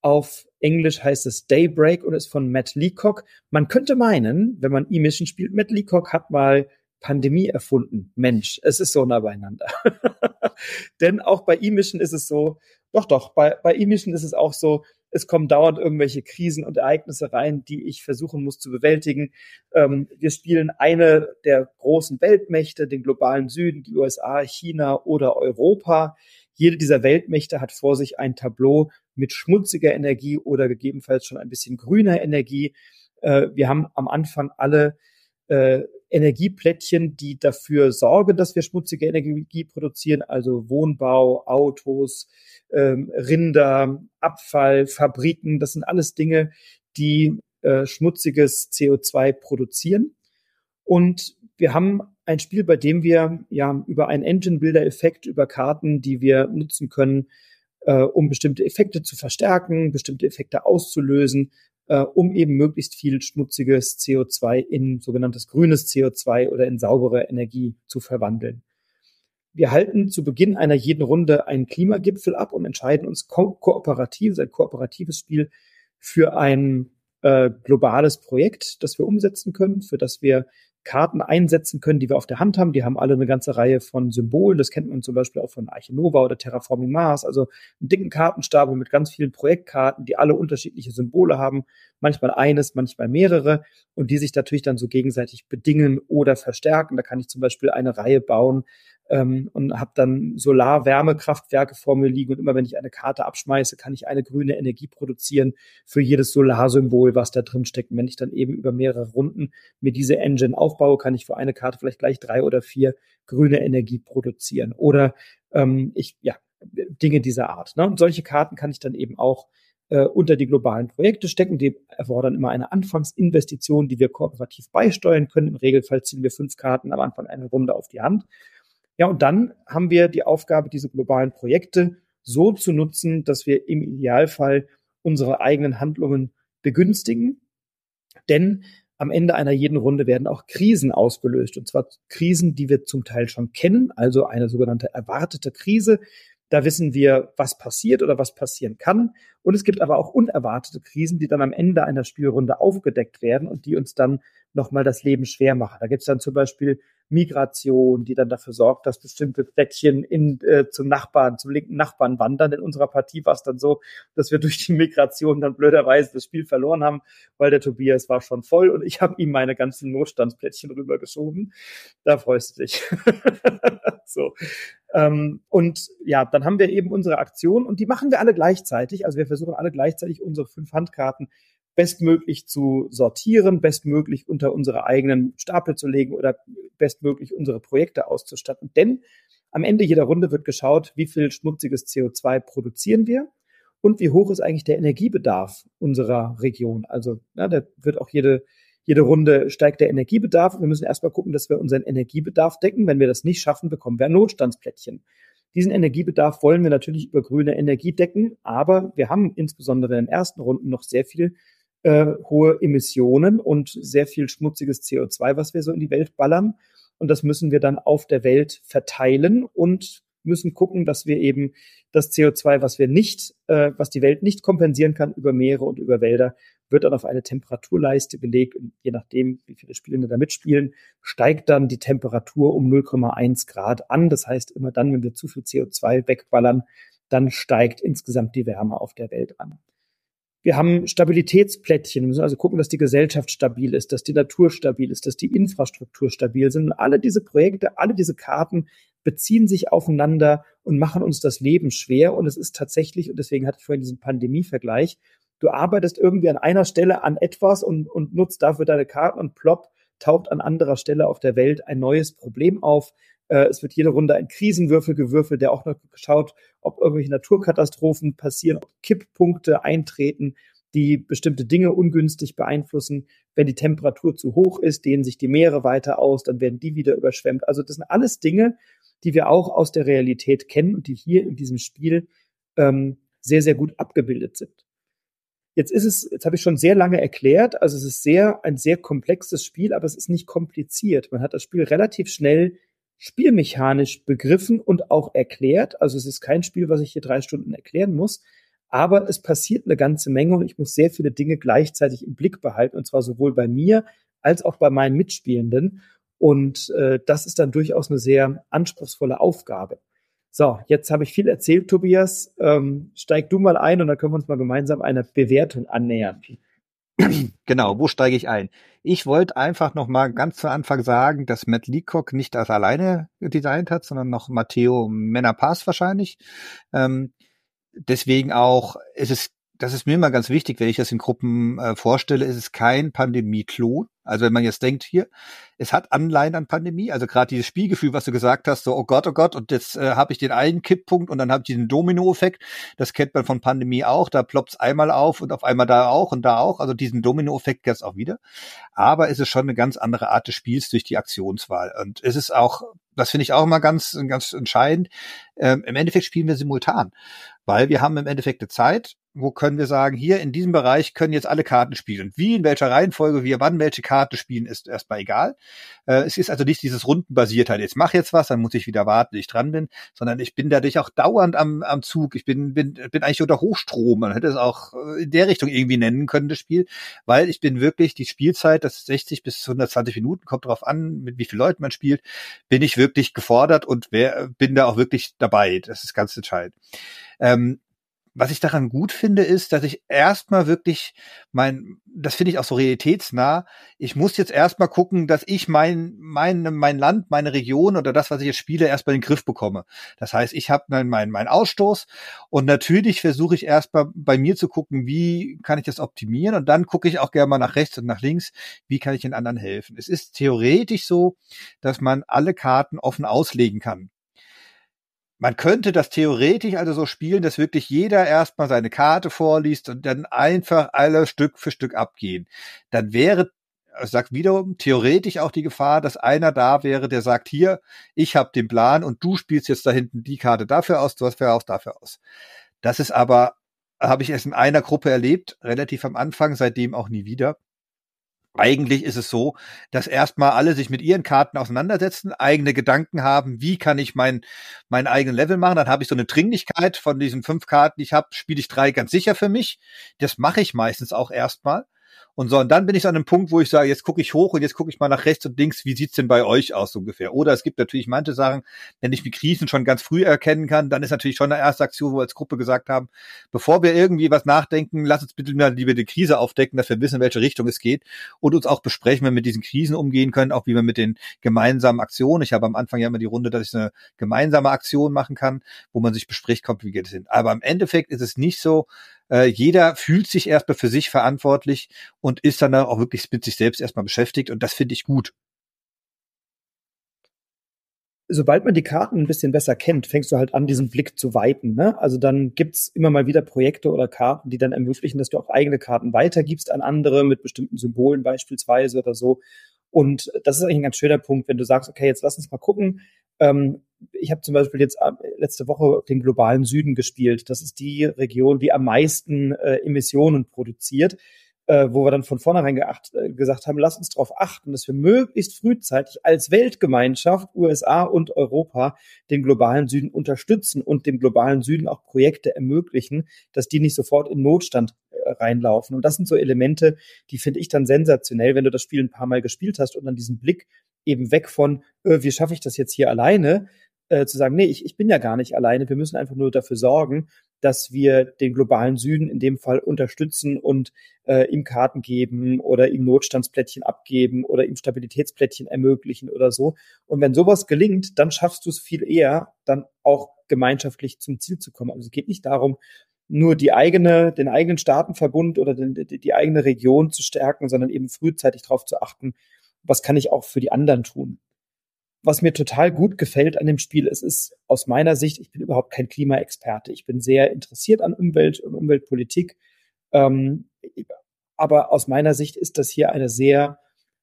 Auf Englisch heißt es Daybreak und ist von Matt Leacock. Man könnte meinen, wenn man E-Mission spielt, Matt Leacock hat mal Pandemie erfunden. Mensch, es ist so nah beieinander. Denn auch bei E-Mission ist es so, doch, doch, bei, bei E-Mission ist es auch so, es kommen dauernd irgendwelche Krisen und Ereignisse rein, die ich versuchen muss zu bewältigen. Ähm, wir spielen eine der großen Weltmächte, den globalen Süden, die USA, China oder Europa. Jede dieser Weltmächte hat vor sich ein Tableau mit schmutziger Energie oder gegebenenfalls schon ein bisschen grüner Energie. Äh, wir haben am Anfang alle äh, Energieplättchen, die dafür sorgen, dass wir schmutzige Energie produzieren, also Wohnbau, Autos, ähm, Rinder, Abfall, Fabriken, das sind alles Dinge, die äh, schmutziges CO2 produzieren. Und wir haben ein Spiel, bei dem wir ja über einen Engine-Builder-Effekt, über Karten, die wir nutzen können, äh, um bestimmte Effekte zu verstärken, bestimmte Effekte auszulösen, äh, um eben möglichst viel schmutziges CO2 in sogenanntes grünes CO2 oder in saubere Energie zu verwandeln. Wir halten zu Beginn einer jeden Runde einen Klimagipfel ab und entscheiden uns ko kooperativ, ein kooperatives Spiel für ein äh, globales Projekt, das wir umsetzen können, für das wir Karten einsetzen können, die wir auf der Hand haben. Die haben alle eine ganze Reihe von Symbolen. Das kennt man zum Beispiel auch von Arche oder Terraforming Mars. Also einen dicken Kartenstapel mit ganz vielen Projektkarten, die alle unterschiedliche Symbole haben. Manchmal eines, manchmal mehrere. Und die sich natürlich dann so gegenseitig bedingen oder verstärken. Da kann ich zum Beispiel eine Reihe bauen ähm, und habe dann Solar-Wärmekraftwerke vor mir liegen und immer wenn ich eine Karte abschmeiße, kann ich eine grüne Energie produzieren für jedes Solarsymbol, was da drin steckt. Und wenn ich dann eben über mehrere Runden mir diese Engine aufbaue, kann ich für eine Karte vielleicht gleich drei oder vier grüne Energie produzieren. Oder ähm, ich ja, Dinge dieser Art. Ne? Und solche Karten kann ich dann eben auch äh, unter die globalen Projekte stecken. Die erfordern immer eine Anfangsinvestition, die wir kooperativ beisteuern können. Im Regelfall ziehen wir fünf Karten am Anfang eine Runde auf die Hand. Ja, und dann haben wir die Aufgabe, diese globalen Projekte so zu nutzen, dass wir im Idealfall unsere eigenen Handlungen begünstigen. Denn am Ende einer jeden Runde werden auch Krisen ausgelöst. Und zwar Krisen, die wir zum Teil schon kennen, also eine sogenannte erwartete Krise. Da wissen wir, was passiert oder was passieren kann. Und es gibt aber auch unerwartete Krisen, die dann am Ende einer Spielrunde aufgedeckt werden und die uns dann nochmal das Leben schwer machen. Da gibt es dann zum Beispiel Migration, die dann dafür sorgt, dass bestimmte Plättchen in, äh, zum Nachbarn, zum linken Nachbarn wandern. In unserer Partie war es dann so, dass wir durch die Migration dann blöderweise das Spiel verloren haben, weil der Tobias war schon voll und ich habe ihm meine ganzen Notstandsplättchen rübergeschoben. Da freust du dich. so. Ähm, und ja, dann haben wir eben unsere Aktion und die machen wir alle gleichzeitig. Also wir versuchen alle gleichzeitig unsere fünf Handkarten bestmöglich zu sortieren, bestmöglich unter unsere eigenen Stapel zu legen oder bestmöglich unsere Projekte auszustatten. Denn am Ende jeder Runde wird geschaut, wie viel schmutziges CO2 produzieren wir und wie hoch ist eigentlich der Energiebedarf unserer Region. Also ja, da wird auch jede, jede Runde steigt der Energiebedarf. Wir müssen erstmal gucken, dass wir unseren Energiebedarf decken. Wenn wir das nicht schaffen, bekommen wir ein Notstandsplättchen. Diesen Energiebedarf wollen wir natürlich über grüne Energie decken, aber wir haben insbesondere in den ersten Runden noch sehr viel äh, hohe Emissionen und sehr viel schmutziges CO2, was wir so in die Welt ballern. Und das müssen wir dann auf der Welt verteilen und müssen gucken, dass wir eben das CO2, was wir nicht, äh, was die Welt nicht kompensieren kann über Meere und über Wälder, wird dann auf eine Temperaturleiste gelegt und je nachdem, wie viele Spielende da mitspielen, steigt dann die Temperatur um 0,1 Grad an. Das heißt, immer dann, wenn wir zu viel CO2 wegballern, dann steigt insgesamt die Wärme auf der Welt an. Wir haben Stabilitätsplättchen. Wir müssen also gucken, dass die Gesellschaft stabil ist, dass die Natur stabil ist, dass die Infrastruktur stabil sind. Und alle diese Projekte, alle diese Karten beziehen sich aufeinander und machen uns das Leben schwer. Und es ist tatsächlich, und deswegen hatte ich vorhin diesen Pandemie-Vergleich, du arbeitest irgendwie an einer Stelle an etwas und, und nutzt dafür deine Karten und plopp, taucht an anderer Stelle auf der Welt ein neues Problem auf. Äh, es wird jede Runde ein Krisenwürfel gewürfelt, der auch noch schaut, ob irgendwelche Naturkatastrophen passieren, ob Kipppunkte eintreten, die bestimmte Dinge ungünstig beeinflussen. Wenn die Temperatur zu hoch ist, dehnen sich die Meere weiter aus, dann werden die wieder überschwemmt. Also das sind alles Dinge, die wir auch aus der Realität kennen und die hier in diesem Spiel ähm, sehr, sehr gut abgebildet sind. Jetzt ist es, jetzt habe ich schon sehr lange erklärt, also es ist sehr, ein sehr komplexes Spiel, aber es ist nicht kompliziert. Man hat das Spiel relativ schnell spielmechanisch begriffen und auch erklärt. Also es ist kein Spiel, was ich hier drei Stunden erklären muss, aber es passiert eine ganze Menge und ich muss sehr viele Dinge gleichzeitig im Blick behalten, und zwar sowohl bei mir als auch bei meinen Mitspielenden. Und äh, das ist dann durchaus eine sehr anspruchsvolle Aufgabe. So, jetzt habe ich viel erzählt, Tobias. Ähm, steig du mal ein und dann können wir uns mal gemeinsam einer Bewertung annähern.
Genau, wo steige ich ein? Ich wollte einfach noch mal ganz zu Anfang sagen, dass Matt Leacock nicht das alleine designt hat, sondern noch Matteo Menapas wahrscheinlich. Ähm, deswegen auch, ist es das ist mir immer ganz wichtig, wenn ich das in Gruppen äh, vorstelle, ist es kein Pandemie-Klon. Also wenn man jetzt denkt, hier, es hat Anleihen an Pandemie, also gerade dieses Spielgefühl, was du gesagt hast, so, oh Gott, oh Gott, und jetzt äh, habe ich den einen Kipppunkt und dann habe ich diesen Domino-Effekt. Das kennt man von Pandemie auch, da ploppt's einmal auf und auf einmal da auch und da auch. Also diesen Domino-Effekt gibt's auch wieder. Aber es ist schon eine ganz andere Art des Spiels durch die Aktionswahl. Und es ist auch, das finde ich auch immer ganz, ganz entscheidend. Ähm, Im Endeffekt spielen wir simultan, weil wir haben im Endeffekt eine Zeit, wo können wir sagen, hier in diesem Bereich können jetzt alle Karten spielen. wie, in welcher Reihenfolge wir wann welche Karte spielen, ist erstmal egal. Äh, es ist also nicht dieses Rundenbasiertheit. Jetzt mach jetzt was, dann muss ich wieder warten, ich dran bin, sondern ich bin dadurch auch dauernd am, am Zug. Ich bin, bin, bin eigentlich unter Hochstrom. Man hätte es auch äh, in der Richtung irgendwie nennen können, das Spiel, weil ich bin wirklich die Spielzeit, das ist 60 bis 120 Minuten, kommt drauf an, mit wie vielen Leuten man spielt, bin ich wirklich gefordert und wer, bin da auch wirklich dabei. Das ist ganz entscheidend. Ähm, was ich daran gut finde, ist, dass ich erstmal wirklich mein, das finde ich auch so realitätsnah. Ich muss jetzt erstmal gucken, dass ich mein, mein, mein Land, meine Region oder das, was ich jetzt spiele, erstmal in den Griff bekomme. Das heißt, ich habe meinen mein, mein Ausstoß und natürlich versuche ich erstmal bei mir zu gucken, wie kann ich das optimieren und dann gucke ich auch gerne mal nach rechts und nach links, wie kann ich den anderen helfen. Es ist theoretisch so, dass man alle Karten offen auslegen kann. Man könnte das theoretisch also so spielen, dass wirklich jeder erstmal seine Karte vorliest und dann einfach alle Stück für Stück abgehen. Dann wäre, ich sag wiederum, theoretisch auch die Gefahr, dass einer da wäre, der sagt, hier, ich habe den Plan und du spielst jetzt da hinten die Karte dafür aus, du hast für auch dafür aus. Das ist aber, habe ich erst in einer Gruppe erlebt, relativ am Anfang, seitdem auch nie wieder. Eigentlich ist es so, dass erstmal alle sich mit ihren Karten auseinandersetzen, eigene Gedanken haben, wie kann ich mein, mein eigenen Level machen. Dann habe ich so eine Dringlichkeit von diesen fünf Karten, die ich habe, spiele ich drei ganz sicher für mich. Das mache ich meistens auch erstmal. Und so, und dann bin ich an einem Punkt, wo ich sage, jetzt gucke ich hoch und jetzt gucke ich mal nach rechts und links, wie sieht's denn bei euch aus so ungefähr? Oder es gibt natürlich manche Sachen, wenn ich die Krisen schon ganz früh erkennen kann, dann ist natürlich schon eine erste Aktion, wo wir als Gruppe gesagt haben, bevor wir irgendwie was nachdenken, lass uns bitte mal lieber die Krise aufdecken, dass wir wissen, in welche Richtung es geht und uns auch besprechen, wie wir mit diesen Krisen umgehen können, auch wie wir mit den gemeinsamen Aktionen. Ich habe am Anfang ja immer die Runde, dass ich eine gemeinsame Aktion machen kann, wo man sich bespricht, kommt, wie geht es hin. Aber im Endeffekt ist es nicht so, äh, jeder fühlt sich erstmal für sich verantwortlich und ist dann auch wirklich mit sich selbst erstmal beschäftigt und das finde ich gut.
sobald man die Karten ein bisschen besser kennt, fängst du halt an, diesen Blick zu weiten. Ne? Also dann gibt's immer mal wieder Projekte oder Karten, die dann ermöglichen, dass du auch eigene Karten weitergibst an andere mit bestimmten Symbolen beispielsweise oder so. Und das ist eigentlich ein ganz schöner Punkt, wenn du sagst, okay, jetzt lass uns mal gucken, ähm, ich habe zum Beispiel jetzt äh, letzte Woche den globalen Süden gespielt. Das ist die Region, die am meisten äh, Emissionen produziert, äh, wo wir dann von vornherein geacht, äh, gesagt haben, lass uns darauf achten, dass wir möglichst frühzeitig als Weltgemeinschaft, USA und Europa, den globalen Süden unterstützen und dem globalen Süden auch Projekte ermöglichen, dass die nicht sofort in Notstand äh, reinlaufen. Und das sind so Elemente, die finde ich dann sensationell, wenn du das Spiel ein paar Mal gespielt hast und dann diesen Blick eben weg von, äh, wie schaffe ich das jetzt hier alleine, äh, zu sagen, nee, ich, ich bin ja gar nicht alleine, wir müssen einfach nur dafür sorgen, dass wir den globalen Süden in dem Fall unterstützen und äh, ihm Karten geben oder ihm Notstandsplättchen abgeben oder ihm Stabilitätsplättchen ermöglichen oder so. Und wenn sowas gelingt, dann schaffst du es viel eher, dann auch gemeinschaftlich zum Ziel zu kommen. Also es geht nicht darum, nur die eigene, den eigenen Staatenverbund oder den, die, die eigene Region zu stärken, sondern eben frühzeitig darauf zu achten, was kann ich auch für die anderen tun. Was mir total gut gefällt an dem Spiel, es ist aus meiner Sicht, ich bin überhaupt kein Klimaexperte. Ich bin sehr interessiert an Umwelt und Umweltpolitik. Ähm, aber aus meiner Sicht ist das hier eine sehr,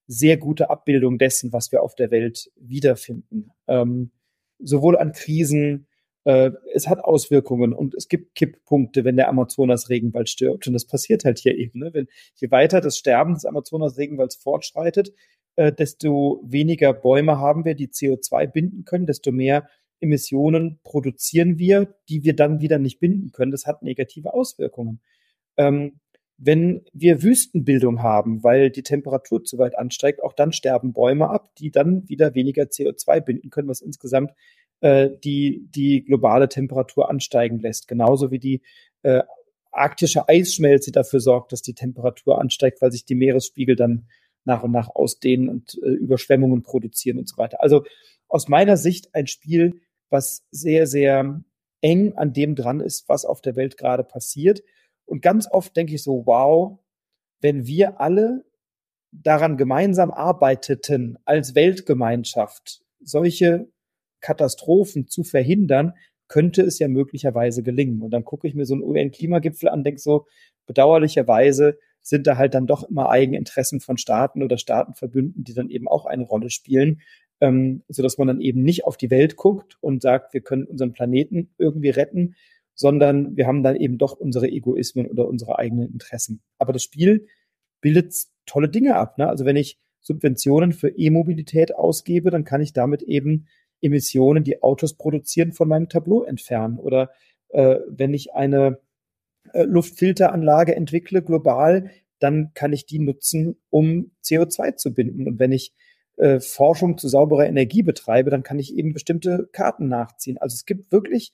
sehr gute Abbildung dessen, was wir auf der Welt wiederfinden. Ähm, sowohl an Krisen, äh, es hat Auswirkungen und es gibt Kipppunkte, wenn der Amazonas-Regenwald stirbt. Und das passiert halt hier eben. Ne? Wenn, je weiter das Sterben des Amazonas-Regenwalds fortschreitet, äh, desto weniger Bäume haben wir, die CO2 binden können, desto mehr Emissionen produzieren wir, die wir dann wieder nicht binden können. Das hat negative Auswirkungen. Ähm, wenn wir Wüstenbildung haben, weil die Temperatur zu weit ansteigt, auch dann sterben Bäume ab, die dann wieder weniger CO2 binden können, was insgesamt äh, die, die globale Temperatur ansteigen lässt. Genauso wie die äh, arktische Eisschmelze dafür sorgt, dass die Temperatur ansteigt, weil sich die Meeresspiegel dann nach und nach ausdehnen und äh, Überschwemmungen produzieren und so weiter. Also aus meiner Sicht ein Spiel, was sehr, sehr eng an dem dran ist, was auf der Welt gerade passiert. Und ganz oft denke ich so, wow, wenn wir alle daran gemeinsam arbeiteten, als Weltgemeinschaft solche Katastrophen zu verhindern, könnte es ja möglicherweise gelingen. Und dann gucke ich mir so einen UN-Klimagipfel an, denke so, bedauerlicherweise sind da halt dann doch immer Eigeninteressen von Staaten oder Staatenverbünden, die dann eben auch eine Rolle spielen, ähm, so dass man dann eben nicht auf die Welt guckt und sagt, wir können unseren Planeten irgendwie retten, sondern wir haben dann eben doch unsere Egoismen oder unsere eigenen Interessen. Aber das Spiel bildet tolle Dinge ab. Ne? Also wenn ich Subventionen für E-Mobilität ausgebe, dann kann ich damit eben Emissionen, die Autos produzieren, von meinem Tableau entfernen. Oder äh, wenn ich eine äh, Luftfilteranlage entwickle global, dann kann ich die nutzen, um CO2 zu binden. Und wenn ich äh, Forschung zu sauberer Energie betreibe, dann kann ich eben bestimmte Karten nachziehen. Also es gibt wirklich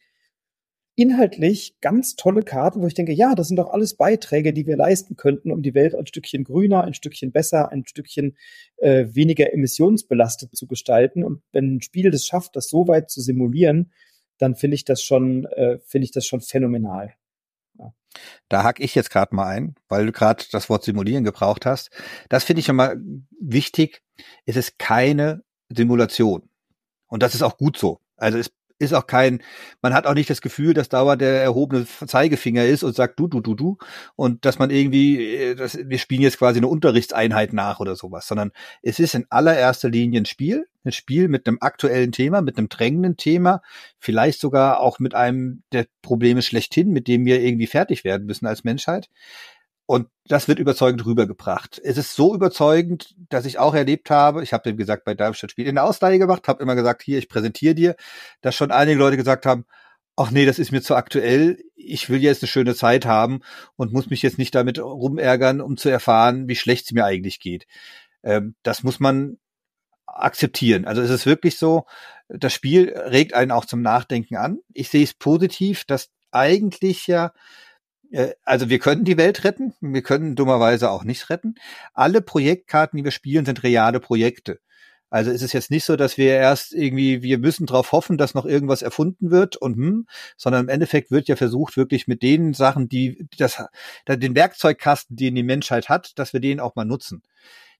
inhaltlich ganz tolle Karten, wo ich denke, ja, das sind doch alles Beiträge, die wir leisten könnten, um die Welt ein Stückchen grüner, ein Stückchen besser, ein Stückchen äh, weniger emissionsbelastet zu gestalten. Und wenn ein Spiel das schafft, das so weit zu simulieren, dann finde ich das schon, äh, finde ich das schon phänomenal.
Da hack ich jetzt gerade mal ein, weil du gerade das Wort simulieren gebraucht hast. Das finde ich schon mal wichtig. Es ist keine Simulation. Und das ist auch gut so. Also es ist auch kein, man hat auch nicht das Gefühl, dass dauernd der erhobene Zeigefinger ist und sagt du, du, du, du. Und dass man irgendwie, äh, das, wir spielen jetzt quasi eine Unterrichtseinheit nach oder sowas, sondern es ist in allererster Linie ein Spiel, ein Spiel mit einem aktuellen Thema, mit einem drängenden Thema, vielleicht sogar auch mit einem der Probleme schlechthin, mit dem wir irgendwie fertig werden müssen als Menschheit. Und das wird überzeugend rübergebracht. Es ist so überzeugend, dass ich auch erlebt habe, ich habe dem gesagt, bei Darmstadt Spiel in der Ausleihe gemacht, habe immer gesagt, hier, ich präsentiere dir, dass schon einige Leute gesagt haben, ach nee, das ist mir zu aktuell, ich will jetzt eine schöne Zeit haben und muss mich jetzt nicht damit rumärgern, um zu erfahren, wie schlecht es mir eigentlich geht. Ähm, das muss man akzeptieren. Also es ist wirklich so, das Spiel regt einen auch zum Nachdenken an. Ich sehe es positiv, dass eigentlich ja also wir können die Welt retten, wir können dummerweise auch nicht retten. Alle Projektkarten, die wir spielen, sind reale Projekte. Also ist es jetzt nicht so, dass wir erst irgendwie, wir müssen darauf hoffen, dass noch irgendwas erfunden wird und hm, sondern im Endeffekt wird ja versucht, wirklich mit den Sachen, die das, den Werkzeugkasten, den die Menschheit hat, dass wir den auch mal nutzen.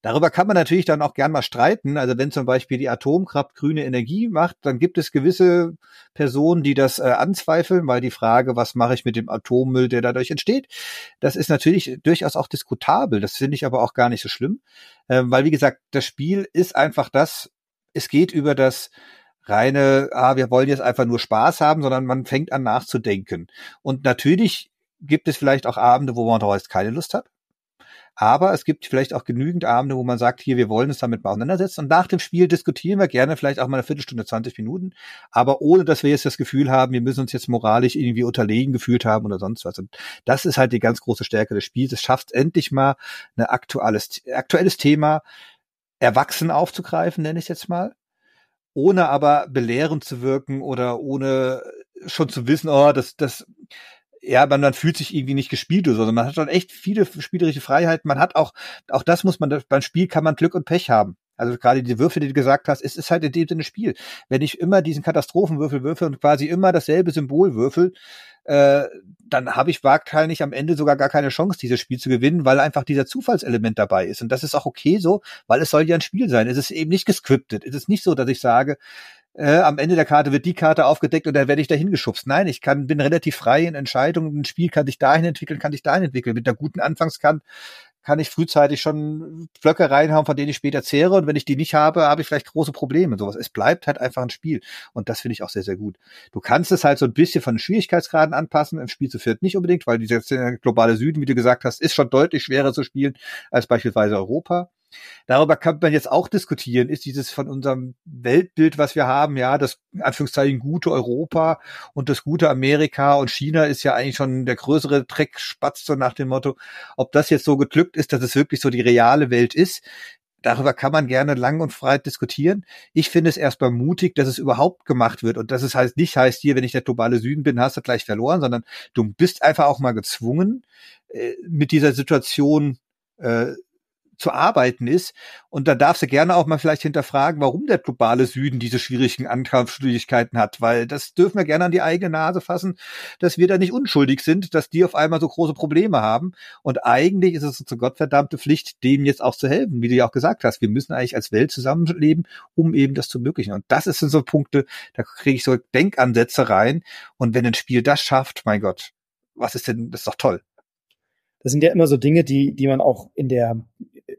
Darüber kann man natürlich dann auch gern mal streiten. Also wenn zum Beispiel die Atomkraft grüne Energie macht, dann gibt es gewisse Personen, die das äh, anzweifeln, weil die Frage, was mache ich mit dem Atommüll, der dadurch entsteht, das ist natürlich durchaus auch diskutabel. Das finde ich aber auch gar nicht so schlimm, äh, weil wie gesagt, das Spiel ist einfach das, es geht über das reine, ah, wir wollen jetzt einfach nur Spaß haben, sondern man fängt an nachzudenken. Und natürlich gibt es vielleicht auch Abende, wo man daraus keine Lust hat. Aber es gibt vielleicht auch genügend Abende, wo man sagt, hier, wir wollen uns damit mal auseinandersetzen. Und nach dem Spiel diskutieren wir gerne vielleicht auch mal eine Viertelstunde, 20 Minuten, aber ohne, dass wir jetzt das Gefühl haben, wir müssen uns jetzt moralisch irgendwie unterlegen gefühlt haben oder sonst was. Und das ist halt die ganz große Stärke des Spiels. Es schafft endlich mal ein aktuelles, aktuelles Thema erwachsen aufzugreifen, nenne ich jetzt mal ohne aber belehrend zu wirken oder ohne schon zu wissen, oh, das, das ja, man, man fühlt sich irgendwie nicht gespielt oder so, sondern man hat schon echt viele spielerische Freiheiten. Man hat auch, auch das muss man, beim Spiel kann man Glück und Pech haben. Also gerade die Würfel, die du gesagt hast, es ist halt in dem Sinne Spiel. Wenn ich immer diesen Katastrophenwürfel würfel und quasi immer dasselbe Symbol würfel, äh, dann habe ich wahrscheinlich am Ende sogar gar keine Chance, dieses Spiel zu gewinnen, weil einfach dieser Zufallselement dabei ist. Und das ist auch okay so, weil es soll ja ein Spiel sein. Es ist eben nicht gescriptet. Es ist nicht so, dass ich sage, äh, am Ende der Karte wird die Karte aufgedeckt und dann werde ich dahin geschubst. Nein, ich kann, bin relativ frei in Entscheidungen. Ein Spiel kann sich dahin entwickeln, kann sich dahin entwickeln. Mit einer guten Anfangskant kann ich frühzeitig schon Blöcke reinhauen, von denen ich später zehre. Und wenn ich die nicht habe, habe ich vielleicht große Probleme. Sowas. Es bleibt halt einfach ein Spiel. Und das finde ich auch sehr, sehr gut. Du kannst es halt so ein bisschen von den Schwierigkeitsgraden anpassen. Im Spiel zu viert nicht unbedingt, weil dieser globale Süden, wie du gesagt hast, ist schon deutlich schwerer zu spielen als beispielsweise Europa. Darüber kann man jetzt auch diskutieren. Ist dieses von unserem Weltbild, was wir haben, ja, das in Anführungszeichen gute Europa und das gute Amerika und China ist ja eigentlich schon der größere Dreckspatz, so nach dem Motto, ob das jetzt so geglückt ist, dass es wirklich so die reale Welt ist. Darüber kann man gerne lang und breit diskutieren. Ich finde es erstmal mutig, dass es überhaupt gemacht wird und dass es halt nicht heißt, hier, wenn ich der globale Süden bin, hast du gleich verloren, sondern du bist einfach auch mal gezwungen, äh, mit dieser Situation äh, zu arbeiten ist. Und da darfst du gerne auch mal vielleicht hinterfragen, warum der globale Süden diese schwierigen Ankampfschwierigkeiten hat, weil das dürfen wir gerne an die eigene Nase fassen, dass wir da nicht unschuldig sind, dass die auf einmal so große Probleme haben. Und eigentlich ist es unsere gottverdammte Pflicht, denen jetzt auch zu helfen, wie du ja auch gesagt hast. Wir müssen eigentlich als Welt zusammenleben, um eben das zu ermöglichen. Und das sind so Punkte, da kriege ich so Denkansätze rein. Und wenn ein Spiel das schafft, mein Gott, was ist denn, das ist doch toll.
Das sind ja immer so Dinge, die, die man auch in der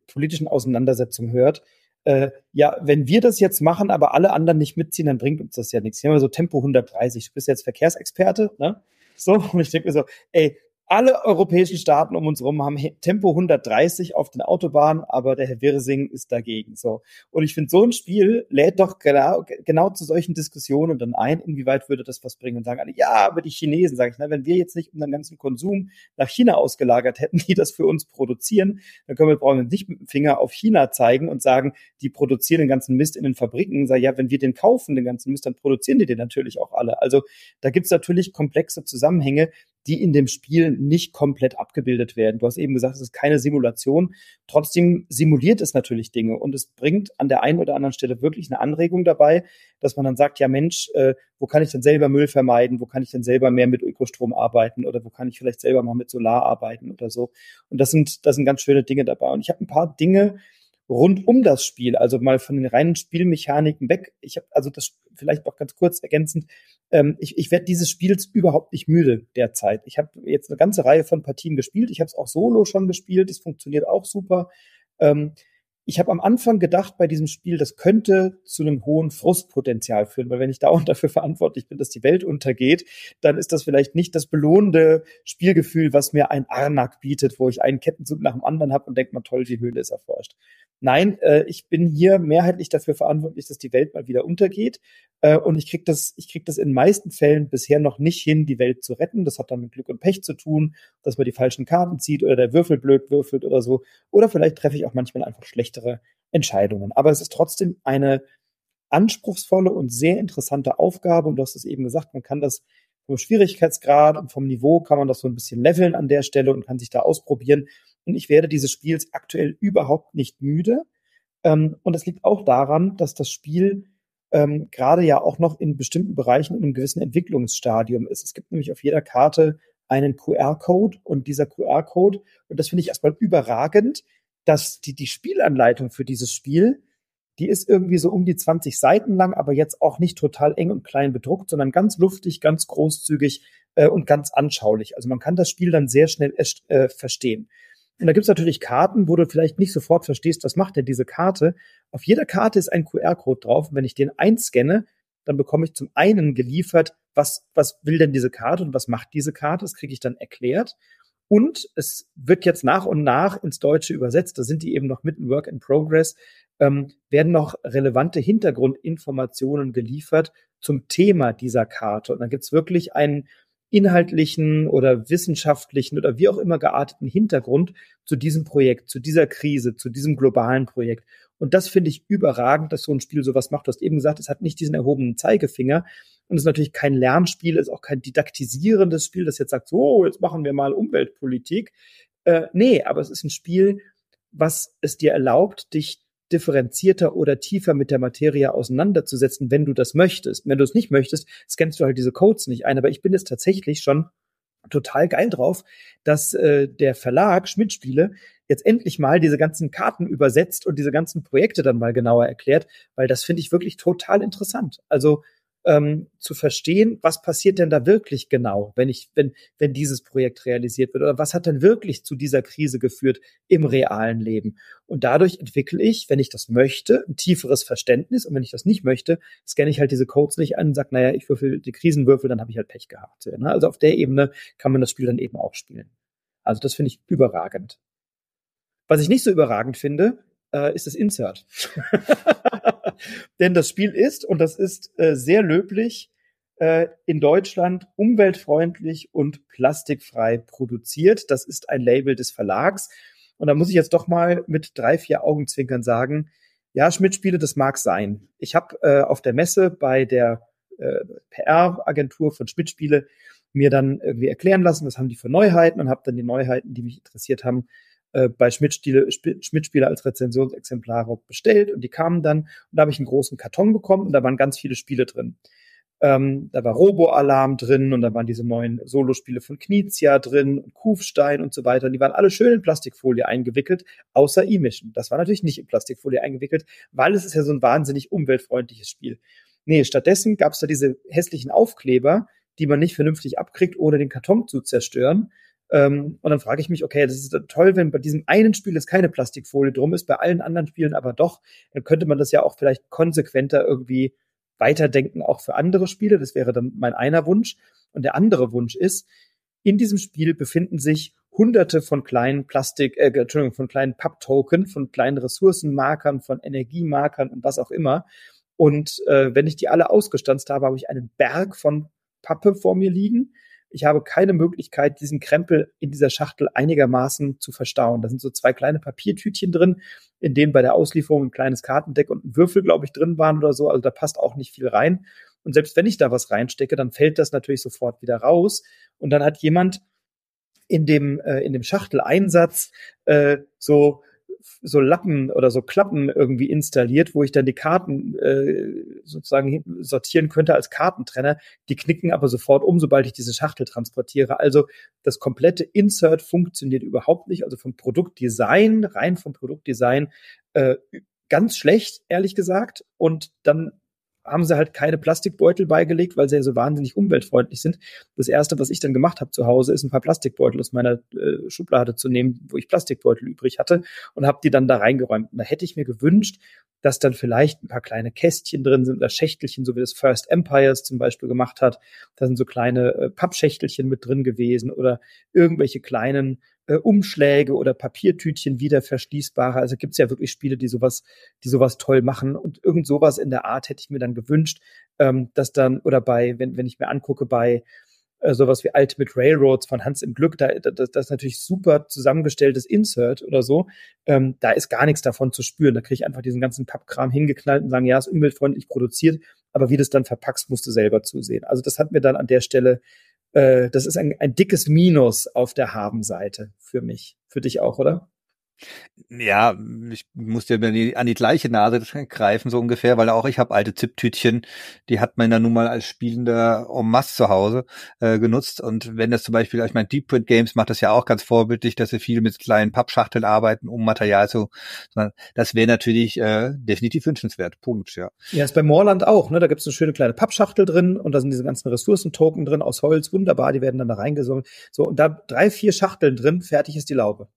politischen Auseinandersetzung hört, äh, ja, wenn wir das jetzt machen, aber alle anderen nicht mitziehen, dann bringt uns das ja nichts. Hier haben wir so Tempo 130. Du bist jetzt Verkehrsexperte, ne? So, und ich denke mir so, ey, alle europäischen Staaten um uns herum haben Tempo 130 auf den Autobahnen, aber der Herr Wirsing ist dagegen. So. Und ich finde, so ein Spiel lädt doch genau, genau zu solchen Diskussionen dann ein, inwieweit würde das was bringen und sagen alle, ja, aber die Chinesen, sage ich, na, wenn wir jetzt nicht unseren ganzen Konsum nach China ausgelagert hätten, die das für uns produzieren, dann können wir, brauchen wir nicht mit dem Finger auf China zeigen und sagen, die produzieren den ganzen Mist in den Fabriken. Sag, ja, wenn wir den kaufen, den ganzen Mist, dann produzieren die den natürlich auch alle. Also da gibt's natürlich komplexe Zusammenhänge, die in dem Spiel nicht komplett abgebildet werden. Du hast eben gesagt, es ist keine Simulation. Trotzdem simuliert es natürlich Dinge und es bringt an der einen oder anderen Stelle wirklich eine Anregung dabei, dass man dann sagt, ja Mensch, äh, wo kann ich denn selber Müll vermeiden? Wo kann ich denn selber mehr mit Ökostrom arbeiten? Oder wo kann ich vielleicht selber mal mit Solar arbeiten oder so? Und das sind, das sind ganz schöne Dinge dabei. Und ich habe ein paar Dinge, rund um das Spiel, also mal von den reinen Spielmechaniken weg. Ich habe also das vielleicht auch ganz kurz ergänzend. Ähm, ich ich werde dieses Spiels überhaupt nicht müde derzeit. Ich habe jetzt eine ganze Reihe von Partien gespielt. Ich habe es auch solo schon gespielt. Es funktioniert auch super. Ähm, ich habe am Anfang gedacht bei diesem Spiel, das könnte zu einem hohen Frustpotenzial führen, weil wenn ich dauernd dafür verantwortlich bin, dass die Welt untergeht, dann ist das vielleicht nicht das belohnende Spielgefühl, was mir ein Arnak bietet, wo ich einen Kettenzug nach dem anderen habe und denke mal, toll, die Höhle ist erforscht. Nein, äh, ich bin hier mehrheitlich dafür verantwortlich, dass die Welt mal wieder untergeht. Äh, und ich krieg das, ich krieg das in den meisten Fällen bisher noch nicht hin, die Welt zu retten. Das hat dann mit Glück und Pech zu tun, dass man die falschen Karten zieht oder der Würfel blöd würfelt oder so. Oder vielleicht treffe ich auch manchmal einfach schlechtere Entscheidungen. Aber es ist trotzdem eine anspruchsvolle und sehr interessante Aufgabe. Und du hast es eben gesagt, man kann das vom Schwierigkeitsgrad und vom Niveau kann man das so ein bisschen leveln an der Stelle und kann sich da ausprobieren. Und ich werde dieses Spiels aktuell überhaupt nicht müde. Ähm, und das liegt auch daran, dass das Spiel ähm, gerade ja auch noch in bestimmten Bereichen in einem gewissen Entwicklungsstadium ist. Es gibt nämlich auf jeder Karte einen QR-Code und dieser QR-Code, und das finde ich erstmal überragend, dass die, die Spielanleitung für dieses Spiel, die ist irgendwie so um die 20 Seiten lang, aber jetzt auch nicht total eng und klein bedruckt, sondern ganz luftig, ganz großzügig äh, und ganz anschaulich. Also man kann das Spiel dann sehr schnell äh, verstehen. Und da gibt's natürlich Karten, wo du vielleicht nicht sofort verstehst, was macht denn diese Karte. Auf jeder Karte ist ein QR-Code drauf. Und wenn ich den einscanne, dann bekomme ich zum einen geliefert, was, was will denn diese Karte und was macht diese Karte. Das kriege ich dann erklärt. Und es wird jetzt nach und nach ins Deutsche übersetzt. Da sind die eben noch mitten Work in Progress. Ähm, werden noch relevante Hintergrundinformationen geliefert zum Thema dieser Karte. Und dann gibt's wirklich einen inhaltlichen oder wissenschaftlichen oder wie auch immer gearteten Hintergrund zu diesem Projekt, zu dieser Krise, zu diesem globalen Projekt. Und das finde ich überragend, dass so ein Spiel sowas macht. Du hast eben gesagt, es hat nicht diesen erhobenen Zeigefinger. Und es ist natürlich kein Lernspiel, ist auch kein didaktisierendes Spiel, das jetzt sagt, so, jetzt machen wir mal Umweltpolitik. Äh, nee, aber es ist ein Spiel, was es dir erlaubt, dich differenzierter oder tiefer mit der Materie auseinanderzusetzen, wenn du das möchtest. Wenn du es nicht möchtest, scannst du halt diese Codes nicht ein. Aber ich bin jetzt tatsächlich schon total geil drauf, dass äh, der Verlag Schmidt-Spiele jetzt endlich mal diese ganzen Karten übersetzt und diese ganzen Projekte dann mal genauer erklärt, weil das finde ich wirklich total interessant. Also ähm, zu verstehen, was passiert denn da wirklich genau, wenn ich, wenn, wenn dieses Projekt realisiert wird oder was hat denn wirklich zu dieser Krise geführt im realen Leben? Und dadurch entwickle ich, wenn ich das möchte, ein tieferes Verständnis und wenn ich das nicht möchte, scanne ich halt diese Codes nicht an und sage, naja, ich würfel die Krisenwürfel, dann habe ich halt Pech gehabt. Ne? Also auf der Ebene kann man das Spiel dann eben auch spielen. Also das finde ich überragend. Was ich nicht so überragend finde, äh, ist das Insert. Denn das Spiel ist, und das ist äh, sehr löblich, äh, in Deutschland umweltfreundlich und plastikfrei produziert. Das ist ein Label des Verlags. Und da muss ich jetzt doch mal mit drei, vier Augenzwinkern sagen, ja, Schmidt-Spiele, das mag sein. Ich habe äh, auf der Messe bei der äh, PR-Agentur von Schmidt-Spiele mir dann irgendwie erklären lassen, was haben die für Neuheiten und habe dann die Neuheiten, die mich interessiert haben, äh, bei Schmidt-Spiele Schmidt als Rezensionsexemplare bestellt und die kamen dann und da habe ich einen großen Karton bekommen und da waren ganz viele Spiele drin. Ähm, da war Robo-Alarm drin und da waren diese neuen Solospiele von Knizia drin und Kufstein und so weiter. Und die waren alle schön in Plastikfolie eingewickelt, außer E-Mission. Das war natürlich nicht in Plastikfolie eingewickelt, weil es ist ja so ein wahnsinnig umweltfreundliches Spiel. Nee, stattdessen gab es da diese hässlichen Aufkleber, die man nicht vernünftig abkriegt, ohne den Karton zu zerstören. Ähm, und dann frage ich mich, okay, das ist toll, wenn bei diesem einen Spiel jetzt keine Plastikfolie drum ist, bei allen anderen Spielen aber doch, dann könnte man das ja auch vielleicht konsequenter irgendwie weiterdenken, auch für andere Spiele. Das wäre dann mein einer Wunsch. Und der andere Wunsch ist, in diesem Spiel befinden sich hunderte von kleinen Plastik, äh, Entschuldigung, von kleinen Papp-Token, von kleinen Ressourcenmarkern, von Energiemarkern und was auch immer. Und äh, wenn ich die alle ausgestanzt habe, habe ich einen Berg von Pappe vor mir liegen ich habe keine Möglichkeit, diesen Krempel in dieser Schachtel einigermaßen zu verstauen. Da sind so zwei kleine Papiertütchen drin, in denen bei der Auslieferung ein kleines Kartendeck und ein Würfel, glaube ich, drin waren oder so. Also da passt auch nicht viel rein. Und selbst wenn ich da was reinstecke, dann fällt das natürlich sofort wieder raus. Und dann hat jemand in dem, äh, in dem Schachteleinsatz äh, so so Lappen oder so Klappen irgendwie installiert, wo ich dann die Karten äh, sozusagen sortieren könnte als Kartentrenner. Die knicken aber sofort um, sobald ich diese Schachtel transportiere. Also das komplette Insert funktioniert überhaupt nicht. Also vom Produktdesign, rein vom Produktdesign, äh, ganz schlecht, ehrlich gesagt. Und dann haben sie halt keine Plastikbeutel beigelegt, weil sie ja so wahnsinnig umweltfreundlich sind. Das erste, was ich dann gemacht habe zu Hause, ist ein paar Plastikbeutel aus meiner äh, Schublade zu nehmen, wo ich Plastikbeutel übrig hatte und habe die dann da reingeräumt. Und da hätte ich mir gewünscht, dass dann vielleicht ein paar kleine Kästchen drin sind oder Schächtelchen, so wie das First Empires zum Beispiel gemacht hat. Da sind so kleine äh, Pappschächtelchen mit drin gewesen oder irgendwelche kleinen äh, Umschläge oder Papiertütchen wieder verschließbare. Also gibt's ja wirklich Spiele, die sowas, die sowas toll machen. Und irgend sowas in der Art hätte ich mir dann gewünscht, ähm, dass dann, oder bei, wenn, wenn ich mir angucke, bei äh, sowas wie Ultimate Railroads von Hans im Glück, da, das, das ist natürlich super zusammengestelltes Insert oder so. Ähm, da ist gar nichts davon zu spüren. Da kriege ich einfach diesen ganzen Pappkram hingeknallt und sagen, ja, ist umweltfreundlich produziert, aber wie das dann verpackst, musst du selber zusehen. Also das hat mir dann an der Stelle äh, das ist ein, ein dickes Minus auf der Habenseite für mich. Für dich auch, oder?
Ja, ich muss dir an die gleiche Nase greifen, so ungefähr, weil auch ich habe alte Zip-Tütchen, die hat man dann nun mal als Spielender en masse zu Hause äh, genutzt. Und wenn das zum Beispiel, ich meine, Deep Print Games macht das ja auch ganz vorbildlich, dass sie viel mit kleinen Pappschachteln arbeiten, um Material zu. Das wäre natürlich äh, definitiv wünschenswert. Punkt, ja.
Ja, ist bei Moorland auch, ne? Da gibt's eine schöne kleine Pappschachtel drin und da sind diese ganzen Ressourcentoken drin aus Holz, wunderbar, die werden dann da reingesammelt. So, und da drei, vier Schachteln drin, fertig ist die Laube.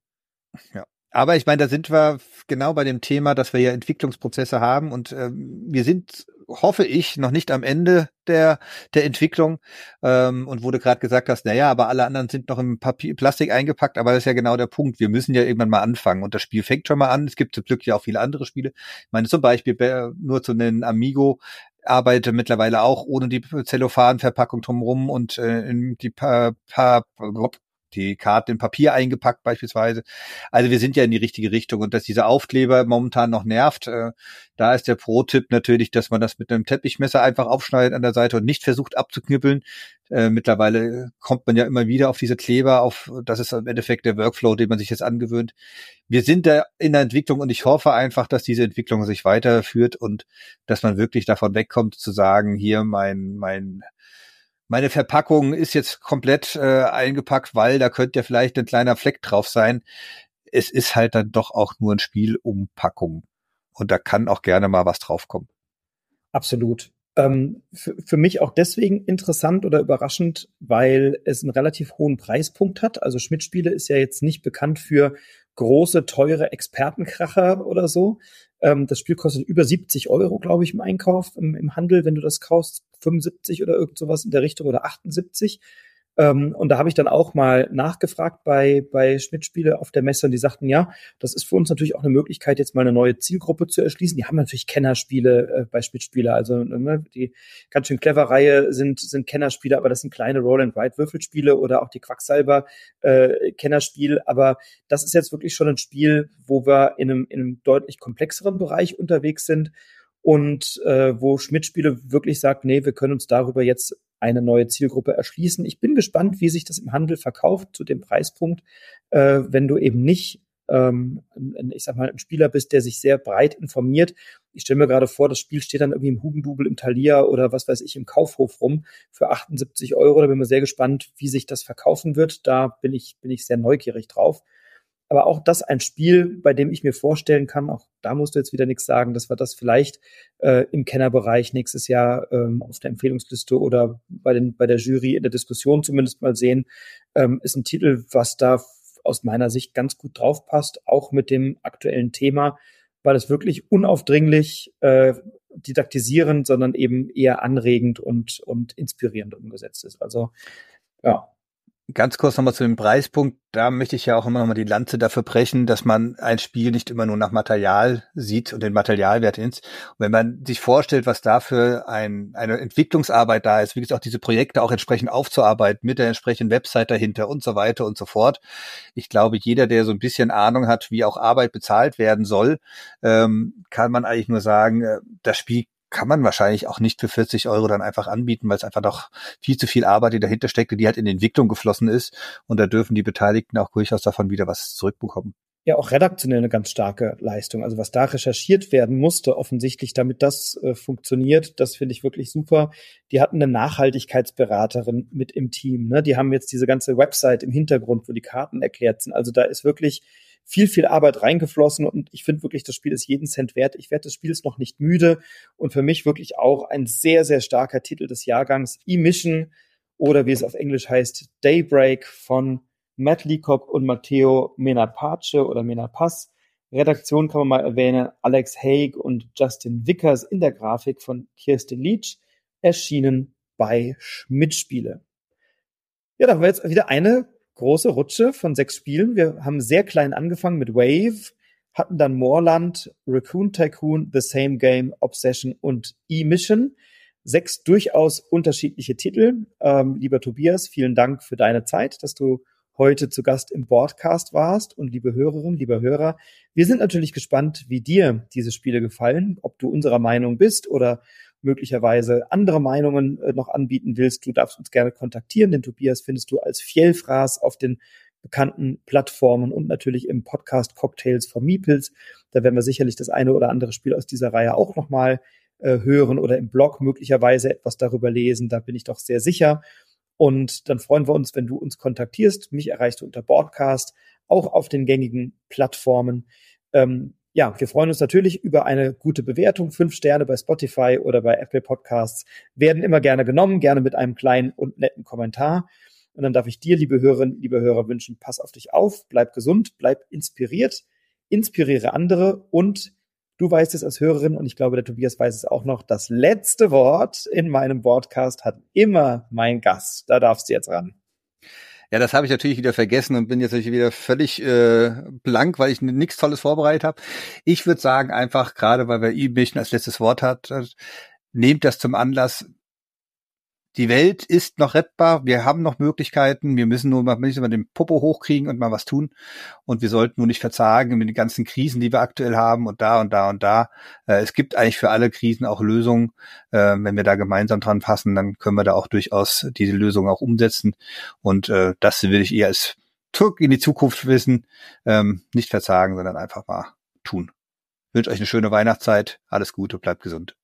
Ja. Aber ich meine, da sind wir genau bei dem Thema, dass wir ja Entwicklungsprozesse haben und äh, wir sind, hoffe ich, noch nicht am Ende der der Entwicklung. Ähm, und wo du gerade gesagt hast, na ja, aber alle anderen sind noch im Papier, Plastik eingepackt, aber das ist ja genau der Punkt. Wir müssen ja irgendwann mal anfangen und das Spiel fängt schon mal an. Es gibt zum Glück ja auch viele andere Spiele. Ich meine, zum Beispiel nur zu nennen Amigo arbeite mittlerweile auch ohne die Zellophanverpackung drumherum und äh, die pa pa die Karte in Papier eingepackt beispielsweise. Also wir sind ja in die richtige Richtung und dass dieser Aufkleber momentan noch nervt, äh, da ist der Pro-Tipp natürlich, dass man das mit einem Teppichmesser einfach aufschneidet an der Seite und nicht versucht abzuknüppeln. Äh, mittlerweile kommt man ja immer wieder auf diese Kleber, auf das ist im Endeffekt der Workflow, den man sich jetzt angewöhnt. Wir sind da in der Entwicklung und ich hoffe einfach, dass diese Entwicklung sich weiterführt und dass man wirklich davon wegkommt zu sagen, hier mein mein meine Verpackung ist jetzt komplett äh, eingepackt, weil da könnte ja vielleicht ein kleiner Fleck drauf sein. Es ist halt dann doch auch nur ein Spiel um Packung. Und da kann auch gerne mal was draufkommen.
Absolut. Ähm, für, mich auch deswegen interessant oder überraschend, weil es einen relativ hohen Preispunkt hat. Also Schmidt-Spiele ist ja jetzt nicht bekannt für große, teure Expertenkracher oder so. Ähm, das Spiel kostet über 70 Euro, glaube ich, im Einkauf, im, im Handel, wenn du das kaufst. 75 oder irgend sowas in der Richtung oder 78. Ähm, und da habe ich dann auch mal nachgefragt bei, bei Schmidt-Spiele auf der Messe und die sagten, ja, das ist für uns natürlich auch eine Möglichkeit, jetzt mal eine neue Zielgruppe zu erschließen. Die haben natürlich Kennerspiele äh, bei Schmidt-Spiele, also ne, die ganz schön clever Reihe sind, sind Kennerspiele, aber das sind kleine Roll-and-Ride-Würfelspiele oder auch die Quacksalber äh. Aber das ist jetzt wirklich schon ein Spiel, wo wir in einem, in einem deutlich komplexeren Bereich unterwegs sind und äh, wo Schmidt-Spiele wirklich sagt, nee, wir können uns darüber jetzt eine neue Zielgruppe erschließen. Ich bin gespannt, wie sich das im Handel verkauft zu dem Preispunkt, äh, wenn du eben nicht ähm, ich sag mal, ein Spieler bist, der sich sehr breit informiert. Ich stelle mir gerade vor, das Spiel steht dann irgendwie im Hugendubel im Thalia oder was weiß ich im Kaufhof rum für 78 Euro. Da bin ich sehr gespannt, wie sich das verkaufen wird. Da bin ich, bin ich sehr neugierig drauf aber auch das ein Spiel, bei dem ich mir vorstellen kann, auch da musst du jetzt wieder nichts sagen, dass wir das vielleicht äh, im Kennerbereich nächstes Jahr ähm, auf der Empfehlungsliste oder bei, den, bei der Jury in der Diskussion zumindest mal sehen, ähm, ist ein Titel, was da aus meiner Sicht ganz gut drauf passt, auch mit dem aktuellen Thema, weil es wirklich unaufdringlich äh, didaktisierend, sondern eben eher anregend und, und inspirierend umgesetzt ist. Also ja,
Ganz kurz nochmal zu dem Preispunkt. Da möchte ich ja auch immer nochmal die Lanze dafür brechen, dass man ein Spiel nicht immer nur nach Material sieht und den Materialwert ins. Und wenn man sich vorstellt, was dafür ein, eine Entwicklungsarbeit da ist, wie gesagt, auch diese Projekte auch entsprechend aufzuarbeiten mit der entsprechenden Website dahinter und so weiter und so fort. Ich glaube, jeder, der so ein bisschen Ahnung hat, wie auch Arbeit bezahlt werden soll, ähm, kann man eigentlich nur sagen, äh, das Spiel kann man wahrscheinlich auch nicht für 40 Euro dann einfach anbieten, weil es einfach doch viel zu viel Arbeit, die dahinter steckt, die halt in die Entwicklung geflossen ist. Und da dürfen die Beteiligten auch durchaus davon wieder was zurückbekommen.
Ja, auch redaktionell eine ganz starke Leistung. Also was da recherchiert werden musste, offensichtlich, damit das äh, funktioniert, das finde ich wirklich super. Die hatten eine Nachhaltigkeitsberaterin mit im Team. Ne? Die haben jetzt diese ganze Website im Hintergrund, wo die Karten erklärt sind. Also da ist wirklich viel, viel Arbeit reingeflossen und ich finde wirklich, das Spiel ist jeden Cent wert. Ich werde des Spiels noch nicht müde und für mich wirklich auch ein sehr, sehr starker Titel des Jahrgangs. E-Mission oder wie es auf Englisch heißt, Daybreak von Matt Leacock und Matteo Menapace oder Menapass. Redaktion kann man mal erwähnen, Alex Haig und Justin Vickers in der Grafik von Kirsten Leach, erschienen bei Schmidt-Spiele. Ja, da haben wir jetzt wieder eine große Rutsche von sechs Spielen. Wir haben sehr klein angefangen mit Wave, hatten dann Moorland, Raccoon Tycoon, The Same Game, Obsession und E-Mission. Sechs durchaus unterschiedliche Titel. Ähm, lieber Tobias, vielen Dank für deine Zeit, dass du heute zu Gast im Broadcast warst. Und liebe Hörerinnen, liebe Hörer, wir sind natürlich gespannt, wie dir diese Spiele gefallen, ob du unserer Meinung bist oder möglicherweise andere Meinungen äh, noch anbieten willst. Du darfst uns gerne kontaktieren. Den Tobias findest du als Fjellfraß auf den bekannten Plattformen und natürlich im Podcast Cocktails for Meeples. Da werden wir sicherlich das eine oder andere Spiel aus dieser Reihe auch nochmal äh, hören oder im Blog möglicherweise etwas darüber lesen. Da bin ich doch sehr sicher. Und dann freuen wir uns, wenn du uns kontaktierst. Mich erreichst du unter Broadcast, auch auf den gängigen Plattformen. Ähm, ja, wir freuen uns natürlich über eine gute Bewertung. Fünf Sterne bei Spotify oder bei Apple Podcasts werden immer gerne genommen, gerne mit einem kleinen und netten Kommentar. Und dann darf ich dir, liebe Hörerinnen, liebe Hörer, wünschen, pass auf dich auf, bleib gesund, bleib inspiriert, inspiriere andere und du weißt es als Hörerin und ich glaube, der Tobias weiß es auch noch, das letzte Wort in meinem Podcast hat immer mein Gast. Da darfst du jetzt ran.
Ja, das habe ich natürlich wieder vergessen und bin jetzt natürlich wieder völlig äh, blank, weil ich nichts Tolles vorbereitet habe. Ich würde sagen, einfach, gerade weil wir E-Mission als letztes Wort hat, nehmt das zum Anlass, die Welt ist noch rettbar, wir haben noch Möglichkeiten, wir müssen nur mal, müssen mal den Popo hochkriegen und mal was tun. Und wir sollten nur nicht verzagen mit den ganzen Krisen, die wir aktuell haben und da und da und da. Äh, es gibt eigentlich für alle Krisen auch Lösungen. Äh, wenn wir da gemeinsam dran passen, dann können wir da auch durchaus diese Lösung auch umsetzen. Und äh, das will ich eher als Türk in die Zukunft wissen. Ähm, nicht verzagen, sondern einfach mal tun. Ich wünsche euch eine schöne Weihnachtszeit. Alles Gute, bleibt gesund.